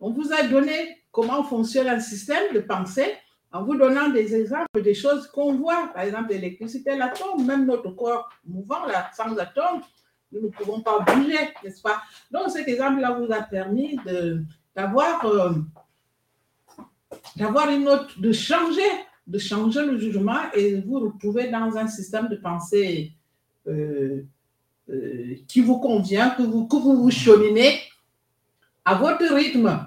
[SPEAKER 2] On vous a donné comment fonctionne un système de pensée en vous donnant des exemples des choses qu'on voit, par exemple l'électricité, l'atome, même notre corps mouvant, là, sans atome, nous ne pouvons pas bouger, n'est-ce pas? Donc cet exemple-là vous a permis d'avoir euh, d'avoir une autre, de changer, de changer le jugement et vous retrouver dans un système de pensée euh, euh, qui vous convient, que vous, que vous vous cheminez à votre rythme.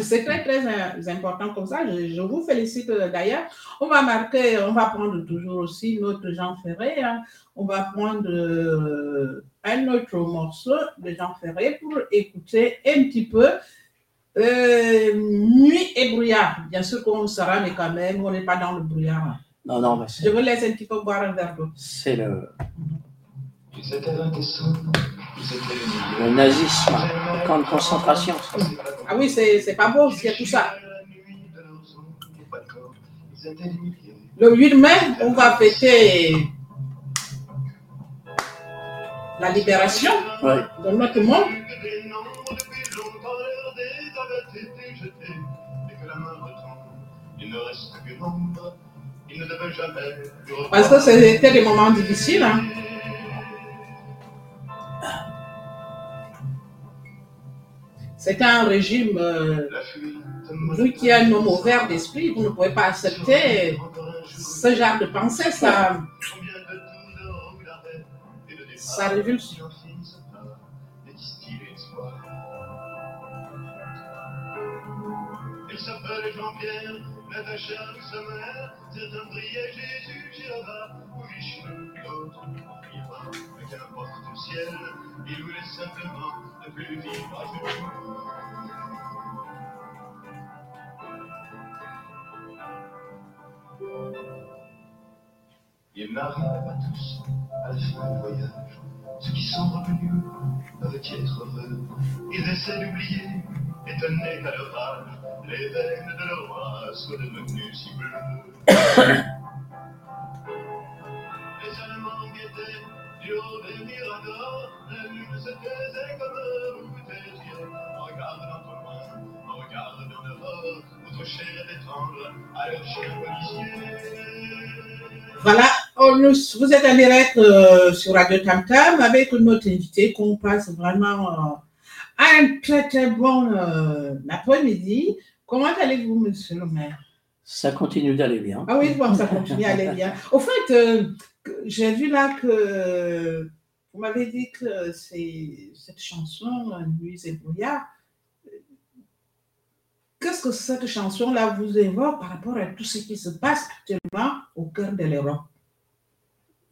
[SPEAKER 2] C'est- très, très euh, important comme ça. Je, je vous félicite euh, d'ailleurs. On va marquer, on va prendre toujours aussi notre Jean Ferré. hein. On va prendre euh, un autre morceau de Jean Ferré pour écouter un petit peu euh, nuit et brouillard. Bien sûr qu'on sera, mais quand même, on n'est pas dans le brouillard.
[SPEAKER 3] Non, non, mais
[SPEAKER 2] Je vous laisse un petit peu boire un verre d'eau.
[SPEAKER 3] c'est le,
[SPEAKER 4] étaient indécents, ils étaient les
[SPEAKER 3] Le nazisme, le camp de concentration.
[SPEAKER 2] Ah oui, c'est pas beau, il y a tout ça. Le 8 mai, on va fêter la libération de notre monde. Parce que c'était des moments difficiles. hein. C'était un régime, euh, qui êtes un homme ouvert d'esprit, vous ne pouvez pas accepter ce genre de pensée, ça, ça révulse.
[SPEAKER 4] Il s'appelle Jean-Pierre, Natacha ou sa mère, certains priaient Jésus, Jéhovah ou Vishnu, d'autres mais qu'importe au ciel, ils voulaient simplement ne plus vivre à genoux. Ils n'arrivent à tous à la fin du voyage. Ceux qui sont revenus peuvent être heureux. Ils essaient d'oublier, étonnés à leur âge, les veines de leur roi soient devenues si bleues. Les Allemands guettaient du haut des miradors, la lune se taisait comme vous taisiez. Regarde dans ton loin, regarde dans dehors, votre chair est tendre à leur chien policier.
[SPEAKER 2] Voilà, nous- vous êtes en direct euh, sur Radio Tam Tam avec notre invité qu'on passe vraiment euh, un très très bon euh, après-midi. Comment allez-vous, monsieur le maire
[SPEAKER 3] Ça continue d'aller bien.
[SPEAKER 2] Ah oui, bon, ça continue à aller bien. Au fait, euh, j'ai vu là que vous m'avez dit que c'est cette chanson, Nuits et brouillard, qu'est-ce que cette chanson-là vous évoque par rapport à tout ce qui se passe actuellement au cœur de l'Europe?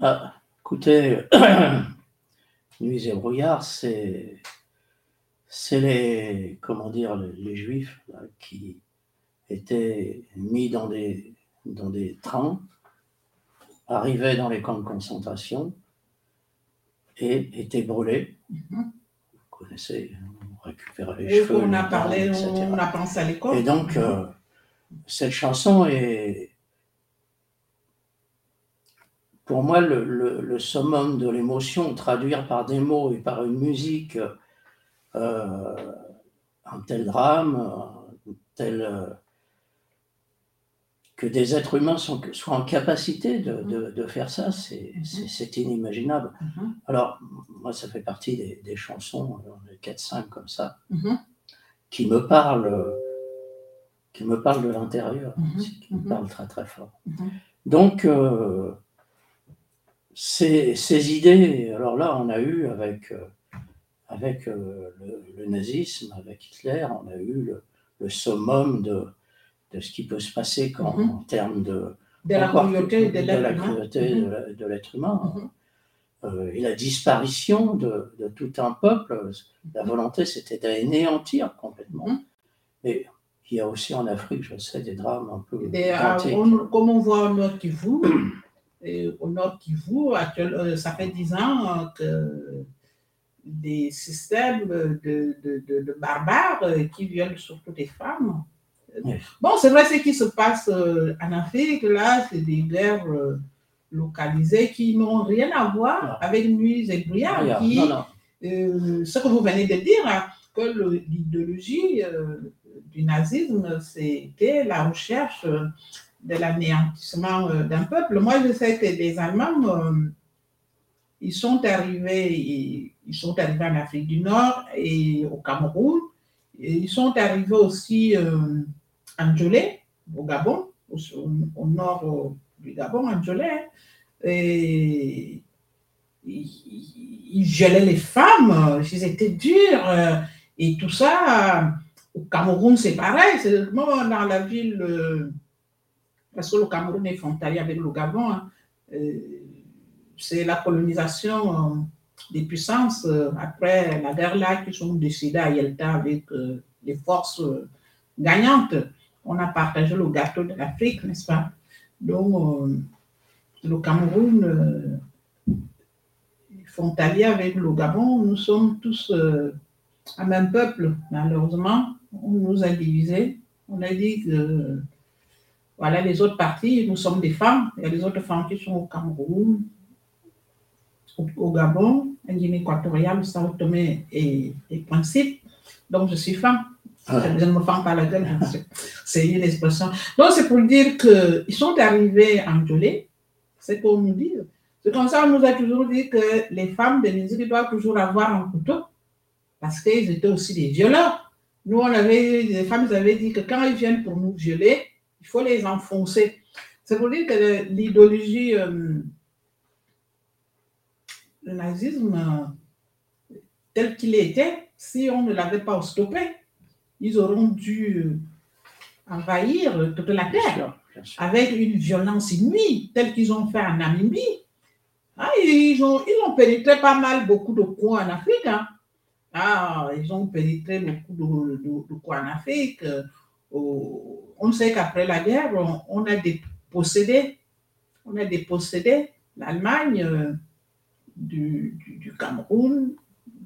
[SPEAKER 3] Ah, écoutez, (clears throat) Nuits et brouillard, c'est c'est les comment dire les, les juifs là, qui étaient mis dans des dans des trains, arrivaient dans les camps de concentration et étaient brûlés.
[SPEAKER 2] Mhm.
[SPEAKER 3] Vous connaissez, on récupérait les
[SPEAKER 2] Oui,
[SPEAKER 3] cheveux.
[SPEAKER 2] on a parlé,
[SPEAKER 3] etc.
[SPEAKER 2] on a pensé à l'école.
[SPEAKER 3] Et donc, euh, cette chanson est, pour moi, le, le- le summum de l'émotion, traduire par des mots et par une musique un tel drame, un tel, euh, que des êtres humains sont, soient en capacité de, de- de faire ça, c'est c'est inimaginable.
[SPEAKER 2] Mhm,
[SPEAKER 3] Alors, moi, ça fait partie des, des chansons, euh, 4-5 comme ça,
[SPEAKER 2] mhm,
[SPEAKER 3] qui me parlent, euh, qui me parlent de l'intérieur,
[SPEAKER 2] Mhm,
[SPEAKER 3] aussi, qui me
[SPEAKER 2] mhm.
[SPEAKER 3] parlent très très fort. Donc, euh, ces, ces idées, alors là, on a eu avec, euh, avec euh, le, le nazisme, avec Hitler, on a eu le, le summum de, de ce qui peut se passer quand,
[SPEAKER 2] Mhm.
[SPEAKER 3] en termes de,
[SPEAKER 2] De la de l'être humain.
[SPEAKER 3] cruauté
[SPEAKER 2] Mhm.
[SPEAKER 3] de l'être humain.
[SPEAKER 2] Mhm.
[SPEAKER 3] Euh, et la disparition de, de tout un peuple, la volonté c'était d'anéantir complètement.
[SPEAKER 2] Mhm.
[SPEAKER 3] Mais il y a aussi en Afrique, je sais, des drames un peu
[SPEAKER 2] Des-
[SPEAKER 3] identiques.
[SPEAKER 2] on- comme on voit au Nord Kivu, et au Nord Kivu, actuel- euh, ça fait dix ans euh, que des systèmes de, de, de- de barbares euh, qui violent surtout des femmes.
[SPEAKER 3] Oui.
[SPEAKER 2] Bon, c'est vrai, ce qui se passe euh, en Afrique, là, c'est des guerres euh, localisées qui n'ont rien à voir
[SPEAKER 3] Non.
[SPEAKER 2] avec Nuits et qui,
[SPEAKER 3] non,
[SPEAKER 2] euh, ce que vous venez de dire, hein, que l'idéologie euh, du nazisme, c'était la recherche euh, de l'anéantissement euh, d'un peuple. Moi, je sais que les Allemands, euh, ils sont arrivés, ils, sont arrivés en Afrique du Nord et au Cameroun. Ils sont arrivés aussi euh, en Djolé, au Gabon, au, nord euh, du Gabon, en Djolé. hein. Ils, ils violaient les femmes, ils étaient durs. euh, Et tout ça, au Cameroun, c'est pareil. C'est dans la ville, euh, parce que le Cameroun est frontalier avec le Gabon. hein, c'est la colonisation des puissances euh, après la guerre là qui sont décédées à Yelta avec euh, les forces euh, gagnantes. On a partagé le gâteau de l'Afrique, n'est-ce pas? Donc, le Cameroun, frontalier avec le Gabon. Nous sommes tous un même peuple, malheureusement. On nous a divisés. On a dit que voilà, les autres parties, nous sommes des femmes. Il y a des autres femmes qui sont au Cameroun, au, au Gabon, en Guinée équatoriale, Sao Tomé et, et Principe. Donc, je suis femme.
[SPEAKER 3] Ah.
[SPEAKER 2] Je ne me fends pas la gueule, c'est- (laughs) c'est une expression. Donc, c'est pour dire qu'ils sont arrivés en gelée, c'est qu'on nous dit. C'est comme ça, on nous a toujours dit que les femmes de musique doivent toujours avoir un couteau, parce qu'ils étaient aussi des violeurs. Nous, on avait, les femmes avaient dit que quand ils viennent pour nous violer, il faut les enfoncer. C'est pour dire que l'idéologie, euh, le nazisme, euh, tel qu'il était, si on ne l'avait pas stoppé, ils auront dû envahir toute la terre avec une violence inouïe, telle qu'ils ont fait en Namibie. Ah, ils, ont, ils ont pénétré pas mal beaucoup de coins en Afrique. hein. Ah, ils ont pénétré beaucoup de, de- de coins en Afrique. Euh, on sait qu'après la guerre, on, on a dépossédé, on a dépossédé l'Allemagne euh, du, Cameroun,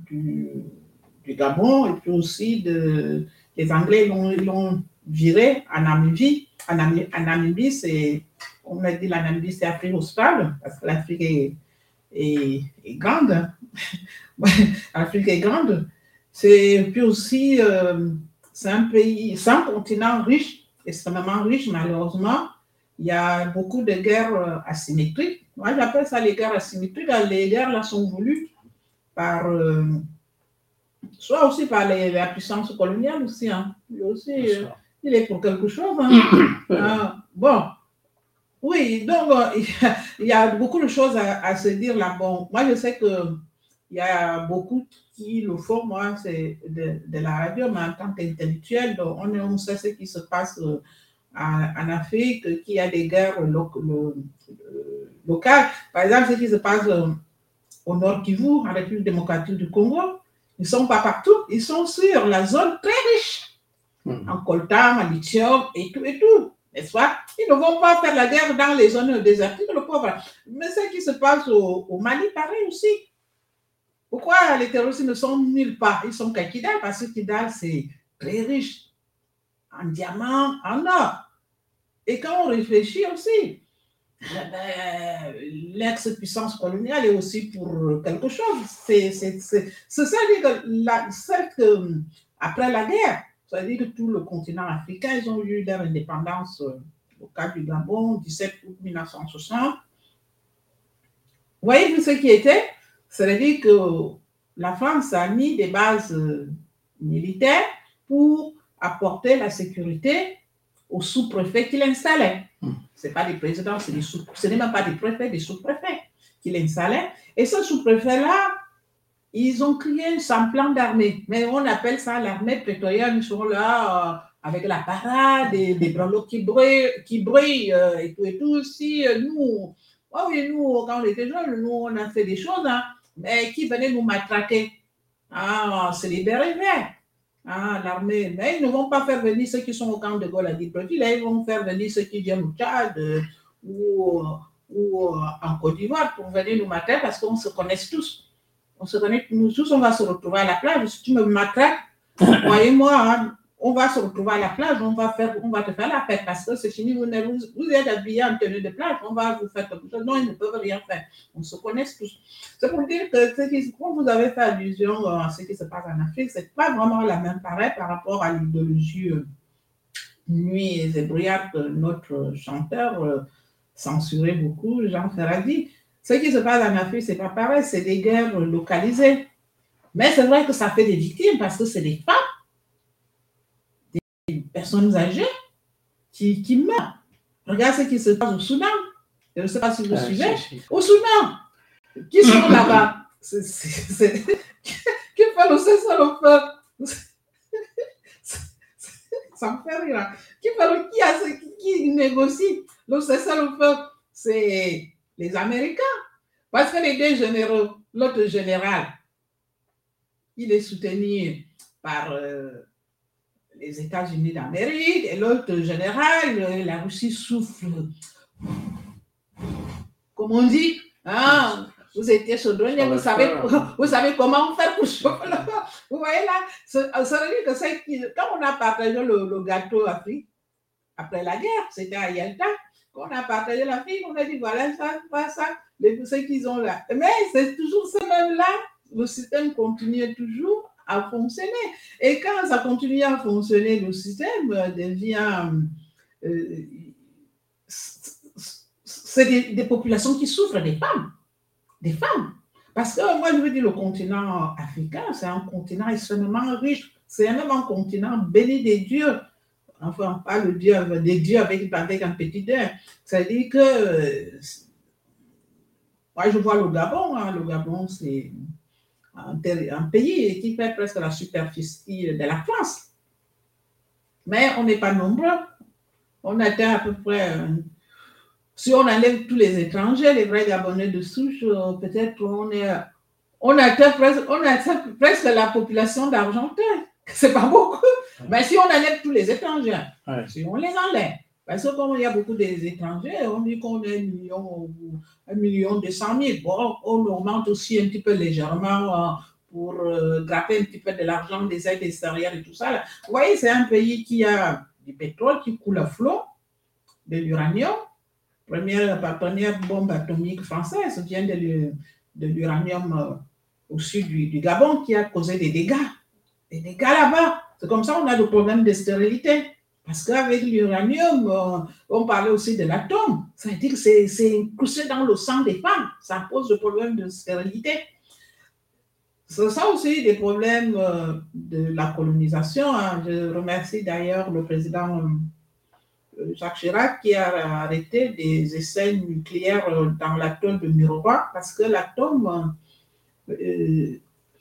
[SPEAKER 2] du, Gabon, et puis aussi de, les Anglais l'ont viré en Namibie. En, Nami- en Namibie, on a dit la Namibie, c'est Afrique australe, parce que l'Afrique est, grande. (laughs) L'Afrique est grande. C'est puis aussi, euh, c'est un pays, c'est un continent riche, extrêmement riche, malheureusement. Il y a beaucoup de guerres euh, asymétriques. Moi, j'appelle ça les guerres asymétriques. Les guerres là sont voulues par, euh, soit aussi par les- la puissance coloniale aussi. Hein. Lui aussi, euh, il est pour quelque chose. hein. (coughs) Ah, bon, oui, donc euh, (laughs) il y a- il beaucoup de choses à, à se dire là. Bon, moi je sais que il y a beaucoup qui le font, moi c'est de, de la radio, mais en tant qu'intellectuel, on, on sait ce qui se passe en, en Afrique, qu'il y a des guerres lo- lo- euh, locales. Par exemple, ce qui se passe euh, au Nord Kivu, en République démocratique du Congo, ils ne sont pas partout, ils sont sur la zone très riche
[SPEAKER 3] Mhm.
[SPEAKER 2] en coltan, en lithium et tout et tout, n'est-ce pas? Ils ne vont pas faire la guerre dans les zones désertiques, le pauvre. Mais ce qui se passe au, au Mali, pareil aussi. Pourquoi les terroristes ne sont nulle part? Ils sont qu'à Kidal, parce que Kidal, c'est très riche en diamants, en or. Et quand on réfléchit aussi, l'ex-puissance coloniale est aussi pour quelque chose. C'est ça, que la- cette, euh, après la guerre, ça veut dire que tout le continent africain, ils ont eu leur indépendance euh, au cas du Gabon, 17 août 1960. Voyez-vous ce qui était? Ça veut dire que la France a mis des bases euh, militaires pour apporter la sécurité aux sous-préfets qu'il installait.
[SPEAKER 3] Hmm.
[SPEAKER 2] Ce pas des présidents, c'est sous- ce n'est même pas des préfets, des sous-préfets qu'il installait. Et ce sous-préfet-là, ils ont créé un semblant d'armée. Mais on appelle ça l'armée prétorienne. Ils sont là euh, avec la parade, des, des branlots qui brillent, qui brillent euh, et tout et tout. Si euh, nous, ah oui, nous, quand on était jeunes, nous, on a fait des choses, hein, mais qui venaient nous matraquer? Ah, c'est les bérets verts. Ah, l'armée. Mais ils ne vont pas faire venir ceux qui sont au camp de Gaulle à ils vont faire venir ceux qui viennent au Tchad euh, ou, euh, euh, en Côte d'Ivoire pour venir nous matraquer parce qu'on se connaît tous. On se connaît, tous, on va se retrouver à la plage. Si tu me matraques, croyez-moi, hein, on va se retrouver à la plage, on va, faire, on va te faire la fête parce que c'est fini, vous, vous, êtes habillés en tenue de plage, on va vous faire quelque chose. Non, ils ne peuvent rien faire. On se connaît tous. C'est pour dire que quand vous avez fait allusion euh, à ce qui se passe en Afrique, ce n'est pas vraiment la même pareille par rapport à l'idéologie euh, nuit et que notre chanteur euh, censurait beaucoup, Jean Ferradi. Ce qui se passe en Afrique, ce n'est pas pareil, c'est des guerres localisées. Mais c'est vrai que ça fait des victimes parce que c'est des femmes, personnes âgées qui, qui meurent. Regarde ce qui se passe au Soudan. Je ne sais pas si vous
[SPEAKER 3] Ah,
[SPEAKER 2] suivez.
[SPEAKER 3] si, si.
[SPEAKER 2] Au Soudan, qui sont là-bas? Qui fait le cessez-le-feu Ça me fait rire. hein. Qui, fait le... qui, a... ce- qui- qui négocie le cessez-le-feu C'est les Américains. Parce que les deux généraux, l'autre général, il est soutenu par euh, les États-Unis d'Amérique et l'autre général, euh, la Russie souffle. Comme on dit, hein, vous étiez chaudronnier, vous savez, (laughs) vous savez comment faire pour chauffer. Vous voyez là, ça veut dire que c'est quand on a partagé le, le gâteau Afrique, après la guerre, c'était à Yalta, quand on a partagé l'Afrique, on a dit voilà ça, voilà ça, les, ce qu'ils ont là. Mais c'est toujours ce même-là, le système continue toujours à fonctionner. Et quand ça continue à fonctionner, le système euh, devient. euh, c'est des, populations qui souffrent, des femmes. Des femmes. Parce que moi, je veux dire, le continent africain, c'est un continent extrêmement riche. C'est même un continent béni des dieux. Enfin, pas le dieu, des dieux avec, avec un petit d. C'est-à-dire que. euh, moi, je vois le Gabon. hein. Le Gabon, c'est un, pays qui fait presque la superficie de la France. Mais on n'est pas nombreux. On atteint à peu près. euh, si on enlève tous les étrangers, les vrais Gabonais de souche, euh, peut-être on est. On atteint presque, on atteint presque la population d'Argentin. (laughs) C'est pas beaucoup. Mais si on enlève tous les étrangers,
[SPEAKER 3] Ouais.
[SPEAKER 2] si on les enlève, parce que comme il y a beaucoup d'étrangers, on dit qu'on est un million, ou un million deux cent mille. Bon, on augmente aussi un petit peu légèrement euh, pour euh, gratter un petit peu de l'argent des aides extérieures et tout ça. Vous voyez, c'est un pays qui a du pétrole qui coule à flot, de l'uranium. Première, première bombe atomique française vient de, l'u- de l'uranium euh, au sud du, du Gabon qui a causé des dégâts. Des dégâts là-bas. C'est comme ça qu'on a le problème de stérilité. Parce qu'avec l'uranium, euh, on parlait aussi de l'atome. Ça veut dire que c'est, incrusté dans le sang des femmes. Ça pose le problème de stérilité. C'est ça aussi des problèmes euh, de la colonisation. hein. Je remercie d'ailleurs le président euh, Jacques Chirac qui a arrêté des essais nucléaires dans l'atome de Miroir parce que l'atome,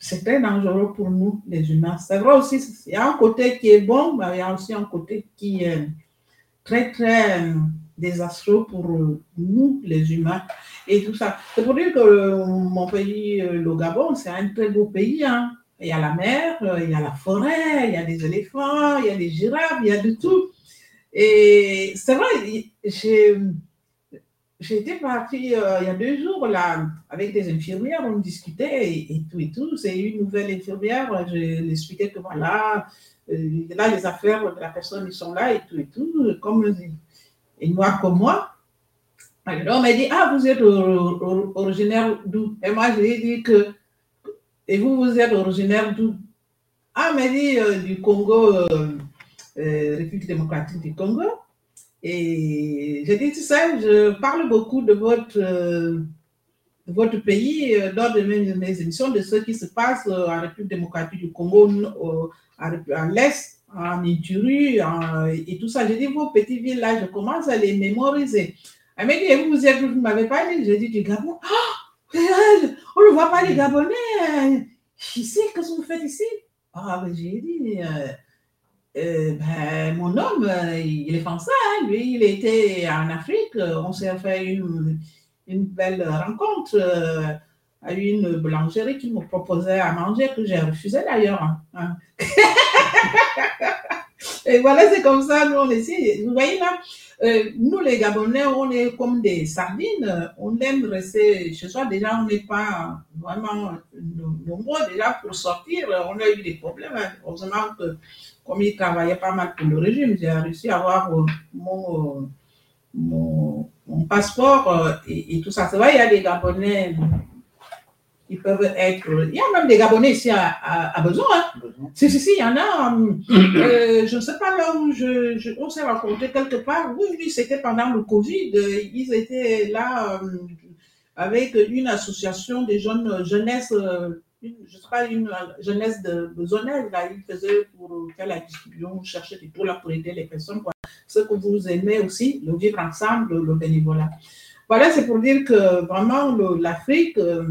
[SPEAKER 2] c'est très dangereux pour nous, les humains. C'est vrai aussi, il y a un côté qui est bon, mais il y a aussi un côté qui est très, très euh, désastreux pour euh, nous, les humains, et tout ça. C'est pour dire que euh, mon pays, le Gabon, c'est un très beau pays. hein. Il y a la mer, il y a la forêt, il y a des éléphants, il y a des girafes, il y a de tout. Et c'est vrai, j'ai J'étais partie euh, il y a deux jours là avec des infirmières, on discutait et, tout et tout. C'est une nouvelle infirmière, je l'expliquais que voilà, euh, là les affaires de la personne ils sont là et tout et tout, comme et noir comme moi. Alors on m'a dit ah vous êtes or- or- originaire d'où? Et moi je lui ai dit que et vous vous êtes originaire d'où? Ah m'a dit euh, du Congo, République démocratique du Congo. Et j'ai dit, tu sais, je parle beaucoup de votre, euh, votre pays euh, lors de mes, émissions, de ce qui se passe euh, en République démocratique du Congo, à, à l'Est, en Ituri, et tout ça. J'ai dit, vos petites villes là, je commence à les mémoriser. Elle m'a dit, vous, vous m'avez pas dit, j'ai dit du Gabon. Regarde, on ne voit pas les Gabonais. Ici, qu'est-ce que vous faites ici? Ah, j'ai dit, euh, ben, mon homme, euh, il est français, hein, lui, il était en Afrique. On s'est fait une, une belle rencontre euh, à une boulangerie qui me proposait à manger, que j'ai refusé d'ailleurs. hein, hein. (laughs) Et voilà, c'est comme ça, nous, on essaie. Vous voyez là, nous, les Gabonais, on est comme des sardines. On aime rester chez soi. Déjà, on n'est pas vraiment nombreux déjà pour sortir. On a eu des problèmes. Heureusement que comme il travaillait pas mal pour le régime, j'ai réussi à avoir euh, mon, euh, mon, mon passeport euh, et, et tout ça. C'est vrai, il y a des Gabonais qui peuvent être. Il y a même des Gabonais ici à, à, à besoin. hein. Si, si, si, il y en a. euh, je ne sais pas là où je, je- on s'est rencontrés quelque part. Oui, oui, c'était pendant le Covid. Ils étaient là euh, avec une association des jeunes jeunesse. euh, une- je sais pas, une jeunesse de besonnelle, là, ils faisaient pour faire la distribution, chercher des tout là pour aider les personnes. Voilà. Ce que vous aimez aussi, le vivre ensemble, le bénévolat. Voilà, c'est pour dire que vraiment l'Afrique euh,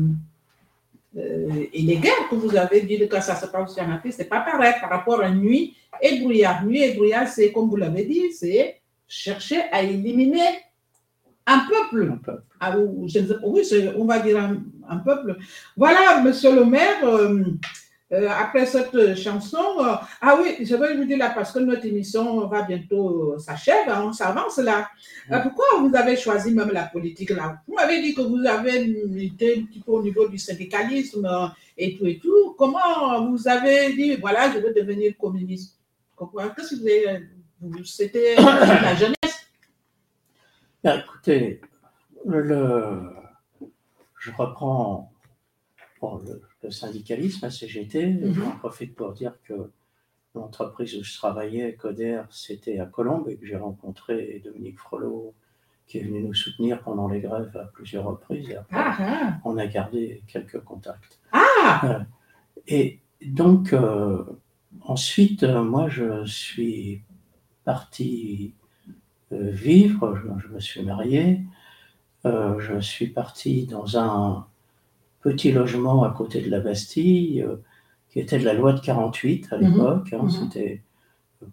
[SPEAKER 2] euh, et les guerres que vous avez dit que ça se passe aussi en Afrique, c'est pas pareil par rapport à nuit et brouillard. Nuit et brouillard, c'est comme vous l'avez dit, c'est chercher à éliminer un peuple.
[SPEAKER 3] Un peu.
[SPEAKER 2] Ah, je ne sais pas, oui, on va dire un, un peuple. Voilà, monsieur le maire, euh, euh, après cette chanson, euh, ah oui, je vais vous dire là, parce que notre émission va bientôt s'achever, hein, on s'avance là. Pourquoi vous avez choisi même la politique là? Vous m'avez dit que vous avez été un petit peu au niveau du syndicalisme et tout et tout. Comment vous avez dit, voilà, je veux devenir communiste? Qu'est-ce que vous avez. C'était la jeunesse? (coughs)
[SPEAKER 3] Écoutez, le, je reprends le, syndicalisme, la CGT. Mhm. J'en profite pour dire que l'entreprise où je travaillais, Coder, c'était à Colombes et que j'ai rencontré Dominique Frollo qui est venu nous soutenir pendant les grèves à plusieurs reprises. Et après, ah, ah. on a gardé quelques contacts.
[SPEAKER 2] Ah
[SPEAKER 3] et donc, euh, ensuite, euh, moi, je suis parti euh, vivre, je, me suis marié, je suis parti dans un petit logement à côté de la Bastille, euh, qui était de la loi de 48 à mhm. l'époque. Hein, mhm. C'était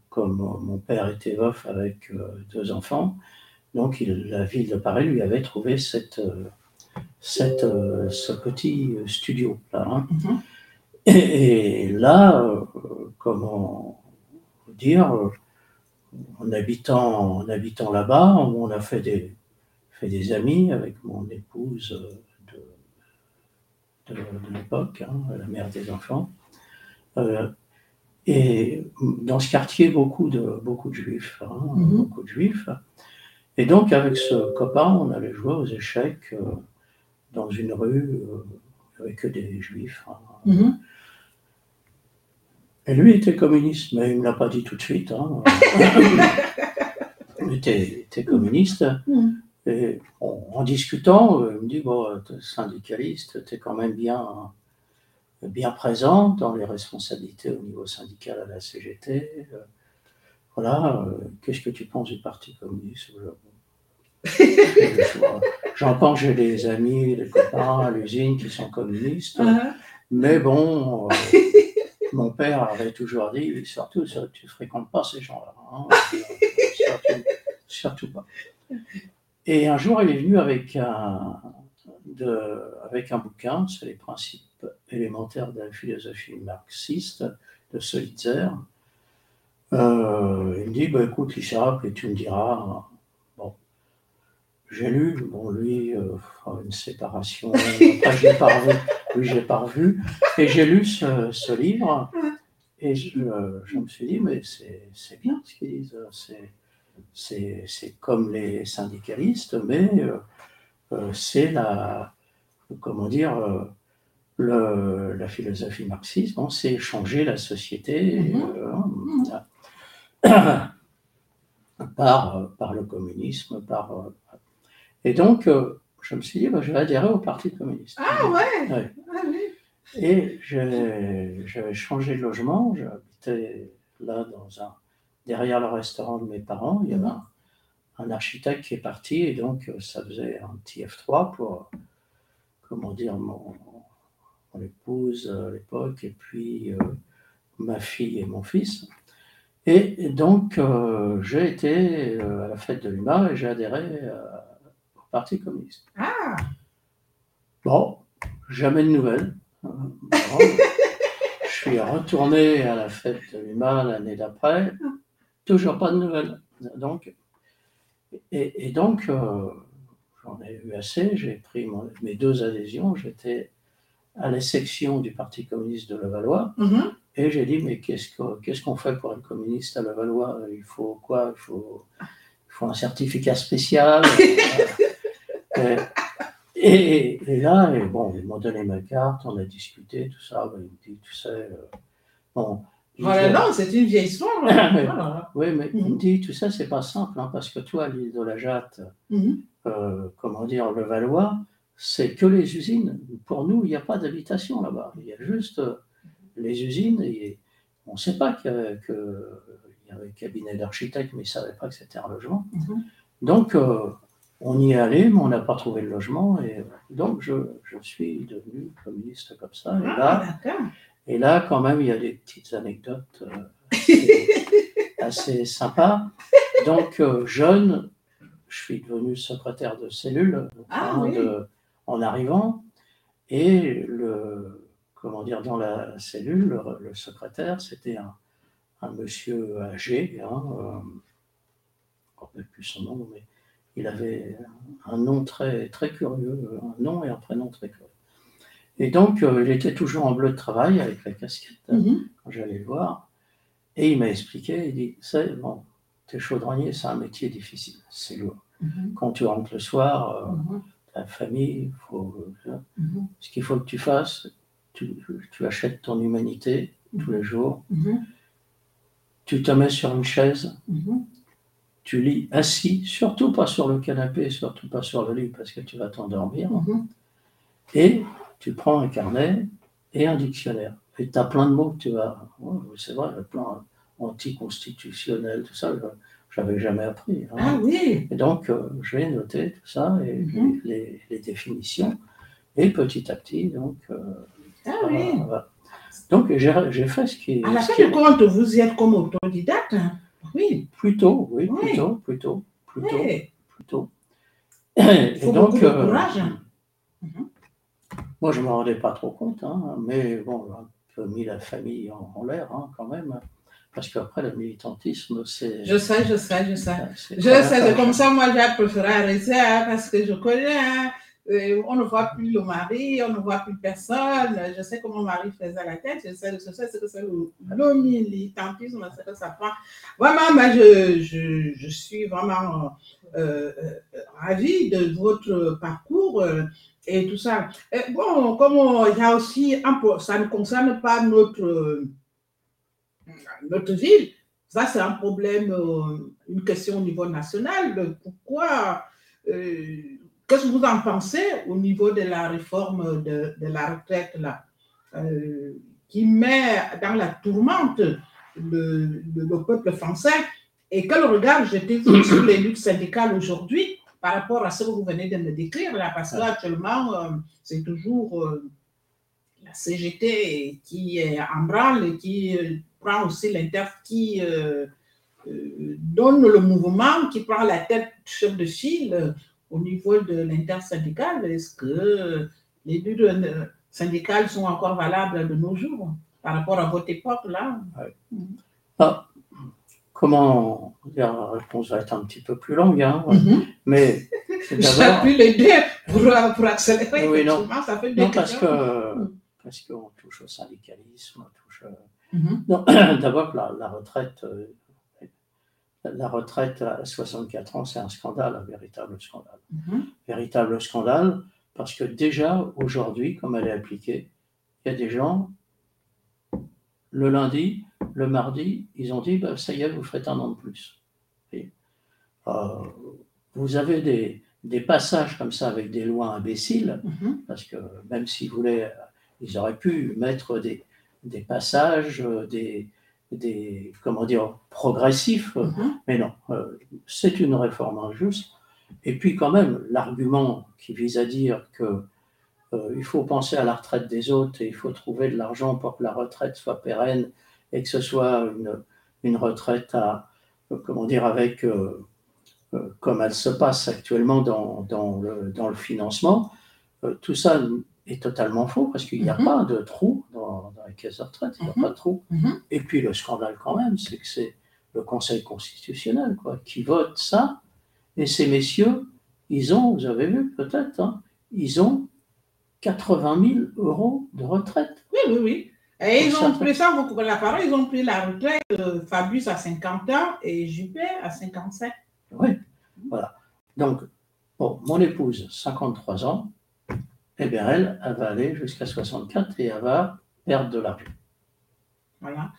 [SPEAKER 3] comme mon père était veuf avec euh, deux enfants, donc la ville de Paris lui avait trouvé cette, euh, cette, ce petit studio là. Hein. Mhm. Et, là, comment dire, en habitant, en habitant là-bas, on a fait des, fait des amis avec mon épouse de, l'époque, hein, la mère des enfants. Euh, et dans ce quartier, beaucoup de, beaucoup de juifs, hein, mhm. beaucoup de juifs. Et donc, avec ce copain, on allait jouer aux échecs euh, dans une rue euh, avec que des juifs. Hein. Mhm. Et lui était communiste, mais il ne me l'a pas dit tout de suite. (laughs) il était, était communiste. Mhm. Et en discutant, euh, il me dit Bon, es syndicaliste, tu es quand même bien, bien présent dans les responsabilités au niveau syndical à la CGT. Euh, voilà, euh, qu'est-ce que tu penses du Parti communiste (laughs) J'entends que j'ai des amis, des copains à l'usine qui sont communistes, uh-huh. mais bon, mon père avait toujours dit surtout, tu ne fréquentes pas ces gens-là. Hein, surtout pas. Et un jour, il est venu avec un, avec un bouquin, c'est les principes élémentaires de la philosophie marxiste de Solitzer. Euh, il me dit, bah, écoute, Richard, et tu me diras. Bon, j'ai lu, bon, lui, euh, une séparation, après, je l'ai pas revu, (laughs) lui, j'ai pas revu, et j'ai lu ce, livre, et je, je, me suis dit, mais c'est bien ce qu'ils disent, c'est c'est comme les syndicalistes, mais euh, euh, c'est la, comment dire, euh, le, la philosophie marxiste, on c'est changer la société mm-hmm. (coughs) par, par le communisme, par, et donc je me suis dit, bah, je vais adhérer au Parti communiste.
[SPEAKER 2] Ah ouais, ah,
[SPEAKER 3] Et j'avais changé de logement, j'habitais là dans un derrière le restaurant de mes parents, il y avait mhm. un, architecte qui est parti et donc euh, ça faisait un petit F3 pour, comment dire, mon, épouse à l'époque et puis euh, ma fille et mon fils. Et donc euh, j'ai été à la fête de l'UMA et j'ai adhéré au Parti communiste.
[SPEAKER 2] Ah
[SPEAKER 3] Bon, jamais de nouvelles. (laughs) je suis retourné à la fête de l'UMA l'année d'après. Toujours pas de nouvelles. Donc, et, donc, euh, j'en ai eu assez. J'ai pris mes deux adhésions. J'étais à la section du Parti communiste de Levallois. Mm-hmm. Et j'ai dit, mais qu'est-ce qu'on fait pour être communiste à Levallois? Il faut quoi? Il faut, il faut un certificat spécial. (laughs) et, et, là, et bon, ils m'ont donné ma carte, on a discuté, tout ça. Ben, il me dit, tu sais, euh, bon,
[SPEAKER 2] voilà, non, c'est une vieille histoire. (laughs)
[SPEAKER 3] oui, mais il me dit, tout ça, c'est pas simple, hein, parce que toi, l'île de la Jatte, mhm. euh, comment dire, le Valois, c'est que les usines. Pour nous, il n'y a pas d'habitation là-bas. Il y a juste euh, les usines. Et on ne sait pas qu'il y avait, que, il y avait un cabinet d'architectes, mais ils ne savaient pas que c'était un logement. Mhm. Donc, euh, on y est allé, mais on n'a pas trouvé le logement. Et donc, je, je suis devenu communiste comme ça. Et
[SPEAKER 2] ah,
[SPEAKER 3] là, et là, quand même, il y a des petites anecdotes euh, assez, (laughs) sympas. Donc, euh, jeune, je suis devenu secrétaire de cellule
[SPEAKER 2] ah
[SPEAKER 3] en arrivant. Et le, comment dire, dans la cellule, le, le secrétaire, c'était un, un monsieur âgé, hein, euh, je ne plus son nom, mais il avait un nom très, très curieux, un nom et un prénom très curieux. Et donc, euh, il était toujours en bleu de travail avec la casquette
[SPEAKER 2] Mhm.
[SPEAKER 3] quand j'allais le voir. Et il m'a expliqué, il dit, c'est bon, t'es chaudronnier, c'est un métier difficile, c'est lourd.
[SPEAKER 2] Mhm.
[SPEAKER 3] Quand tu rentres le soir, euh,
[SPEAKER 2] Mhm.
[SPEAKER 3] ta famille, faut, euh, ce qu'il faut que tu fasses, tu, tu achètes ton humanité tous les jours, tu te mets sur une chaise, tu lis assis, surtout pas sur le canapé, surtout pas sur le lit parce que tu vas t'endormir. Et tu prends un carnet et un dictionnaire. Et tu as plein de mots que tu vas. ouais, c'est vrai, le plan anticonstitutionnel, tout ça, je n'avais jamais appris. hein.
[SPEAKER 2] Ah oui.
[SPEAKER 3] Et donc, euh, j'ai noté tout ça, et
[SPEAKER 2] Mhm.
[SPEAKER 3] les, les définitions, et petit à petit, donc. euh,
[SPEAKER 2] Ah
[SPEAKER 3] voilà,
[SPEAKER 2] oui.
[SPEAKER 3] voilà. Donc, j'ai fait ce qui est.
[SPEAKER 2] À la fin
[SPEAKER 3] est
[SPEAKER 2] compte, vous y êtes comme autodidacte. hein. Oui.
[SPEAKER 3] plutôt, oui,
[SPEAKER 2] Oui.
[SPEAKER 3] plutôt, plutôt, plutôt,
[SPEAKER 2] oui.
[SPEAKER 3] plutôt. (clears throat)
[SPEAKER 2] Il faut beaucoup de
[SPEAKER 3] euh,
[SPEAKER 2] courage. Mhm.
[SPEAKER 3] Moi, je ne me rendais pas trop compte, hein, mais bon, j'ai un peu mis la famille en, en l'air hein, quand même, parce qu'après, le militantisme, c'est.
[SPEAKER 2] Je sais, je sais, je sais. Je sais, c'est comme ça, moi, j'ai préféré arrêter hein, parce que je connais. hein, euh, on ne voit plus le mari, on ne voit plus personne. Je sais comment mari faisait la tête, je sais, je sais ce que c'est le, le militantisme, ce que ça prend. Vraiment, moi, je, je, je suis vraiment euh, euh, ravie de votre parcours et tout ça. Bon, comme on- il y a aussi, ça ne concerne pas notre, euh, notre ville, ça, c'est un problème, euh, une question au niveau national. Pourquoi, euh, qu'est-ce que vous en pensez au niveau de la réforme de, la retraite, là, euh, qui met dans la tourmente le, le- le peuple français? Et quel regard jetez sur les luttes syndicales aujourd'hui? Par rapport à ce que vous venez de me décrire, là, parce qu'actuellement, euh, c'est toujours euh, la CGT qui est en branle et qui euh, prend aussi l'inter, qui donne le mouvement, qui prend la tête chef de file au niveau de l'intersyndicale. Est-ce que les euh, syndicales sont encore valables de nos jours par rapport à votre époque là?
[SPEAKER 3] Ah, comment dire, la réponse va être un petit peu plus longue, hein,
[SPEAKER 2] Mhm.
[SPEAKER 3] mais (laughs) d'abord.
[SPEAKER 2] J'appuie les deux pour, pour accélérer.
[SPEAKER 3] Oui, non.
[SPEAKER 2] ça fait
[SPEAKER 3] Non, parce
[SPEAKER 2] questions.
[SPEAKER 3] que parce qu'on touche au syndicalisme, on touche. euh,
[SPEAKER 2] Mhm. (clears throat)
[SPEAKER 3] D'abord la, la retraite, euh, la retraite à 64 ans, c'est un scandale, un véritable scandale,
[SPEAKER 2] Mhm.
[SPEAKER 3] véritable scandale, parce que déjà aujourd'hui, comme elle est appliquée, il y a des gens le lundi, le mardi, ils ont dit bah, ça y est, vous faites un an de plus. Et, euh, vous avez des, des passages comme ça avec des lois imbéciles
[SPEAKER 2] Mhm.
[SPEAKER 3] parce que même s'ils voulaient, ils auraient pu mettre des, des passages, euh, des, des, comment dire, progressifs, euh,
[SPEAKER 2] Mhm.
[SPEAKER 3] mais non, euh, c'est une réforme injuste. Et puis quand même, l'argument qui vise à dire que euh, il faut penser à la retraite des autres et il faut trouver de l'argent pour que la retraite soit pérenne et que ce soit une, une retraite à, euh, comment dire, avec, euh, euh, comme elle se passe actuellement dans, dans, le, dans le financement, tout ça est totalement faux parce qu'il n'y a
[SPEAKER 2] Mhm.
[SPEAKER 3] pas de trou dans, dans les caisses de retraite, il n'y a
[SPEAKER 2] Mhm.
[SPEAKER 3] pas de trou.
[SPEAKER 2] Mhm.
[SPEAKER 3] Et puis le scandale quand même, c'est que c'est le Conseil constitutionnel quoi, qui vote ça. Et ces messieurs, ils ont, vous avez vu peut-être, hein, ils ont 80 000 euros de retraite.
[SPEAKER 2] Oui, oui, oui. Et ils ont pris ça, vous la parole, ils ont pris la retraite, euh, Fabius à 50 ans et Juppé à 57.
[SPEAKER 3] Oui, voilà. Donc, bon, mon épouse, 53 ans, eh bien elle, elle va aller jusqu'à 64 et elle va perdre de l'argent.
[SPEAKER 2] Voilà.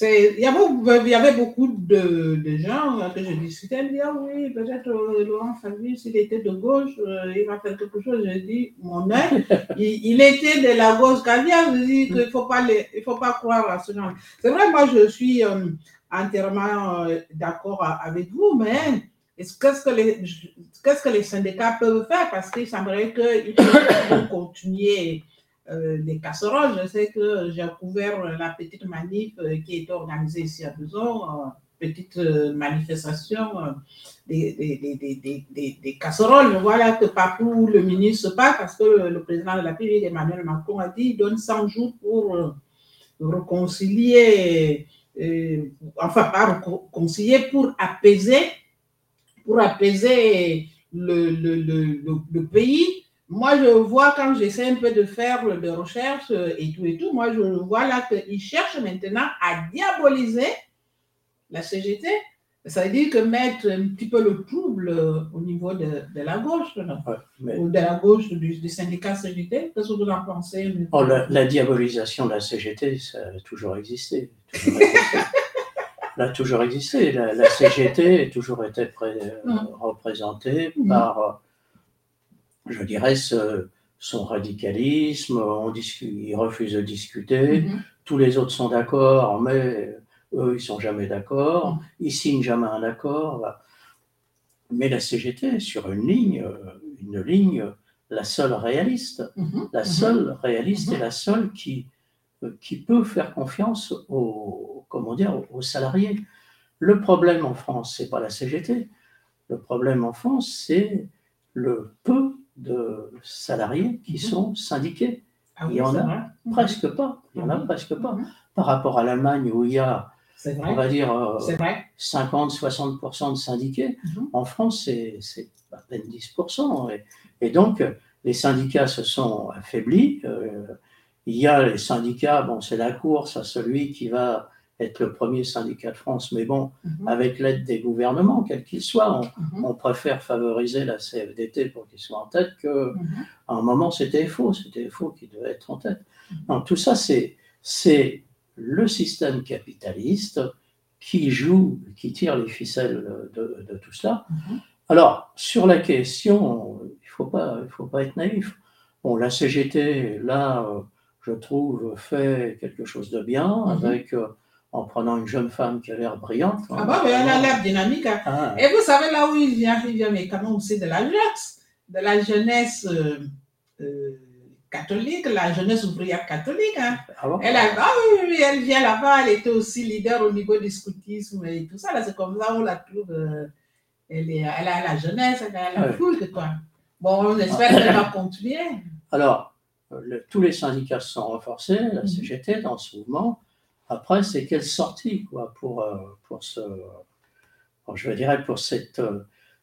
[SPEAKER 2] Il y, avait, il y avait beaucoup de, de gens euh, que je discutais, ils disaient, ah oui, peut-être euh, Laurent Fabius, il était de gauche, euh, il va faire quelque chose. Je dis, mon œil, (laughs) il, il était de la gauche caviar, je dis qu'il ne faut, pas les- il faut pas croire à ce genre. C'est vrai, moi, je suis euh, entièrement d'accord avec vous, mais est-ce- qu'est-ce que, les, qu'est-ce que les syndicats peuvent faire? Parce qu'il semblerait qu'ils (coughs) peuvent continuer euh, les casseroles. Je sais que j'ai couvert la petite manif euh, qui était organisée ici à Besançon, euh, petite euh, manifestation euh, des, des, des, des, des, des casseroles. Voilà que partout le ministre se parce que le, président de la République, Emmanuel Macron, a dit il donne 100 jours pour euh, réconcilier, euh, enfin pas réconcilier, pour apaiser, pour apaiser le, le, le, le pays. Moi, je vois quand j'essaie un peu de faire de recherche euh, et tout et tout, moi, je vois là qu'ils cherchent maintenant à diaboliser la CGT. Ça veut dire que mettre un petit peu le trouble euh, au niveau de, de la gauche, là,
[SPEAKER 3] Ouais, mais-
[SPEAKER 2] ou de la gauche du, du syndicat CGT. Qu'est-ce que vous en pensez
[SPEAKER 3] Oh, la, la diabolisation de la CGT, ça a toujours existé. (laughs) toujours existé. Elle a toujours existé. La, la CGT a toujours été pré- euh,
[SPEAKER 2] Mhm.
[SPEAKER 3] représentée
[SPEAKER 2] Mhm.
[SPEAKER 3] par, euh, je dirais, ce- son radicalisme. On il refuse de discuter.
[SPEAKER 2] Mhm.
[SPEAKER 3] Tous les autres sont d'accord, mais eux, ils sont jamais d'accord.
[SPEAKER 2] Mhm.
[SPEAKER 3] Ils signent jamais un accord. Mais la CGT est sur une ligne, euh, une ligne, la seule réaliste
[SPEAKER 2] Mhm.
[SPEAKER 3] la
[SPEAKER 2] Mhm.
[SPEAKER 3] seule réaliste et la seule qui, euh, qui peut faire confiance aux, comment dire, aux salariés. Le problème en France, c'est pas la CGT. Le problème en France, c'est le peu de salariés qui
[SPEAKER 2] Mhm.
[SPEAKER 3] sont syndiqués.
[SPEAKER 2] Ah
[SPEAKER 3] Il y en a
[SPEAKER 2] vrai.
[SPEAKER 3] Presque pas. Il y en a
[SPEAKER 2] Mhm.
[SPEAKER 3] presque pas.
[SPEAKER 2] Mhm.
[SPEAKER 3] Par rapport à l'Allemagne où il y a, on va dire, euh,
[SPEAKER 2] C'est vrai.
[SPEAKER 3] 50-60% de syndiqués. En France, c'est c'est à peine 10%. Et, et donc, les syndicats se sont affaiblis. Euh, il y a les syndicats, bon, c'est la course à celui qui va être le premier syndicat de France, mais bon,
[SPEAKER 2] Mhm.
[SPEAKER 3] avec l'aide des gouvernements, quels qu'ils soient, on,
[SPEAKER 2] Mhm.
[SPEAKER 3] on préfère favoriser la CFDT pour qu'il soit en tête que
[SPEAKER 2] Mhm.
[SPEAKER 3] à un moment, c'était faux, c'était faux qui devait être en tête. Donc, tout ça, c'est, c'est le système capitaliste qui joue, qui tire les ficelles de, de tout cela. Alors, sur la question, il ne faut pas, il faut pas être naïf. Bon, la CGT, là, euh, je trouve, fait quelque chose de bien avec, euh, en prenant une jeune femme qui a l'air brillante.
[SPEAKER 2] Ah bah, elle a l'air dynamique. hein.
[SPEAKER 3] Ah,
[SPEAKER 2] Et vous savez là où il vient, il vient mais quand même aussi de la jeunesse, de la jeunesse euh, euh, catholique, la jeunesse ouvrière catholique. hein.
[SPEAKER 3] ah bon?
[SPEAKER 2] Elle, a, ah oui, oui, oui, elle vient là-bas, elle était aussi leader au niveau du scoutisme et tout ça. Là, c'est comme ça on la trouve. euh, elle, est, elle a la jeunesse, elle a la
[SPEAKER 3] Ouais.
[SPEAKER 2] foule, quoi. Bon, on espère qu'elle va continuer.
[SPEAKER 3] Alors, le- tous les syndicats se sont renforcés, la
[SPEAKER 2] Mhm.
[SPEAKER 3] CGT dans ce mouvement. Après, c'est quelle sortie quoi, pour, euh, pour ce. je dirais pour cette. euh,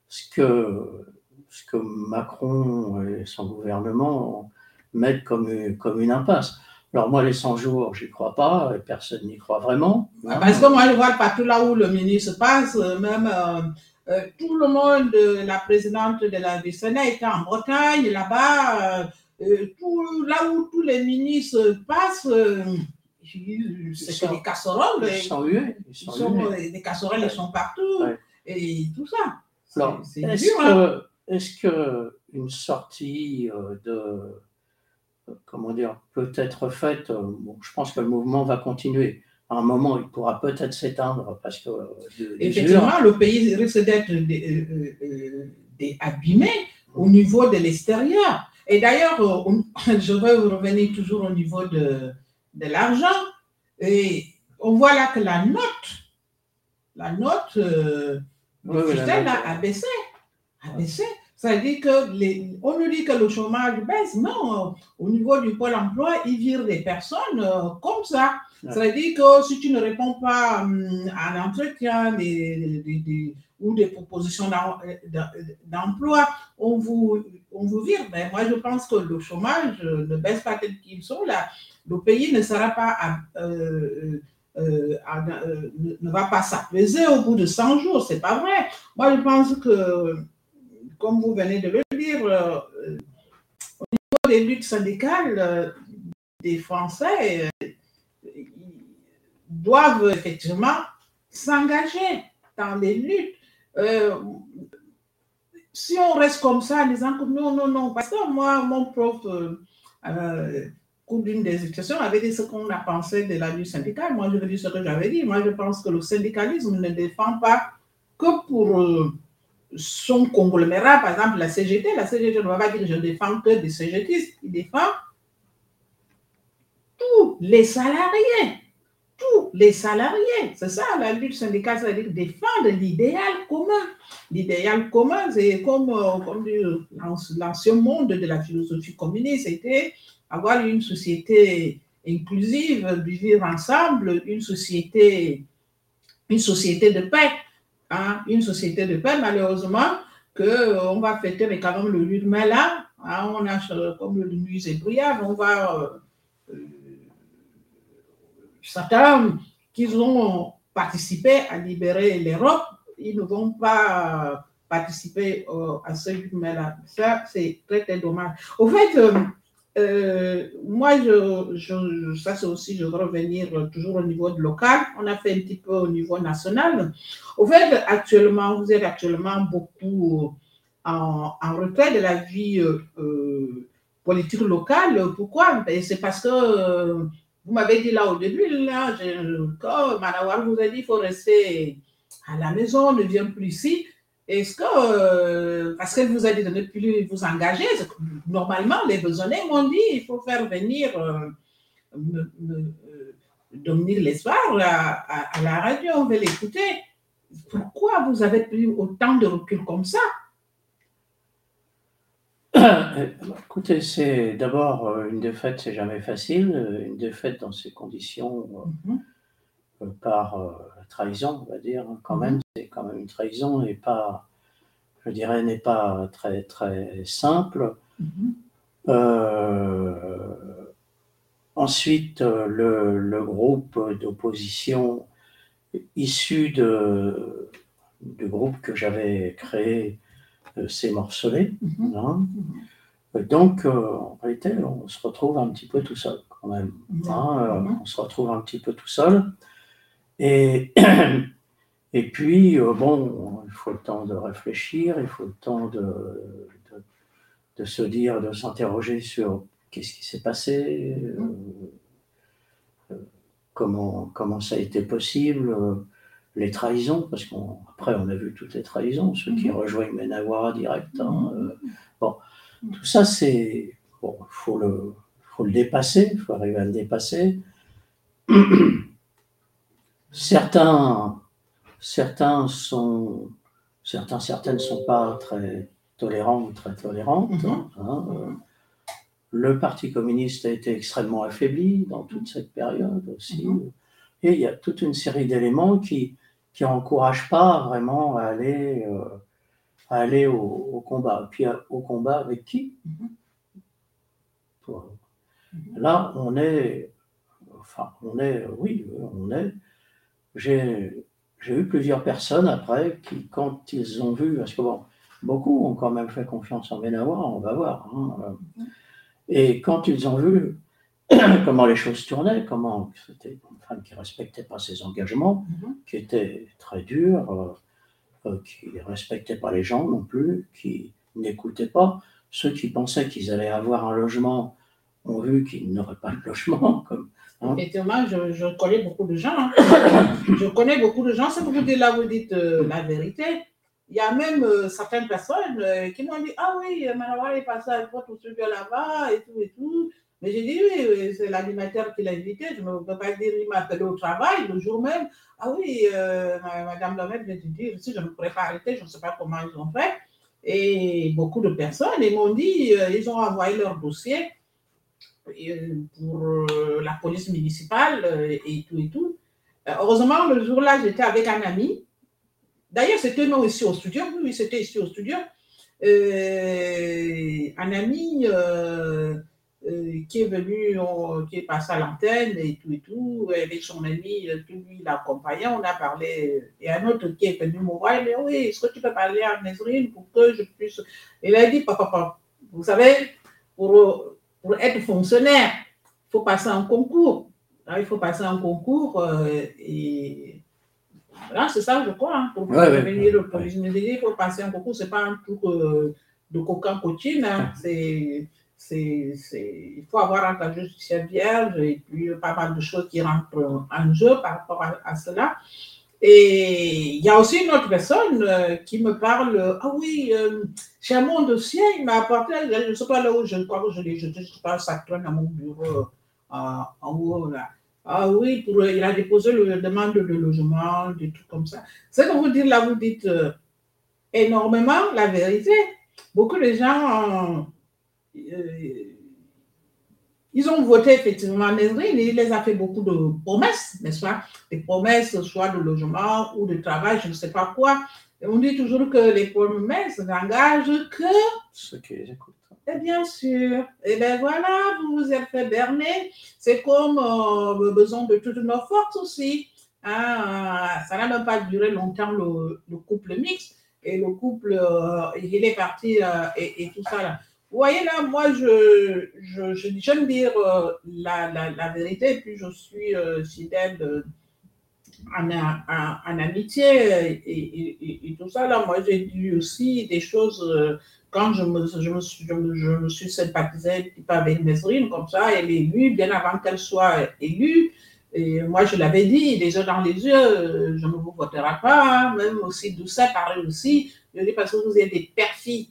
[SPEAKER 3] ce, que, ce que Macron et son gouvernement mettent comme, une- comme une impasse. Alors, moi, les 100 jours, j'y crois pas, et personne n'y croit vraiment.
[SPEAKER 2] Ah, Parce que moi, je vois partout là où le ministre passe, euh, même tout le monde, la présidente de la Sénat était en Bretagne, là-bas, là où tous les ministres passent, je- c'est que les casseroles,
[SPEAKER 3] Ils sont hués. Ils
[SPEAKER 2] ils
[SPEAKER 3] sont
[SPEAKER 2] sont,
[SPEAKER 3] hués.
[SPEAKER 2] les casseroles, ils sont partout,
[SPEAKER 3] Ouais.
[SPEAKER 2] et tout ça. C'est-
[SPEAKER 3] Alors,
[SPEAKER 2] c'est
[SPEAKER 3] est-ce
[SPEAKER 2] dur, hein.
[SPEAKER 3] est-ce que une sortie euh, de, euh, comment dire, peut être faite euh, bon, Je pense que le mouvement va continuer. À un moment, il pourra peut-être s'éteindre parce que de-
[SPEAKER 2] Effectivement, le pays risque d'être abîmé au niveau de l'extérieur. Et d'ailleurs, (laughs) je vais revenir toujours au niveau de, de l'argent. Et on voit là que la note, la note euh,
[SPEAKER 3] Oui, oui, la
[SPEAKER 2] officielle
[SPEAKER 3] note,
[SPEAKER 2] là, a baissé. A baissé. Ça veut dire que les, on nous dit que le chômage baisse. Non, au niveau du pôle emploi, ils virent des personnes euh, comme ça.
[SPEAKER 3] Ouais.
[SPEAKER 2] Ça veut dire que si tu ne réponds pas hum, à un entretien des, des- des- ou des propositions d'em- d'em- d'emploi, on vous, on vous vire. Mais moi, je pense que le chômage euh, ne baisse pas tel qu'ils sont là. Le pays ne sera pas euh, euh, euh, ne- va pas s'apaiser au bout de 100 jours. C'est pas vrai. Moi, je pense que, comme vous venez de le dire, au niveau des luttes syndicales des Français, doivent effectivement s'engager dans les luttes. Si on reste comme ça, en disant que non, non, non, parce que moi, mon prof, d'une des questions, avait dit ce qu'on a pensé de la lutte syndicale. Moi, je veux dire ce que j'avais dit. Moi, je pense que le syndicalisme ne défend pas que pour euh, son conglomérat, par exemple la CGT. La CGT ne va pas dire je défends que des CGTistes. Il défend tous les salariés. tous les salariés. C'est ça, la lutte syndicale, c'est-à-dire défendre l'idéal commun. L'idéal commun, c'est comme, euh, comme l'ancien monde de la philosophie communiste, c'était avoir une société inclusive, vivre ensemble, une société, une société de paix. Hein, une société de paix, malheureusement, qu'on euh, va fêter mais quand même le 8 mai là, on a comme le et brouillard, on va euh, certains qui ont participé à libérer l'Europe, ils ne vont pas participer à ce là Ça, c'est très, très dommage. Au fait, euh, euh, moi, ça c'est aussi, je veux revenir toujours au niveau local. On a fait un petit peu au niveau national. Au actuellement, vous êtes actuellement beaucoup en, en retrait de la vie euh, politique locale. Pourquoi? Ben, C'est parce que vous m'avez dit là au début, là, je, quand Manawar vous a dit qu'il faut rester à la maison, on ne vient plus ici. Est-ce que, euh, parce qu'elle vous a dit de ne plus vous engager, normalement, les besognés m'ont dit il faut faire venir euh, euh, Dominique Lesbar à, à, la radio, on veut l'écouter. Pourquoi vous avez pris autant de recul comme ça? (coughs)
[SPEAKER 3] Écoutez, c'est d'abord euh, une défaite, c'est jamais facile. Une défaite dans ces conditions mhm. par trahison, on va dire, hein, quand mhm. même, c'est quand même une trahison et pas, je dirais, n'est pas très très simple. Mhm. ensuite, le, groupe d'opposition issu de, du groupe que j'avais créé c'est morcelé. Mhm. Hein. Donc, euh, en réalité, on se retrouve un petit peu tout seul quand même. Hein, euh, on se retrouve un petit peu tout seul. Et, (clears throat) et puis, euh, bon, il faut le temps de réfléchir, il faut le temps de, de, se dire, de s'interroger sur qu'est-ce qui s'est passé, comment, comment ça a été possible les trahisons, parce qu'après on, a vu toutes les trahisons, ceux qui mhm. rejoignent Menawara direct. Hein, mhm. euh, bon, tout ça c'est. Bon, il faut le, faut le dépasser, il faut arriver à le dépasser. (clears throat) certains, certains sont. Certains, certaines ne sont pas très tolérants ou très tolérantes. Mhm. Hein, euh, le Parti communiste a été extrêmement affaibli dans toute cette période aussi. Et il y a toute une série d'éléments qui, qui pas vraiment à aller, euh, à aller au, combat. Puis au combat avec qui? Mm-hmm. Là, on est, enfin, on est, oui, on est. J'ai, eu plusieurs personnes après qui, quand ils ont vu, parce que bon, beaucoup ont quand même fait confiance en Benawa, on va voir. Hein, mm-hmm. et quand ils ont vu (clears throat) comment les choses tournaient, comment c'était une femme qui ne respectait pas ses engagements, mhm. qui était très dure, euh, euh, qui ne respectait pas les gens non plus, qui n'écoutait pas. Ceux qui pensaient qu'ils allaient avoir un logement ont vu qu'ils n'auraient pas de logement. (laughs) Comme,
[SPEAKER 2] hein? Effectivement, je, connais beaucoup de gens. Hein. (coughs) je connais beaucoup de gens. C'est que vous dites là, vous dites euh, la vérité. Il y a même certaines personnes qui m'ont dit Ah oui, Manawar est passé à votre là-bas et tout et tout. Mais j'ai dit, oui, c'est l'animateur qui l'a invité. Je ne peux pas dire, il m'a appelé au travail le jour même. Ah oui, euh, Madame Lamette vient de dire, si je ne pourrais pas arrêter, je ne sais pas comment ils ont fait. Et beaucoup de personnes, ils m'ont dit, euh, ils ont envoyé leur dossier euh, pour la police municipale et tout et tout. Heureusement, le jour-là, j'étais avec un ami. D'ailleurs, c'était nous ici au studio. Oui, c'était ici au studio. un ami euh, qui est venu, qui est passé à l'antenne et tout et tout, avec son ami, euh, tout lui l'accompagnait, on a parlé, et un autre qui est venu me voir, il dit, oui, est-ce que tu peux parler à Nesrine pour que je puisse... Il a dit, papa, papa, vous savez, pour, pour être fonctionnaire, il faut passer un concours. il faut passer un concours euh, et voilà, c'est ça, je crois. Hein, pour devenir le ouais. il faut passer un concours. Ce n'est pas un truc de coquin coaching. Hein, c'est c'est, il faut avoir un casier judiciaire vierge et puis pas mal de choses qui rentrent en jeu par rapport à, cela. Et il y a aussi une autre personne euh, qui me parle, ah oui, euh, j'ai mon dossier, il m'a apporté, je ne sais pas là où je crois que je l'ai jeté, je ne sais pas, ça traîne à mon bureau en haut. Ah oui, pour, il a déposé le demande de logement, des trucs comme ça. Ce que vous dites là, vous dites euh, énormément la vérité. Beaucoup de gens, euh, ils ont voté effectivement Nesrine il les a fait beaucoup de promesses, n'est-ce pas? Des promesses, soit de logement ou de travail, je ne sais pas quoi. Et on dit toujours que les promesses n'engagent que
[SPEAKER 3] Ceux qui les écoutent.
[SPEAKER 2] et bien sûr. Et bien voilà, vous vous êtes fait berner. C'est comme euh, le besoin de toutes nos forces aussi. Hein, ça n'a même pas duré longtemps le, le couple mixte. Et le couple, euh, il est parti euh, et, et tout ça. Là. Vous voyez là, moi, je, je, j'aime dire euh, la, la, la vérité, et puis je suis euh, fidèle en, en, amitié et, et, tout ça. Là, moi, j'ai dit aussi des choses euh, quand je me, je me, suis, je me, suis sympathisée avec Nesrine, comme ça, elle est élue, bien avant qu'elle soit élue. Et moi, je l'avais dit, les yeux dans les yeux, je ne vous voterai pas, hein, même aussi Doucet parlait aussi. Je dis parce que vous êtes des perfides.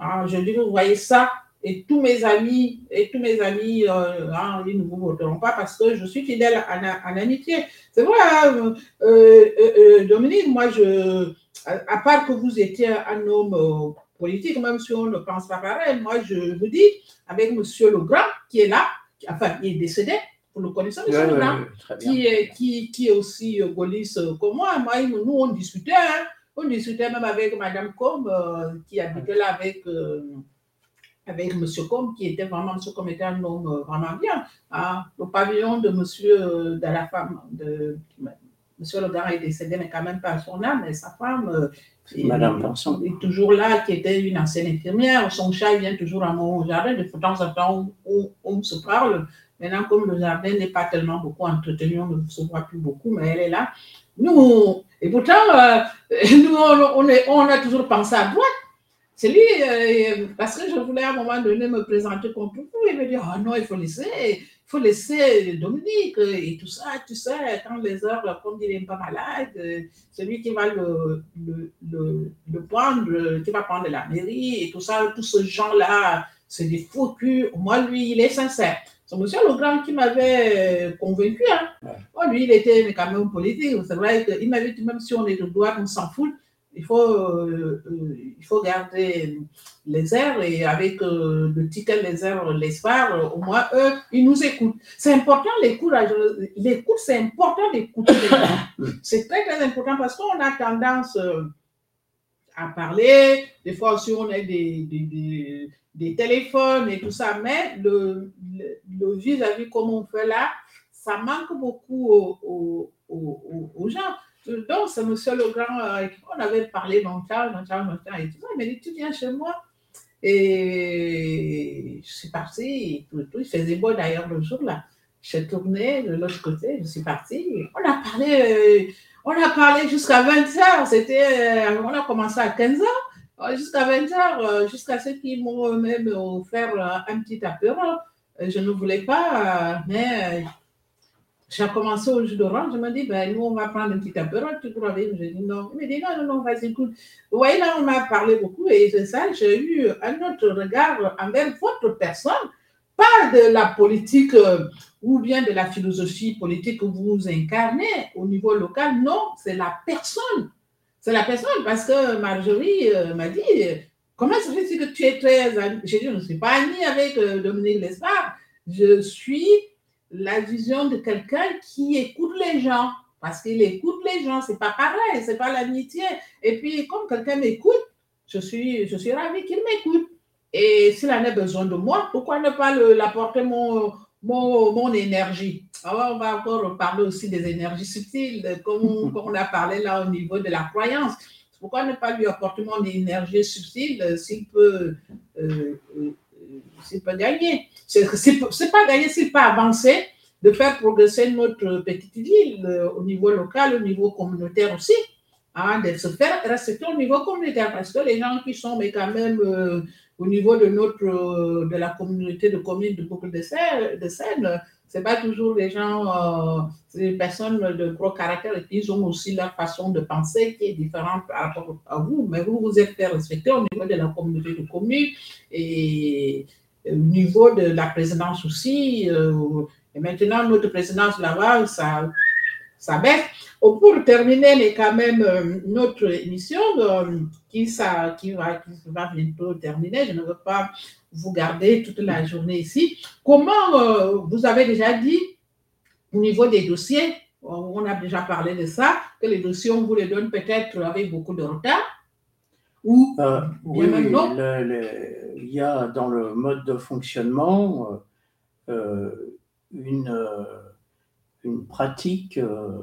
[SPEAKER 2] Hein, je dis, vous voyez ça, et tous mes amis, et tous mes amis, euh, hein, ils ne vous voteront pas parce que je suis fidèle en, en amitié. C'est vrai, hein, euh, euh, Dominique, moi, je, à, à, part que vous étiez un homme politique, même si on ne pense pas pareil, moi, je vous dis, avec M. Legrand, qui est là, enfin, il est décédé, vous le connaissez, M.
[SPEAKER 3] Ouais,
[SPEAKER 2] Legrand, qui, est, qui, qui est aussi gaulliste comme moi. Moi, nous, on discutait, hein, on discutait même avec Madame Com, euh, qui habitait là avec, euh, avec M. Com, qui était vraiment, M. Com était un homme euh, vraiment bien. hein. Le pavillon de M. de la femme, de M. Legrand est décédé, mais quand même pas son âme, mais sa femme, euh, et-
[SPEAKER 3] Madame Vincent.
[SPEAKER 2] est toujours là, qui était une ancienne infirmière. Son chat il vient toujours à mon jardin. De temps en temps, on, on se parle. Maintenant, comme le jardin n'est pas tellement beaucoup entretenu, on ne se voit plus beaucoup, mais elle est là. Nous, et pourtant, euh, (laughs) nous, on, a toujours pensé à droite. C'est lui, euh, parce que je voulais à un moment donné me présenter contre vous. Il me dit, ah non, il faut laisser, il faut laisser Dominique et tout ça, tu sais, quand les heures, comme il n'est pas malade, euh, celui qui va le, le, le, le prendre, qui va prendre la mairie et tout ça, tous ces gens-là, c'est des faux culs. Moi, lui, il est sincère. C'est M. Legrand qui m'avait euh, convaincu. Hein.
[SPEAKER 3] Ouais.
[SPEAKER 2] Bon, lui, il était quand même politique. C'est vrai qu'il m'avait dit, même si on est de droite, on s'en fout. Il faut, euh, euh, il faut garder les airs et avec euh, le ticket les airs, l'espoir, au moins eux, ils nous écoutent. C'est important l'écoute. L'écoute, c'est important d'écouter les gens. (coughs) C'est très, très important parce qu'on a tendance à parler. Des fois aussi, on des, des, des, des téléphones et tout ça, mais le, vis-à-vis comme on fait là, ça manque beaucoup aux, aux, aux, gens. Donc, c'est M. Legrand, euh, on avait parlé longtemps, longtemps, longtemps et tout ça. Il m'a dit, tu viens chez moi. Et je suis partie, tout, il faisait beau d'ailleurs le jour là. Je suis tournée de l'autre côté, je suis partie. On a parlé, euh, parlé jusqu'à 20 heures. C'était, euh, on a commencé à 15 heures, euh, jusqu'à 20 heures, euh, jusqu'à ce qu'ils m'ont même offert euh, un petit apéro. Euh, Je ne voulais pas, mais j'ai commencé au jus d'orange. Je me dis, ben, nous, on va prendre un petit apéro. Tu crois Je dis non. Il me dit, non, non, non, vas-y, écoute. Vous voyez, là, on m'a parlé beaucoup et c'est ça, j'ai eu un autre regard envers votre personne, pas de la politique ou bien de la philosophie politique que vous incarnez au niveau local. Non, c'est la personne. C'est la personne parce que Marjorie euh, m'a dit, comment ça fait que tu es très J'ai dit, je ne suis pas amie avec euh, Dominique Lespard. Je suis la vision de quelqu'un qui écoute les gens. Parce qu'il écoute les gens, c'est pas pareil, c'est pas l'amitié. Et puis, comme quelqu'un m'écoute, je suis, je suis ravie qu'il m'écoute. Et s'il en a besoin de moi, pourquoi ne pas l'apporter mon, mon, mon énergie? On va encore parler aussi des énergies subtiles, comme, (laughs) comme on a parlé là au niveau de la croyance. Pourquoi ne pas lui apporter mon énergie subtile euh, s'il peut, euh, euh, euh, peut gagner C'est pas gagner, s'il peut avancer, de faire progresser notre petite ville euh, au niveau local, au niveau communautaire aussi, hein, de se faire respecter au niveau communautaire. Parce que les gens qui sont mais quand même euh, au niveau de notre euh, de la communauté de communes de Boucle de Seine, de Seine c'est pas toujours les gens, euh, des personnes de gros caractère et puis ils ont aussi leur façon de penser qui est différente par rapport à vous, mais vous vous êtes fait respecter au niveau de la communauté de communes et au niveau de la présidence aussi, euh, Et maintenant, notre présidence là-bas, ça, ça baisse. Oh, pour terminer, mais quand même, euh, notre émission euh, qui, ça, qui, va, qui va bientôt terminer, je ne veux pas vous garder toute la journée ici. Comment euh, vous avez déjà dit au niveau des dossiers, on a déjà parlé de ça, que les dossiers, on vous les donne peut-être avec beaucoup de retard ou
[SPEAKER 3] Euh, oui, le- le- il y a dans le mode de fonctionnement euh, euh, une, euh, une pratique, euh,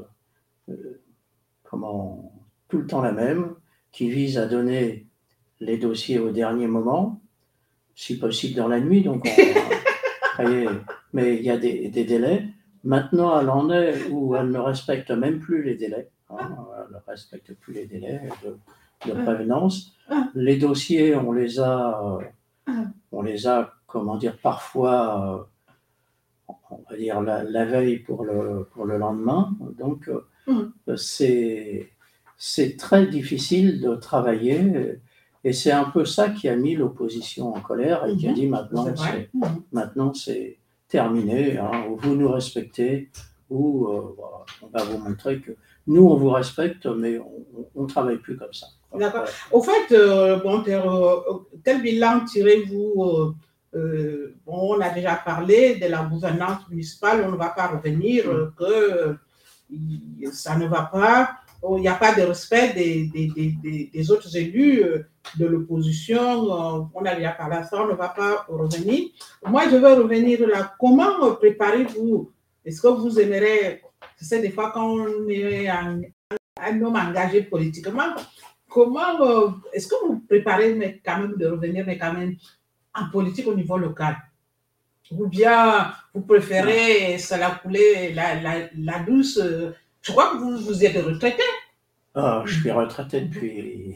[SPEAKER 3] euh, comment, tout le temps la même, qui vise à donner les dossiers au dernier moment, si possible dans la nuit, donc on- (laughs) mais il y a des, des délais. Maintenant, elle en est où elle ne respecte même plus les délais. hein, elle ne respecte plus les délais de, de prévenance.
[SPEAKER 2] Ah.
[SPEAKER 3] Les dossiers, on les a, euh,
[SPEAKER 2] Ah.
[SPEAKER 3] on les a, comment dire, parfois, euh, on va dire la, la veille pour le, pour le lendemain. Donc, euh,
[SPEAKER 2] Mm.
[SPEAKER 3] c'est c'est très difficile de travailler. Et c'est un peu ça qui a mis l'opposition en colère et qui a
[SPEAKER 2] Mhm.
[SPEAKER 3] dit maintenant,
[SPEAKER 2] C'est
[SPEAKER 3] maintenant terminé, hein, ou vous nous respectez, ou euh, on va vous montrer que nous on vous respecte, mais on ne travaille plus comme ça.
[SPEAKER 2] D'accord. Au fait, euh, bon, euh, quel bilan tirez-vous bon, On a déjà parlé de la gouvernance municipale, on ne va pas revenir, que ça ne va pas, il n'y a pas de respect des, des, des, des- autres élus euh, de l'opposition, euh, on a déjà parlé ça, on ne va pas revenir. Moi, je veux revenir là. Comment préparez-vous? Est-ce que vous aimeriez, tu sais, des fois quand on est un, un homme engagé politiquement, comment euh, est-ce que vous préparez mais quand même de revenir mais quand même en politique au niveau local? Ou bien vous préférez ça la couler la, la, la douce je crois que vous, vous êtes retraité
[SPEAKER 3] Ah, je suis retraité depuis.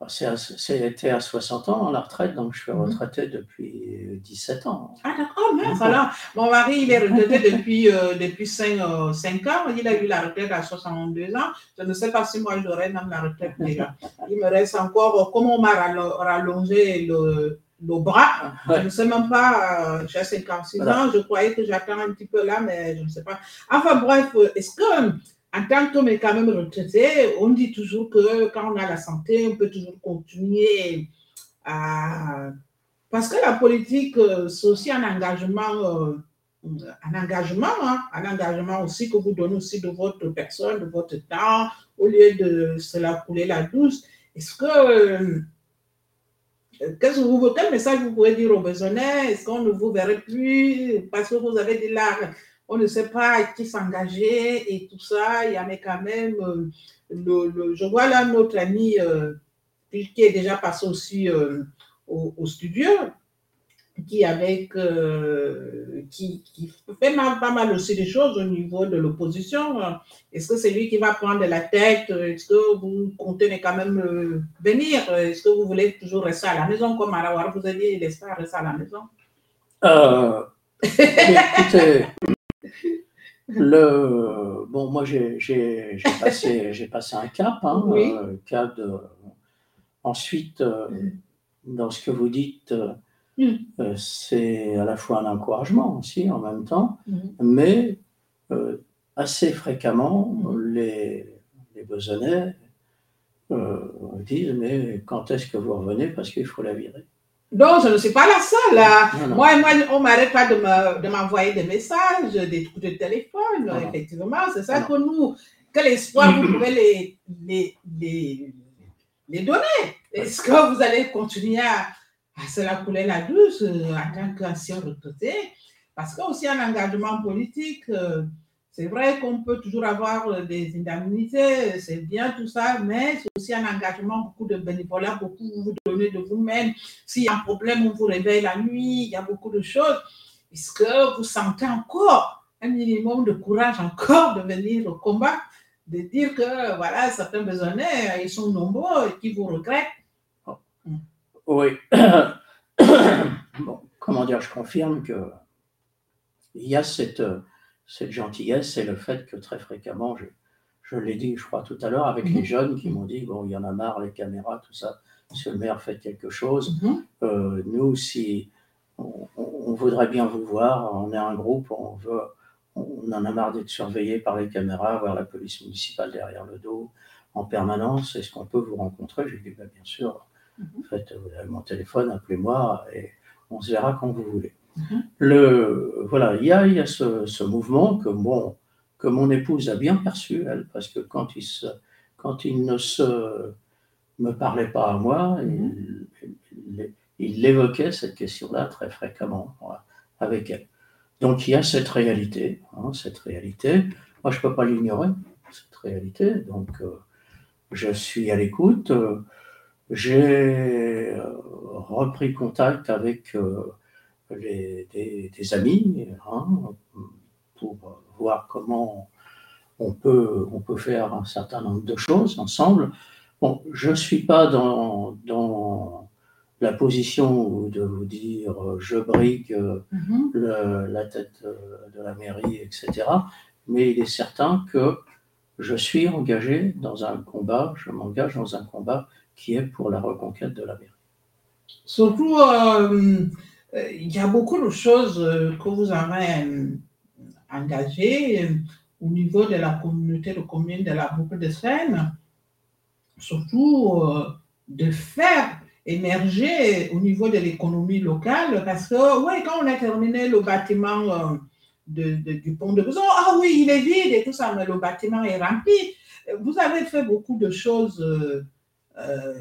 [SPEAKER 3] ah, c'est à- C'était à 60 ans la retraite, donc je suis
[SPEAKER 2] Mhm.
[SPEAKER 3] retraité depuis euh, 17 ans.
[SPEAKER 2] ah d'accord mais voilà mon mari il est retraité depuis euh, depuis 5, ans il a eu la retraite à 62 ans je ne sais pas si moi j'aurais même la retraite déjà il me reste encore euh, comment on m'a rallo- rallongé le, le bras Je ne sais même pas, euh, j'ai 56
[SPEAKER 3] Voilà.
[SPEAKER 2] ans, je croyais que j'attends un petit peu là, mais je ne sais pas. Enfin bref, est-ce que, en tant qu'homme est quand même retraité, on dit toujours que quand on a la santé, on peut toujours continuer à... Parce que la politique, euh, c'est aussi un engagement, euh, un engagement, hein, un engagement aussi que vous donnez aussi de votre personne, de votre temps, au lieu de se la couler la douce. Est-ce que... que vous, quel message vous pouvez dire aux Besonnais Est-ce qu'on ne vous verrait plus? Parce que vous avez dit là, on ne sait pas qui s'engager et tout ça. Il y en a quand même. euh, le, je vois là notre ami euh, qui est déjà passé aussi euh, au studio, qui avec euh, qui, qui fait mal- pas mal aussi des choses au niveau de l'opposition. Est-ce que c'est lui qui va prendre la tête Est-ce que vous comptez quand même euh, venir Est-ce que vous voulez toujours rester à la maison comme Arawar vous a dit, il est rester à la maison?
[SPEAKER 3] Euh, écoutez, le, bon, moi j'ai passé, j'ai passé un cap, hein,
[SPEAKER 2] Oui.
[SPEAKER 3] euh, cap de, ensuite, euh, dans ce que vous dites,
[SPEAKER 2] Mm.
[SPEAKER 3] euh, c'est à la fois un encouragement aussi en même temps,
[SPEAKER 2] Mhm.
[SPEAKER 3] mais euh, assez fréquemment, les, les Besonnais euh, disent Mais quand est-ce que vous revenez Parce qu'il faut la virer?
[SPEAKER 2] Donc, je ne suis pas la seule. là.
[SPEAKER 3] Non, non.
[SPEAKER 2] Moi, moi, on m'arrête pas de me- de m'envoyer des messages, des coups de téléphone,
[SPEAKER 3] Non, non.
[SPEAKER 2] effectivement. C'est ça
[SPEAKER 3] Non.
[SPEAKER 2] que nous, quel espoir vous (coughs) pouvez les, les, les, les donner Est-ce que vous allez continuer à, à se la douce euh, en tant qu'ancien retraité Parce qu'il aussi un engagement politique, euh, c'est vrai qu'on peut toujours avoir euh, des indemnités, c'est bien tout ça, mais c'est aussi un engagement, beaucoup de bénévolat, beaucoup vous vous donnez de vous-même. S'il y a un problème, on vous réveille la nuit, il y a beaucoup de choses. Est-ce que vous sentez encore un minimum de courage encore de venir au combat, de dire que voilà, certains besognais, ils sont nombreux et qui vous regrettent
[SPEAKER 3] Oui. (coughs) bon, comment dire, je confirme que il y a cette, cette gentillesse et le fait que très fréquemment, je, je l'ai dit, je crois, tout à l'heure, avec
[SPEAKER 2] Mhm.
[SPEAKER 3] les jeunes qui m'ont dit, bon, il y en a marre, les caméras, tout ça, monsieur le maire, faites quelque chose. Euh, nous, si on, voudrait bien vous voir, on est un groupe, on veut, on en a marre d'être surveillé par les caméras, voir la police municipale derrière le dos en permanence, est-ce qu'on peut vous rencontrer? J'ai dit, bah, bien sûr, faites, vous avez mon téléphone, appelez-moi et on se verra quand vous voulez.
[SPEAKER 2] Mhm.
[SPEAKER 3] Le, voilà, il y a, y a ce, ce mouvement que, bon, que mon épouse a bien perçu, elle, parce que quand il, se, quand il ne se me parlait pas à moi, il, il- il évoquait cette question-là très fréquemment voilà, avec elle. Donc il y a cette réalité, hein, cette réalité. Moi, je ne peux pas l'ignorer, cette réalité. Donc euh, je suis à l'écoute. Euh, J'ai euh, repris contact avec euh, les- des, des amis hein, pour voir comment on peut, on peut faire un certain nombre de choses ensemble. Bon, je ne suis pas dans, dans la position de vous dire euh, je brigue
[SPEAKER 2] Mhm.
[SPEAKER 3] le- la tête de la mairie, etc. Mais il est certain que je suis engagé dans un combat, je m'engage dans un combat qui est pour la reconquête de la.
[SPEAKER 2] Surtout, euh, euh, il y a beaucoup de choses euh, que vous avez engagées au niveau de la communauté de communes de la boucle de Seine, surtout de faire émerger au niveau de l'économie locale, parce que, ouais, quand on a terminé le bâtiment du pont de Beson, ah oui, il est vide et tout ça, mais le bâtiment est rempli. Vous avez fait beaucoup de choses euh, euh,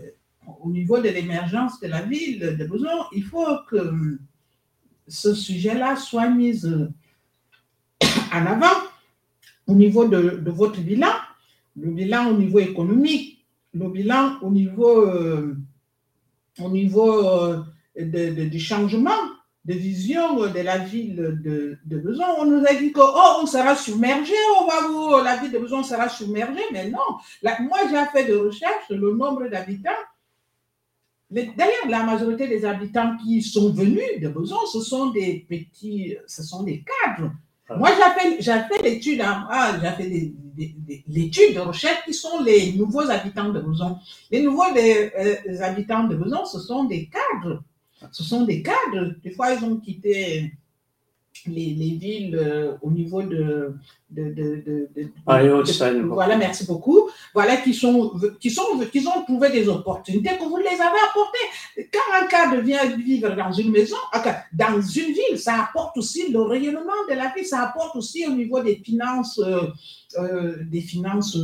[SPEAKER 2] au niveau de l'émergence de la ville de Besançon, il faut que hum, ce sujet-là soit mis euh, (coughs) en avant au niveau de, de votre bilan, le bilan au niveau économique, le bilan au niveau, euh, au niveau euh, du changement de vision de la ville de, de Besançon. On nous a dit que oh, on sera submergé, on va vous, la ville de Besançon sera submergée, mais non. Moi, j'ai fait des recherches, le nombre d'habitants D'ailleurs, la majorité des habitants qui sont venus de Besançon, ce sont des petits, ce sont des cadres.
[SPEAKER 3] Ah.
[SPEAKER 2] Moi, j'ai fait, l'étude, hein, ah, j'ai fait des- des- des- l'étude de recherche qui sont les nouveaux habitants de Besançon. Les nouveaux euh, les habitants de Besançon, ce sont des cadres. Ce sont des cadres. Des fois, ils ont quitté les, les villes euh, au niveau de, de, de,
[SPEAKER 3] Ah.
[SPEAKER 2] Voilà, merci beaucoup. Voilà, qui sont, qui sont, qui ont trouvé des opportunités que vous les avez apportées. Quand un cadre vient vivre dans une maison, dans une ville, ça apporte aussi le rayonnement de la ville, ça apporte aussi au niveau des finances, euh, euh, des finances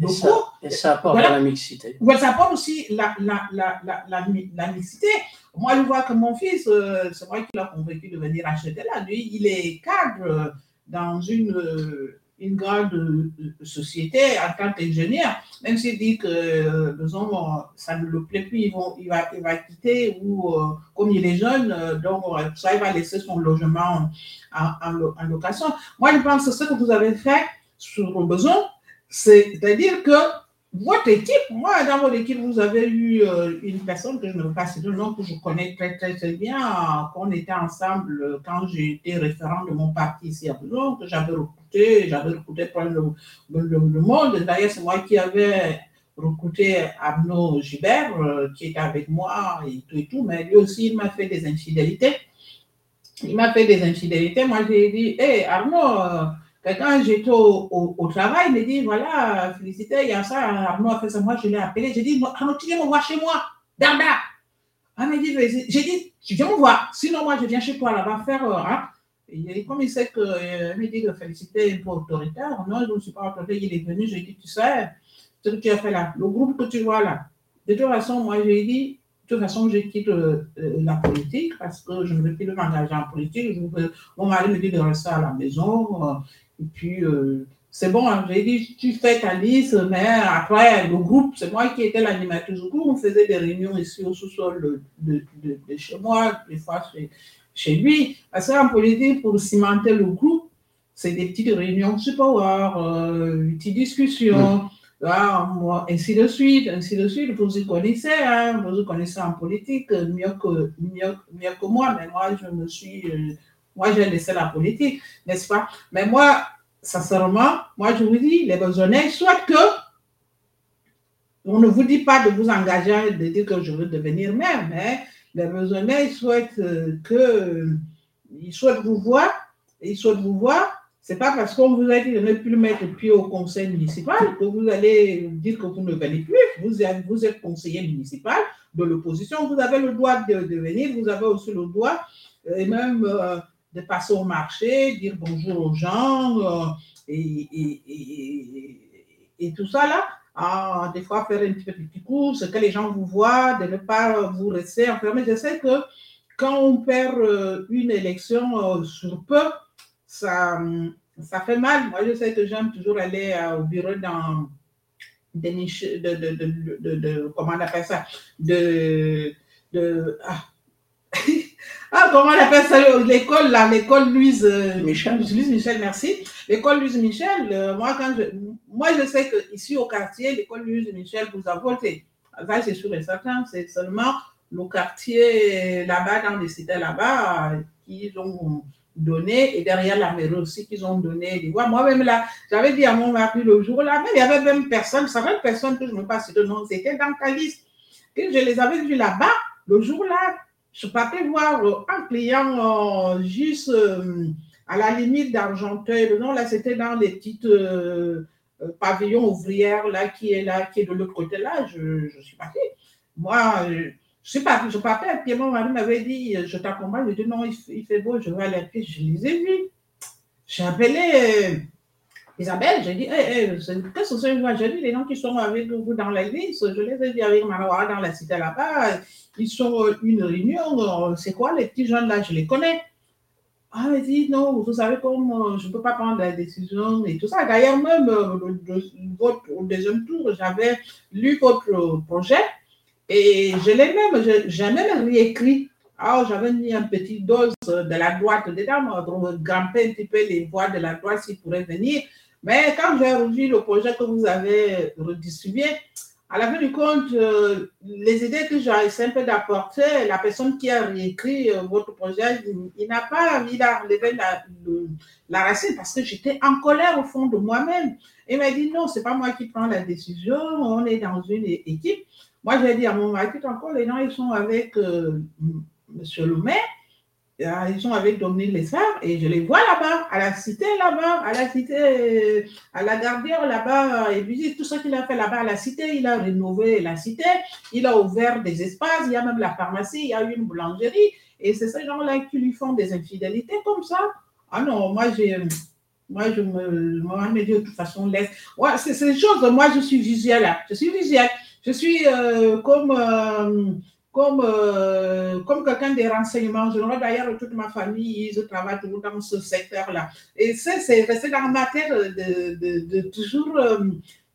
[SPEAKER 3] Et ça, et ça apporte
[SPEAKER 2] Voilà.
[SPEAKER 3] la mixité.
[SPEAKER 2] Ouais, ça apporte aussi la, la, la, la, la, mi- la mixité. Moi, je vois que mon fils, euh, c'est vrai qu'il a convaincu de venir acheter là. Lui, il est cadre euh, dans une, euh, une grande société en tant qu'ingénieur. Même s'il dit que, disons, ça ne le plaît plus, il, va, il va quitter ou, euh, comme il est jeune, donc ça, il va laisser son logement en, en lo- en location. Moi, je pense que ce que vous avez fait sur le besoin, c'est-à-dire que votre équipe, moi, dans votre équipe, vous avez eu euh, une personne que je ne veux pas citer le nom, que je connais très, très, très bien, qu'on était ensemble euh, quand j'étais référent de mon parti ici à Besançon, que j'avais recruté, j'avais recruté de- de monde. D'ailleurs, c'est moi qui avais recruté Arnaud Gibert, euh, qui était avec moi et tout et tout, mais lui aussi, il m'a fait des infidélités. Il m'a fait des infidélités. Moi, j'ai dit, hé, Arnaud, quand j'étais au, travail, il me dit, voilà, félicité, il y a ça, Arnaud a fait ça, moi je l'ai appelé, j'ai dit, Arnaud, tu viens me voir chez moi, Darda. Ah, il m'a dit, j'ai dit, tu viens me voir, sinon moi je viens chez toi là-bas faire, euh, hein. Dit, comme il sait que, euh, il me dit félicité un peu autoritaire, non, je ne suis pas autoritaire, il est venu, j'ai dit, tu sais, ce que tu as fait là, le groupe que tu vois là, de toute façon, moi j'ai dit, de toute façon, je quitte euh, euh, la politique parce que je ne veux plus m'engager en politique. Mon mari me dit de rester à la maison. Et puis, euh, c'est bon, hein, j'ai dit, tu fais ta liste, mais après, le groupe, c'est moi qui étais l'animatrice du groupe. On faisait des réunions ici au sous-sol de, de- de- de chez moi, des fois chez, chez lui. Parce qu'en politique, pour cimenter le groupe, c'est des petites réunions super, euh, des petites discussions. Ah, moi, ainsi de suite, ainsi de suite. Vous y connaissez, hein, vous y connaissez en politique mieux que, mieux, mieux que moi, mais moi, je me suis, euh, moi, j'ai laissé la politique, n'est-ce pas? Mais moi, sincèrement, moi, je vous dis, les besognais, soit que on ne vous dit pas de vous engager, de dire que je veux devenir maire, mais les Besonnais, ils souhaitent euh, que, ils souhaitent vous voir, ils souhaitent vous voir. C'est pas parce qu'on vous a dit de ne plus mettre pied au conseil municipal que vous allez dire que vous ne venez plus. Vous êtes, vous êtes conseiller municipal de l'opposition. Vous avez le droit de, de, venir. Vous avez aussi le droit, et même euh, de passer au marché, dire bonjour aux gens euh, et, et, et, et, tout ça là. Ah, des fois faire un petit peu de petits courses, que les gens vous voient, de ne pas vous rester enfermé. Je sais que quand on perd euh, une élection sur peu, ça, ça fait mal. Moi, je sais que j'aime toujours aller au bureau dans des niches, de, de, de, de, comment on appelle ça, de, de ah. (laughs) ah comment on appelle ça, l'école là, l'école Louise Michel, Louise Michel, merci. L'école Louise Michel, euh, moi quand je, moi je sais que ici au quartier, l'école Louise Michel vous a voté. Ça c'est sûr et certain, c'est seulement le quartier là-bas, dans les cités là-bas, qui ont donné et derrière la mairie aussi qu'ils ont donné Moi-même là, j'avais dit à mon mari le jour là, mais il y avait même personne, ça personne que je ne me passe de nom, c'était dans ta liste. Et je les avais vus là-bas, le jour là, je partais voir un client euh, juste euh, à la limite d'Argenteuil. Nom là, c'était dans les petites euh, pavillons ouvrières là, qui est là, qui est de l'autre côté là. Je, je suis partie. Moi, je sais pas, je partais pied, mon m'avait dit, je t'accompagne, je dit non, il, fait beau, je vais aller à pied, je les ai vus. J'ai appelé euh, Isabelle, j'ai dit, hey, qu'est-ce que c'est J'ai dit, les gens qui sont avec vous dans la liste, je les ai vus avec Marois dans la cité là-bas, ils sont une réunion, c'est quoi les petits jeunes là, je les connais. Ah, elle dit, non, vous savez comme euh, je ne peux pas prendre la décision et tout ça. D'ailleurs, même euh, au deuxième tour, j'avais lu votre projet. Et je l'ai même, j'ai même réécrit. Alors, j'avais mis un petit dose de la droite dedans pour grimper un petit peu les voix de la droite s'il pourrait venir. Mais quand j'ai revu le projet que vous avez redistribué, à la fin du compte, euh, les idées que j'ai peu d'apporter, la personne qui a réécrit euh, votre projet, il, n'a pas envie d'enlever la, la racine parce que j'étais en colère au fond de moi-même. Il m'a dit non, c'est pas moi qui prends la décision, on est dans une équipe. Moi, j'ai dit à mon mari, encore, les gens, ils sont avec euh, M. le ils sont avec Dominique Lessard, et je les vois là-bas, à la cité là-bas, à la cité, à la gardière là-bas, et puis tout ce qu'il a fait là-bas à la cité, il a rénové la cité, il a ouvert des espaces, il y a même la pharmacie, il y a une boulangerie, et c'est ces gens-là qui lui font des infidélités comme ça. Ah non, moi. Moi, je me, me dis de toute façon, laisse. Ouais, c'est ces choses, moi, je suis visuelle. Je suis visuelle. Je suis euh, comme, euh, comme, euh, comme quelqu'un des renseignements. Vois d'ailleurs toute ma famille, je travaille toujours dans ce secteur-là. Et c'est resté dans ma tête de, de, toujours,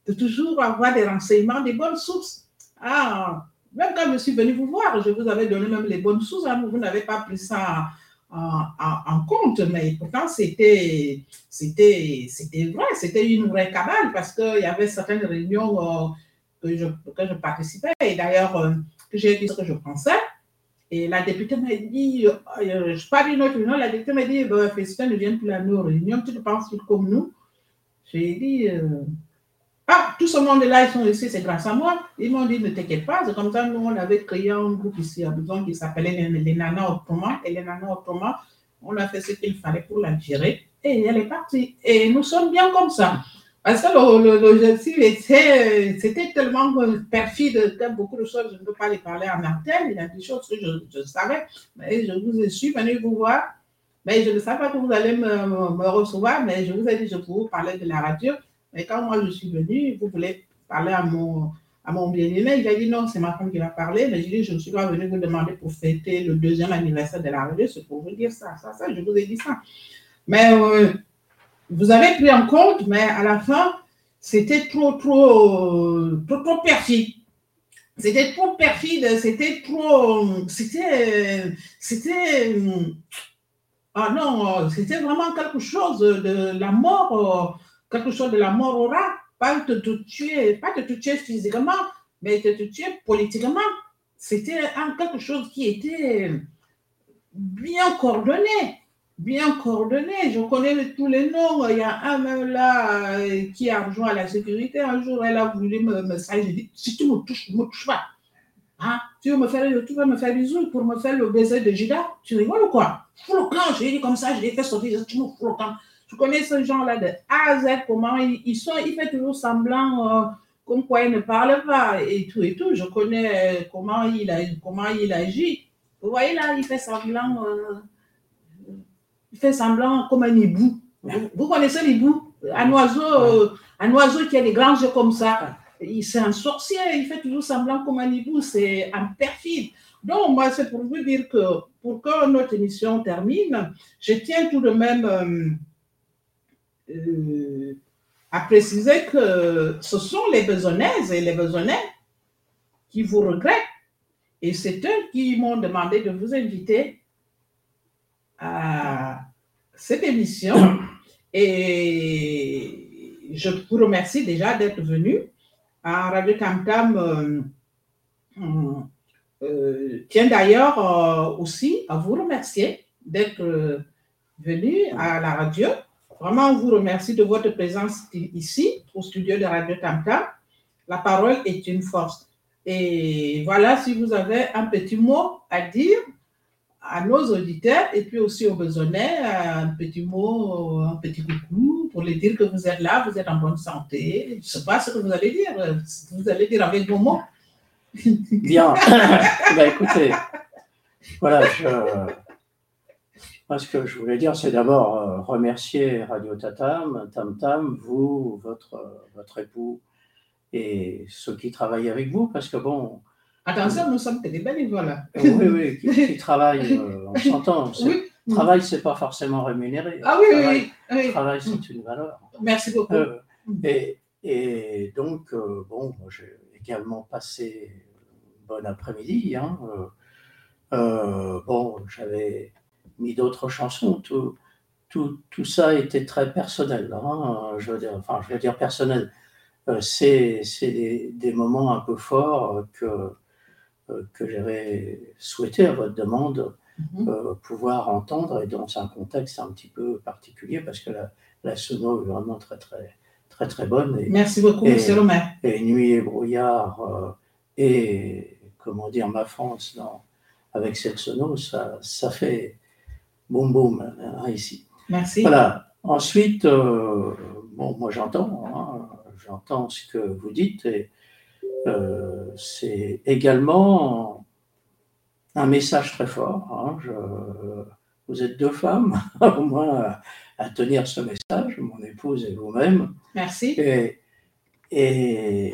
[SPEAKER 2] de toujours avoir des renseignements, des bonnes sources. Ah, même quand je suis venue vous voir, je vous avais donné même les bonnes sources. Hein, vous n'avez pas pris ça en, en, compte, mais pourtant c'était vrai, c'était une vraie cabale parce qu'il y avait certaines réunions que je, que je participais et d'ailleurs euh, j'ai dit ce que je pensais. Et la députée m'a dit, euh, je parle d'une autre réunion, la députée m'a dit, bah, ne vient plus à nos réunions, tu te penses comme nous? J'ai dit, euh, ah, tout ce monde-là, ils sont ici, c'est grâce à moi. Ils m'ont dit, ne t'inquiète pas, c'est comme ça, nous, on avait créé un groupe ici à Besançon qui s'appelait les, Nanas Ottomans. Et les Nanas Ottomans, on a fait ce qu'il fallait pour la gérer. Et elle est partie. Et nous sommes bien comme ça. Parce que l'objectif était, c'était tellement perfide beaucoup de choses, je ne peux pas les parler en antenne. Il y a des choses que je, savais, mais je vous suis venu vous voir. Mais je ne savais pas que vous allez me, me, recevoir, mais je vous ai dit, je peux vous parler de la radio. Mais quand moi je suis venue, vous voulez parler à mon, à mon bien-aimé, il a dit non, c'est ma femme qui va parler. Mais j'ai dit, je ne suis pas venue vous demander pour fêter le deuxième anniversaire de la radio, c'est pour vous dire ça, ça, ça, je vous ai dit ça. Mais euh, vous avez pris en compte, mais à la fin, c'était trop, trop, trop, trop perfide. C'était trop perfide, c'était trop, c'était, c'était, ah non, c'était vraiment quelque chose de la mort, quelque chose de la mort rat. Pas de te tuer, pas de te tuer physiquement, mais de te tuer politiquement. C'était quelque chose qui était bien coordonné bien coordonné. Je connais tous les noms. Il y a un même là euh, qui a rejoint la sécurité. Un jour, elle a voulu me, me saluer. J'ai dit, si tu me touches, ne me touche pas. Hein? Tu, veux me faire, tu vas me faire bisous pour me faire le baiser de Gida Tu rigoles ou quoi? Flocant, j'ai dit comme ça, je l'ai fait sortir, tu me flocant. Je connais ce genre-là de A à Z, comment ils, sont, ils font toujours semblant, euh, comme quoi ils ne parlent pas et tout et tout. Je connais euh, comment, il a, comment il agit. Vous voyez là, il fait semblant, il fait semblant comme un hibou. Vous, connaissez l'hibou? Un oiseau, un oiseau qui a des grands yeux comme ça c'est un sorcier, il fait toujours semblant comme un hibou, c'est un perfide. Donc, moi, c'est pour vous dire que pour que notre émission termine, je tiens tout de même euh, euh, à préciser que ce sont les besonnaises et les besonnais qui vous regrettent. Et c'est eux qui m'ont demandé de vous inviter à cette émission. Et je vous remercie déjà d'être venu à Radio Tam Tam euh, euh, euh, tient d'ailleurs aussi à vous remercier d'être venu à la radio. Vraiment, on vous remercie de votre présence ici, au studio de Radio Tam Tam. La parole est une force. Et voilà, si vous avez un petit mot à dire à nos auditeurs et puis aussi aux besognais, un petit mot, un petit coucou pour les dire que vous êtes là, vous êtes en bonne santé. Je ne sais pas ce que vous allez dire. Vous allez dire avec vos mots. (laughs)
[SPEAKER 3] Bien. (laughs) ben, écoutez, voilà, je, ce que je voulais dire, c'est d'abord euh, remercier Radio Tatam, Tam Tam, vous, votre, votre époux et ceux qui travaillent avec vous, parce que bon,
[SPEAKER 2] Attention, nous sommes des bénévoles.
[SPEAKER 3] Oui, oui, qui, (laughs) travaillent, euh, on s'entend. Oui. Travail, c'est pas forcément rémunéré.
[SPEAKER 2] Ah oui, oui, oui.
[SPEAKER 3] Travail, c'est une valeur.
[SPEAKER 2] Merci beaucoup. Euh,
[SPEAKER 3] et, et, donc, euh, bon, j'ai également passé une bonne après-midi. Hein, bon, j'avais mis d'autres chansons. Tout, tout, tout, ça était très personnel. Hein, je veux dire, enfin, je veux dire personnel. c'est des, des, moments un peu forts que euh, que j'avais souhaité à votre demande mhm. euh, pouvoir entendre et dans un contexte un petit peu particulier parce que la, la sono est vraiment très très très très bonne.
[SPEAKER 2] Et, Merci beaucoup, Monsieur maire.
[SPEAKER 3] Et Nuit et brouillard euh, et comment dire ma France dans, avec cette sono, ça, ça fait boum boum hein, ici.
[SPEAKER 2] Merci.
[SPEAKER 3] Voilà. Ensuite, bon, moi j'entends, hein, j'entends ce que vous dites et euh, c'est également un message très fort. Hein. vous êtes deux femmes, (laughs) au moins, à, tenir ce message, mon épouse et vous-même.
[SPEAKER 2] Merci.
[SPEAKER 3] Et,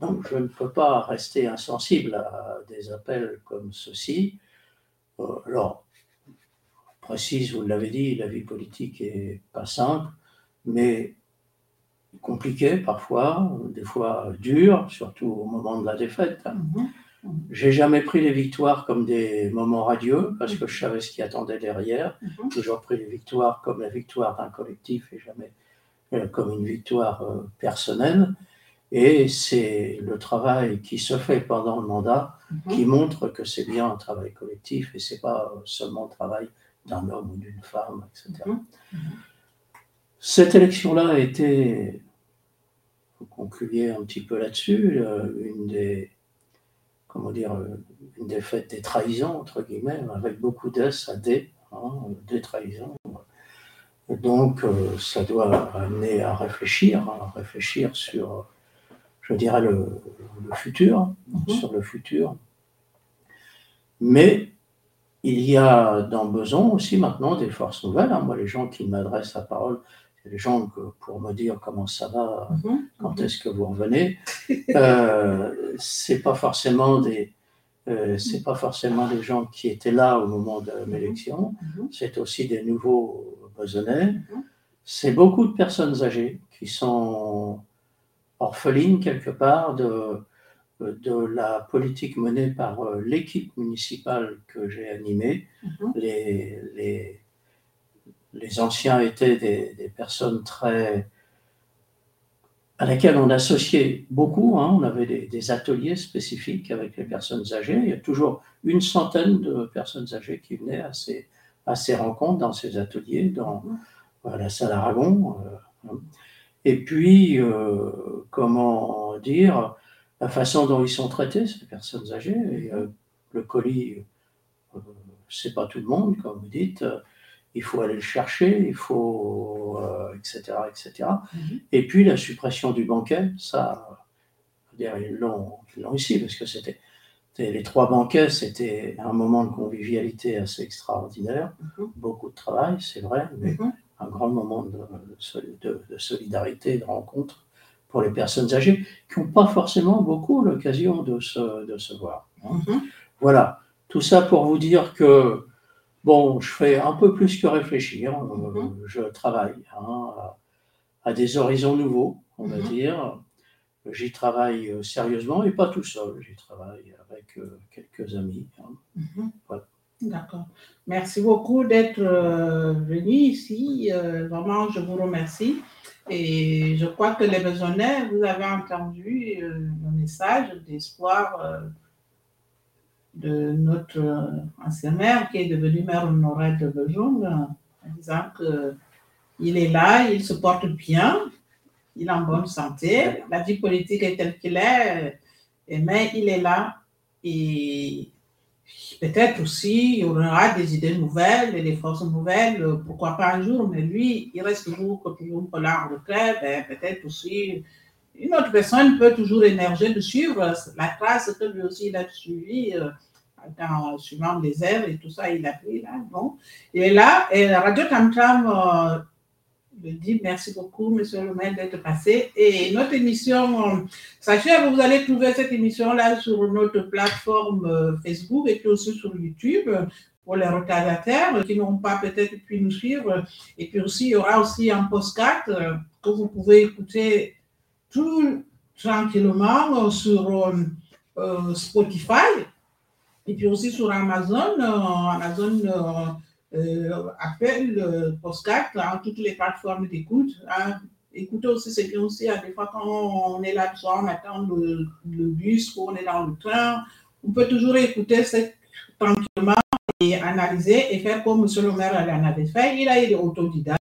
[SPEAKER 3] donc, je ne peux pas rester insensible à des appels comme ceci. Euh, alors, précise, vous l'avez dit, la vie politique est pas simple, mais compliqué parfois, des fois dur, surtout au moment de la défaite. Mhm. J'ai jamais pris les victoires comme des moments radieux parce que je savais ce qui attendait derrière. J'ai mhm. toujours pris les victoires comme la victoire d'un collectif et jamais euh, comme une victoire euh, personnelle. Et c'est le travail qui se fait pendant le mandat mhm. qui montre que c'est bien un travail collectif et c'est pas seulement le travail d'un homme ou d'une femme, etc. Cette élection-là a été concluez un petit peu là-dessus, euh, une des comment dire, euh, une fêtes des trahisons, entre guillemets, avec beaucoup d'S à D, hein, des trahisons. Donc, euh, ça doit amener à réfléchir, à réfléchir sur, je dirais, le, futur, mhm. sur le futur. Mais il y a dans Beson aussi maintenant des forces nouvelles. Hein. Moi, les gens qui m'adressent la parole, les gens pour me dire comment ça va, mhm. quand est-ce que vous revenez, (laughs) euh, c'est pas forcément des euh, c'est pas forcément des gens qui étaient là au moment de l'élection, mhm. c'est aussi des nouveaux besonnais. Mhm. C'est beaucoup de personnes âgées qui sont orphelines quelque part de, de la politique menée par euh, l'équipe municipale que j'ai animée, les, les les anciens étaient des, personnes très à laquelle on associait beaucoup. Hein. on avait des, ateliers spécifiques avec les personnes âgées. Il y a toujours une centaine de personnes âgées qui venaient à ces, à ces rencontres, dans ces ateliers, dans la salle Aragon. Euh, hein. et puis, euh, comment dire, la façon dont ils sont traités, ces personnes âgées. Euh, le colis, c'est pas tout le monde, comme vous dites. Il faut aller le chercher, il faut, euh, etc., etc.
[SPEAKER 2] Mhm.
[SPEAKER 3] Et puis la suppression du banquet, ça, je veux dire, ils l'ont, ici, parce que c'était, les trois banquets, c'était un moment de convivialité assez extraordinaire,
[SPEAKER 2] Mhm.
[SPEAKER 3] beaucoup de travail, c'est vrai, mais
[SPEAKER 2] Mhm.
[SPEAKER 3] un grand moment de, de soli- de- de solidarité, de rencontre pour les personnes âgées qui n'ont pas forcément beaucoup l'occasion de se, de se voir. hein. Voilà, tout ça pour vous dire que, bon, je fais un peu plus que réfléchir, euh,
[SPEAKER 2] Mhm.
[SPEAKER 3] je travaille hein, à, des horizons nouveaux, on va
[SPEAKER 2] Mhm.
[SPEAKER 3] dire. J'y travaille euh, sérieusement et pas tout seul, j'y travaille avec euh, quelques amis. hein.
[SPEAKER 2] Mhm.
[SPEAKER 3] Voilà.
[SPEAKER 2] D'accord. Merci beaucoup d'être venu ici. Vraiment, je vous remercie. Et je crois que les Besonnais, vous avez entendu le message d'espoir de notre euh, ancien maire qui est devenu maire honoraire de Bejon, euh, en disant qu'il est là, il se porte bien, il est en bonne santé, la vie politique est telle qu'il est, mais il est là. Et peut-être aussi il y aura des idées nouvelles et des forces nouvelles, pourquoi pas un jour, mais lui, il reste toujours, toujours là en retraite, ben, peut-être aussi une autre personne peut toujours émerger de suivre la trace que lui aussi il a suivi euh, dans, suivant les airs et tout ça, il a pris là, bon. Est là, et la Radio Tam Tam euh, me dit merci beaucoup, monsieur le d'être passé. Et notre émission, euh, sachez que vous allez trouver cette émission-là sur notre plateforme euh, Facebook et puis aussi sur YouTube euh, pour les retardataires qui n'ont pas peut-être pu nous suivre. Et puis aussi, il y aura aussi un postcard euh, que vous pouvez écouter tout tranquillement euh, sur euh, euh, Spotify et puis aussi sur Amazon. Amazon euh, postcard dans toutes les plateformes d'écoute. hein. Écoutez aussi, c'est bien aussi, hein, des fois quand on est là le soir, on attend le, bus ou on est dans le train, on peut toujours écouter tranquillement et analyser et faire comme M. le maire en avait fait. Il a été autodidacte.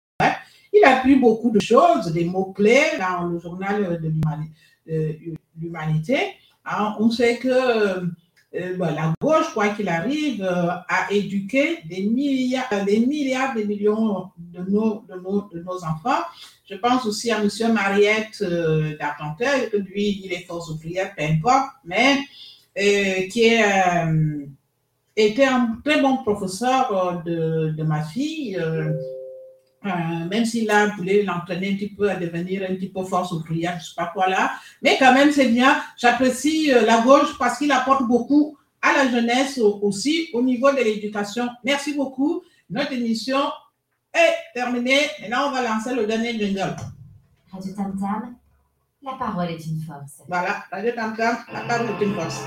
[SPEAKER 2] Il a appris beaucoup de choses, des mots-clés dans le journal de l'humani- de l'humanité. Hein, on sait que euh, bah, la gauche, quoi qu'il arrive, euh, a éduqué des milliards, des milliards, millions de nos, enfants. Je pense aussi à M. Mariette euh, d'Argenteuil, lui, il est force ouvrière, peu importe, mais euh, qui euh, était un très bon professeur euh, de ma fille. Euh, même s'il a voulu l'entraîner un petit peu à devenir un petit peu force ouvrière, je sais pas quoi là. Mais quand même, c'est bien. J'apprécie euh, la gauche parce qu'il apporte beaucoup à la jeunesse au- aussi au niveau de l'éducation. Merci beaucoup. Notre émission est terminée. Maintenant, on va lancer le dernier jingle.
[SPEAKER 5] Radio Tam Tam, la parole est une force.
[SPEAKER 2] Voilà, Radio Tam Tam, la parole est une force.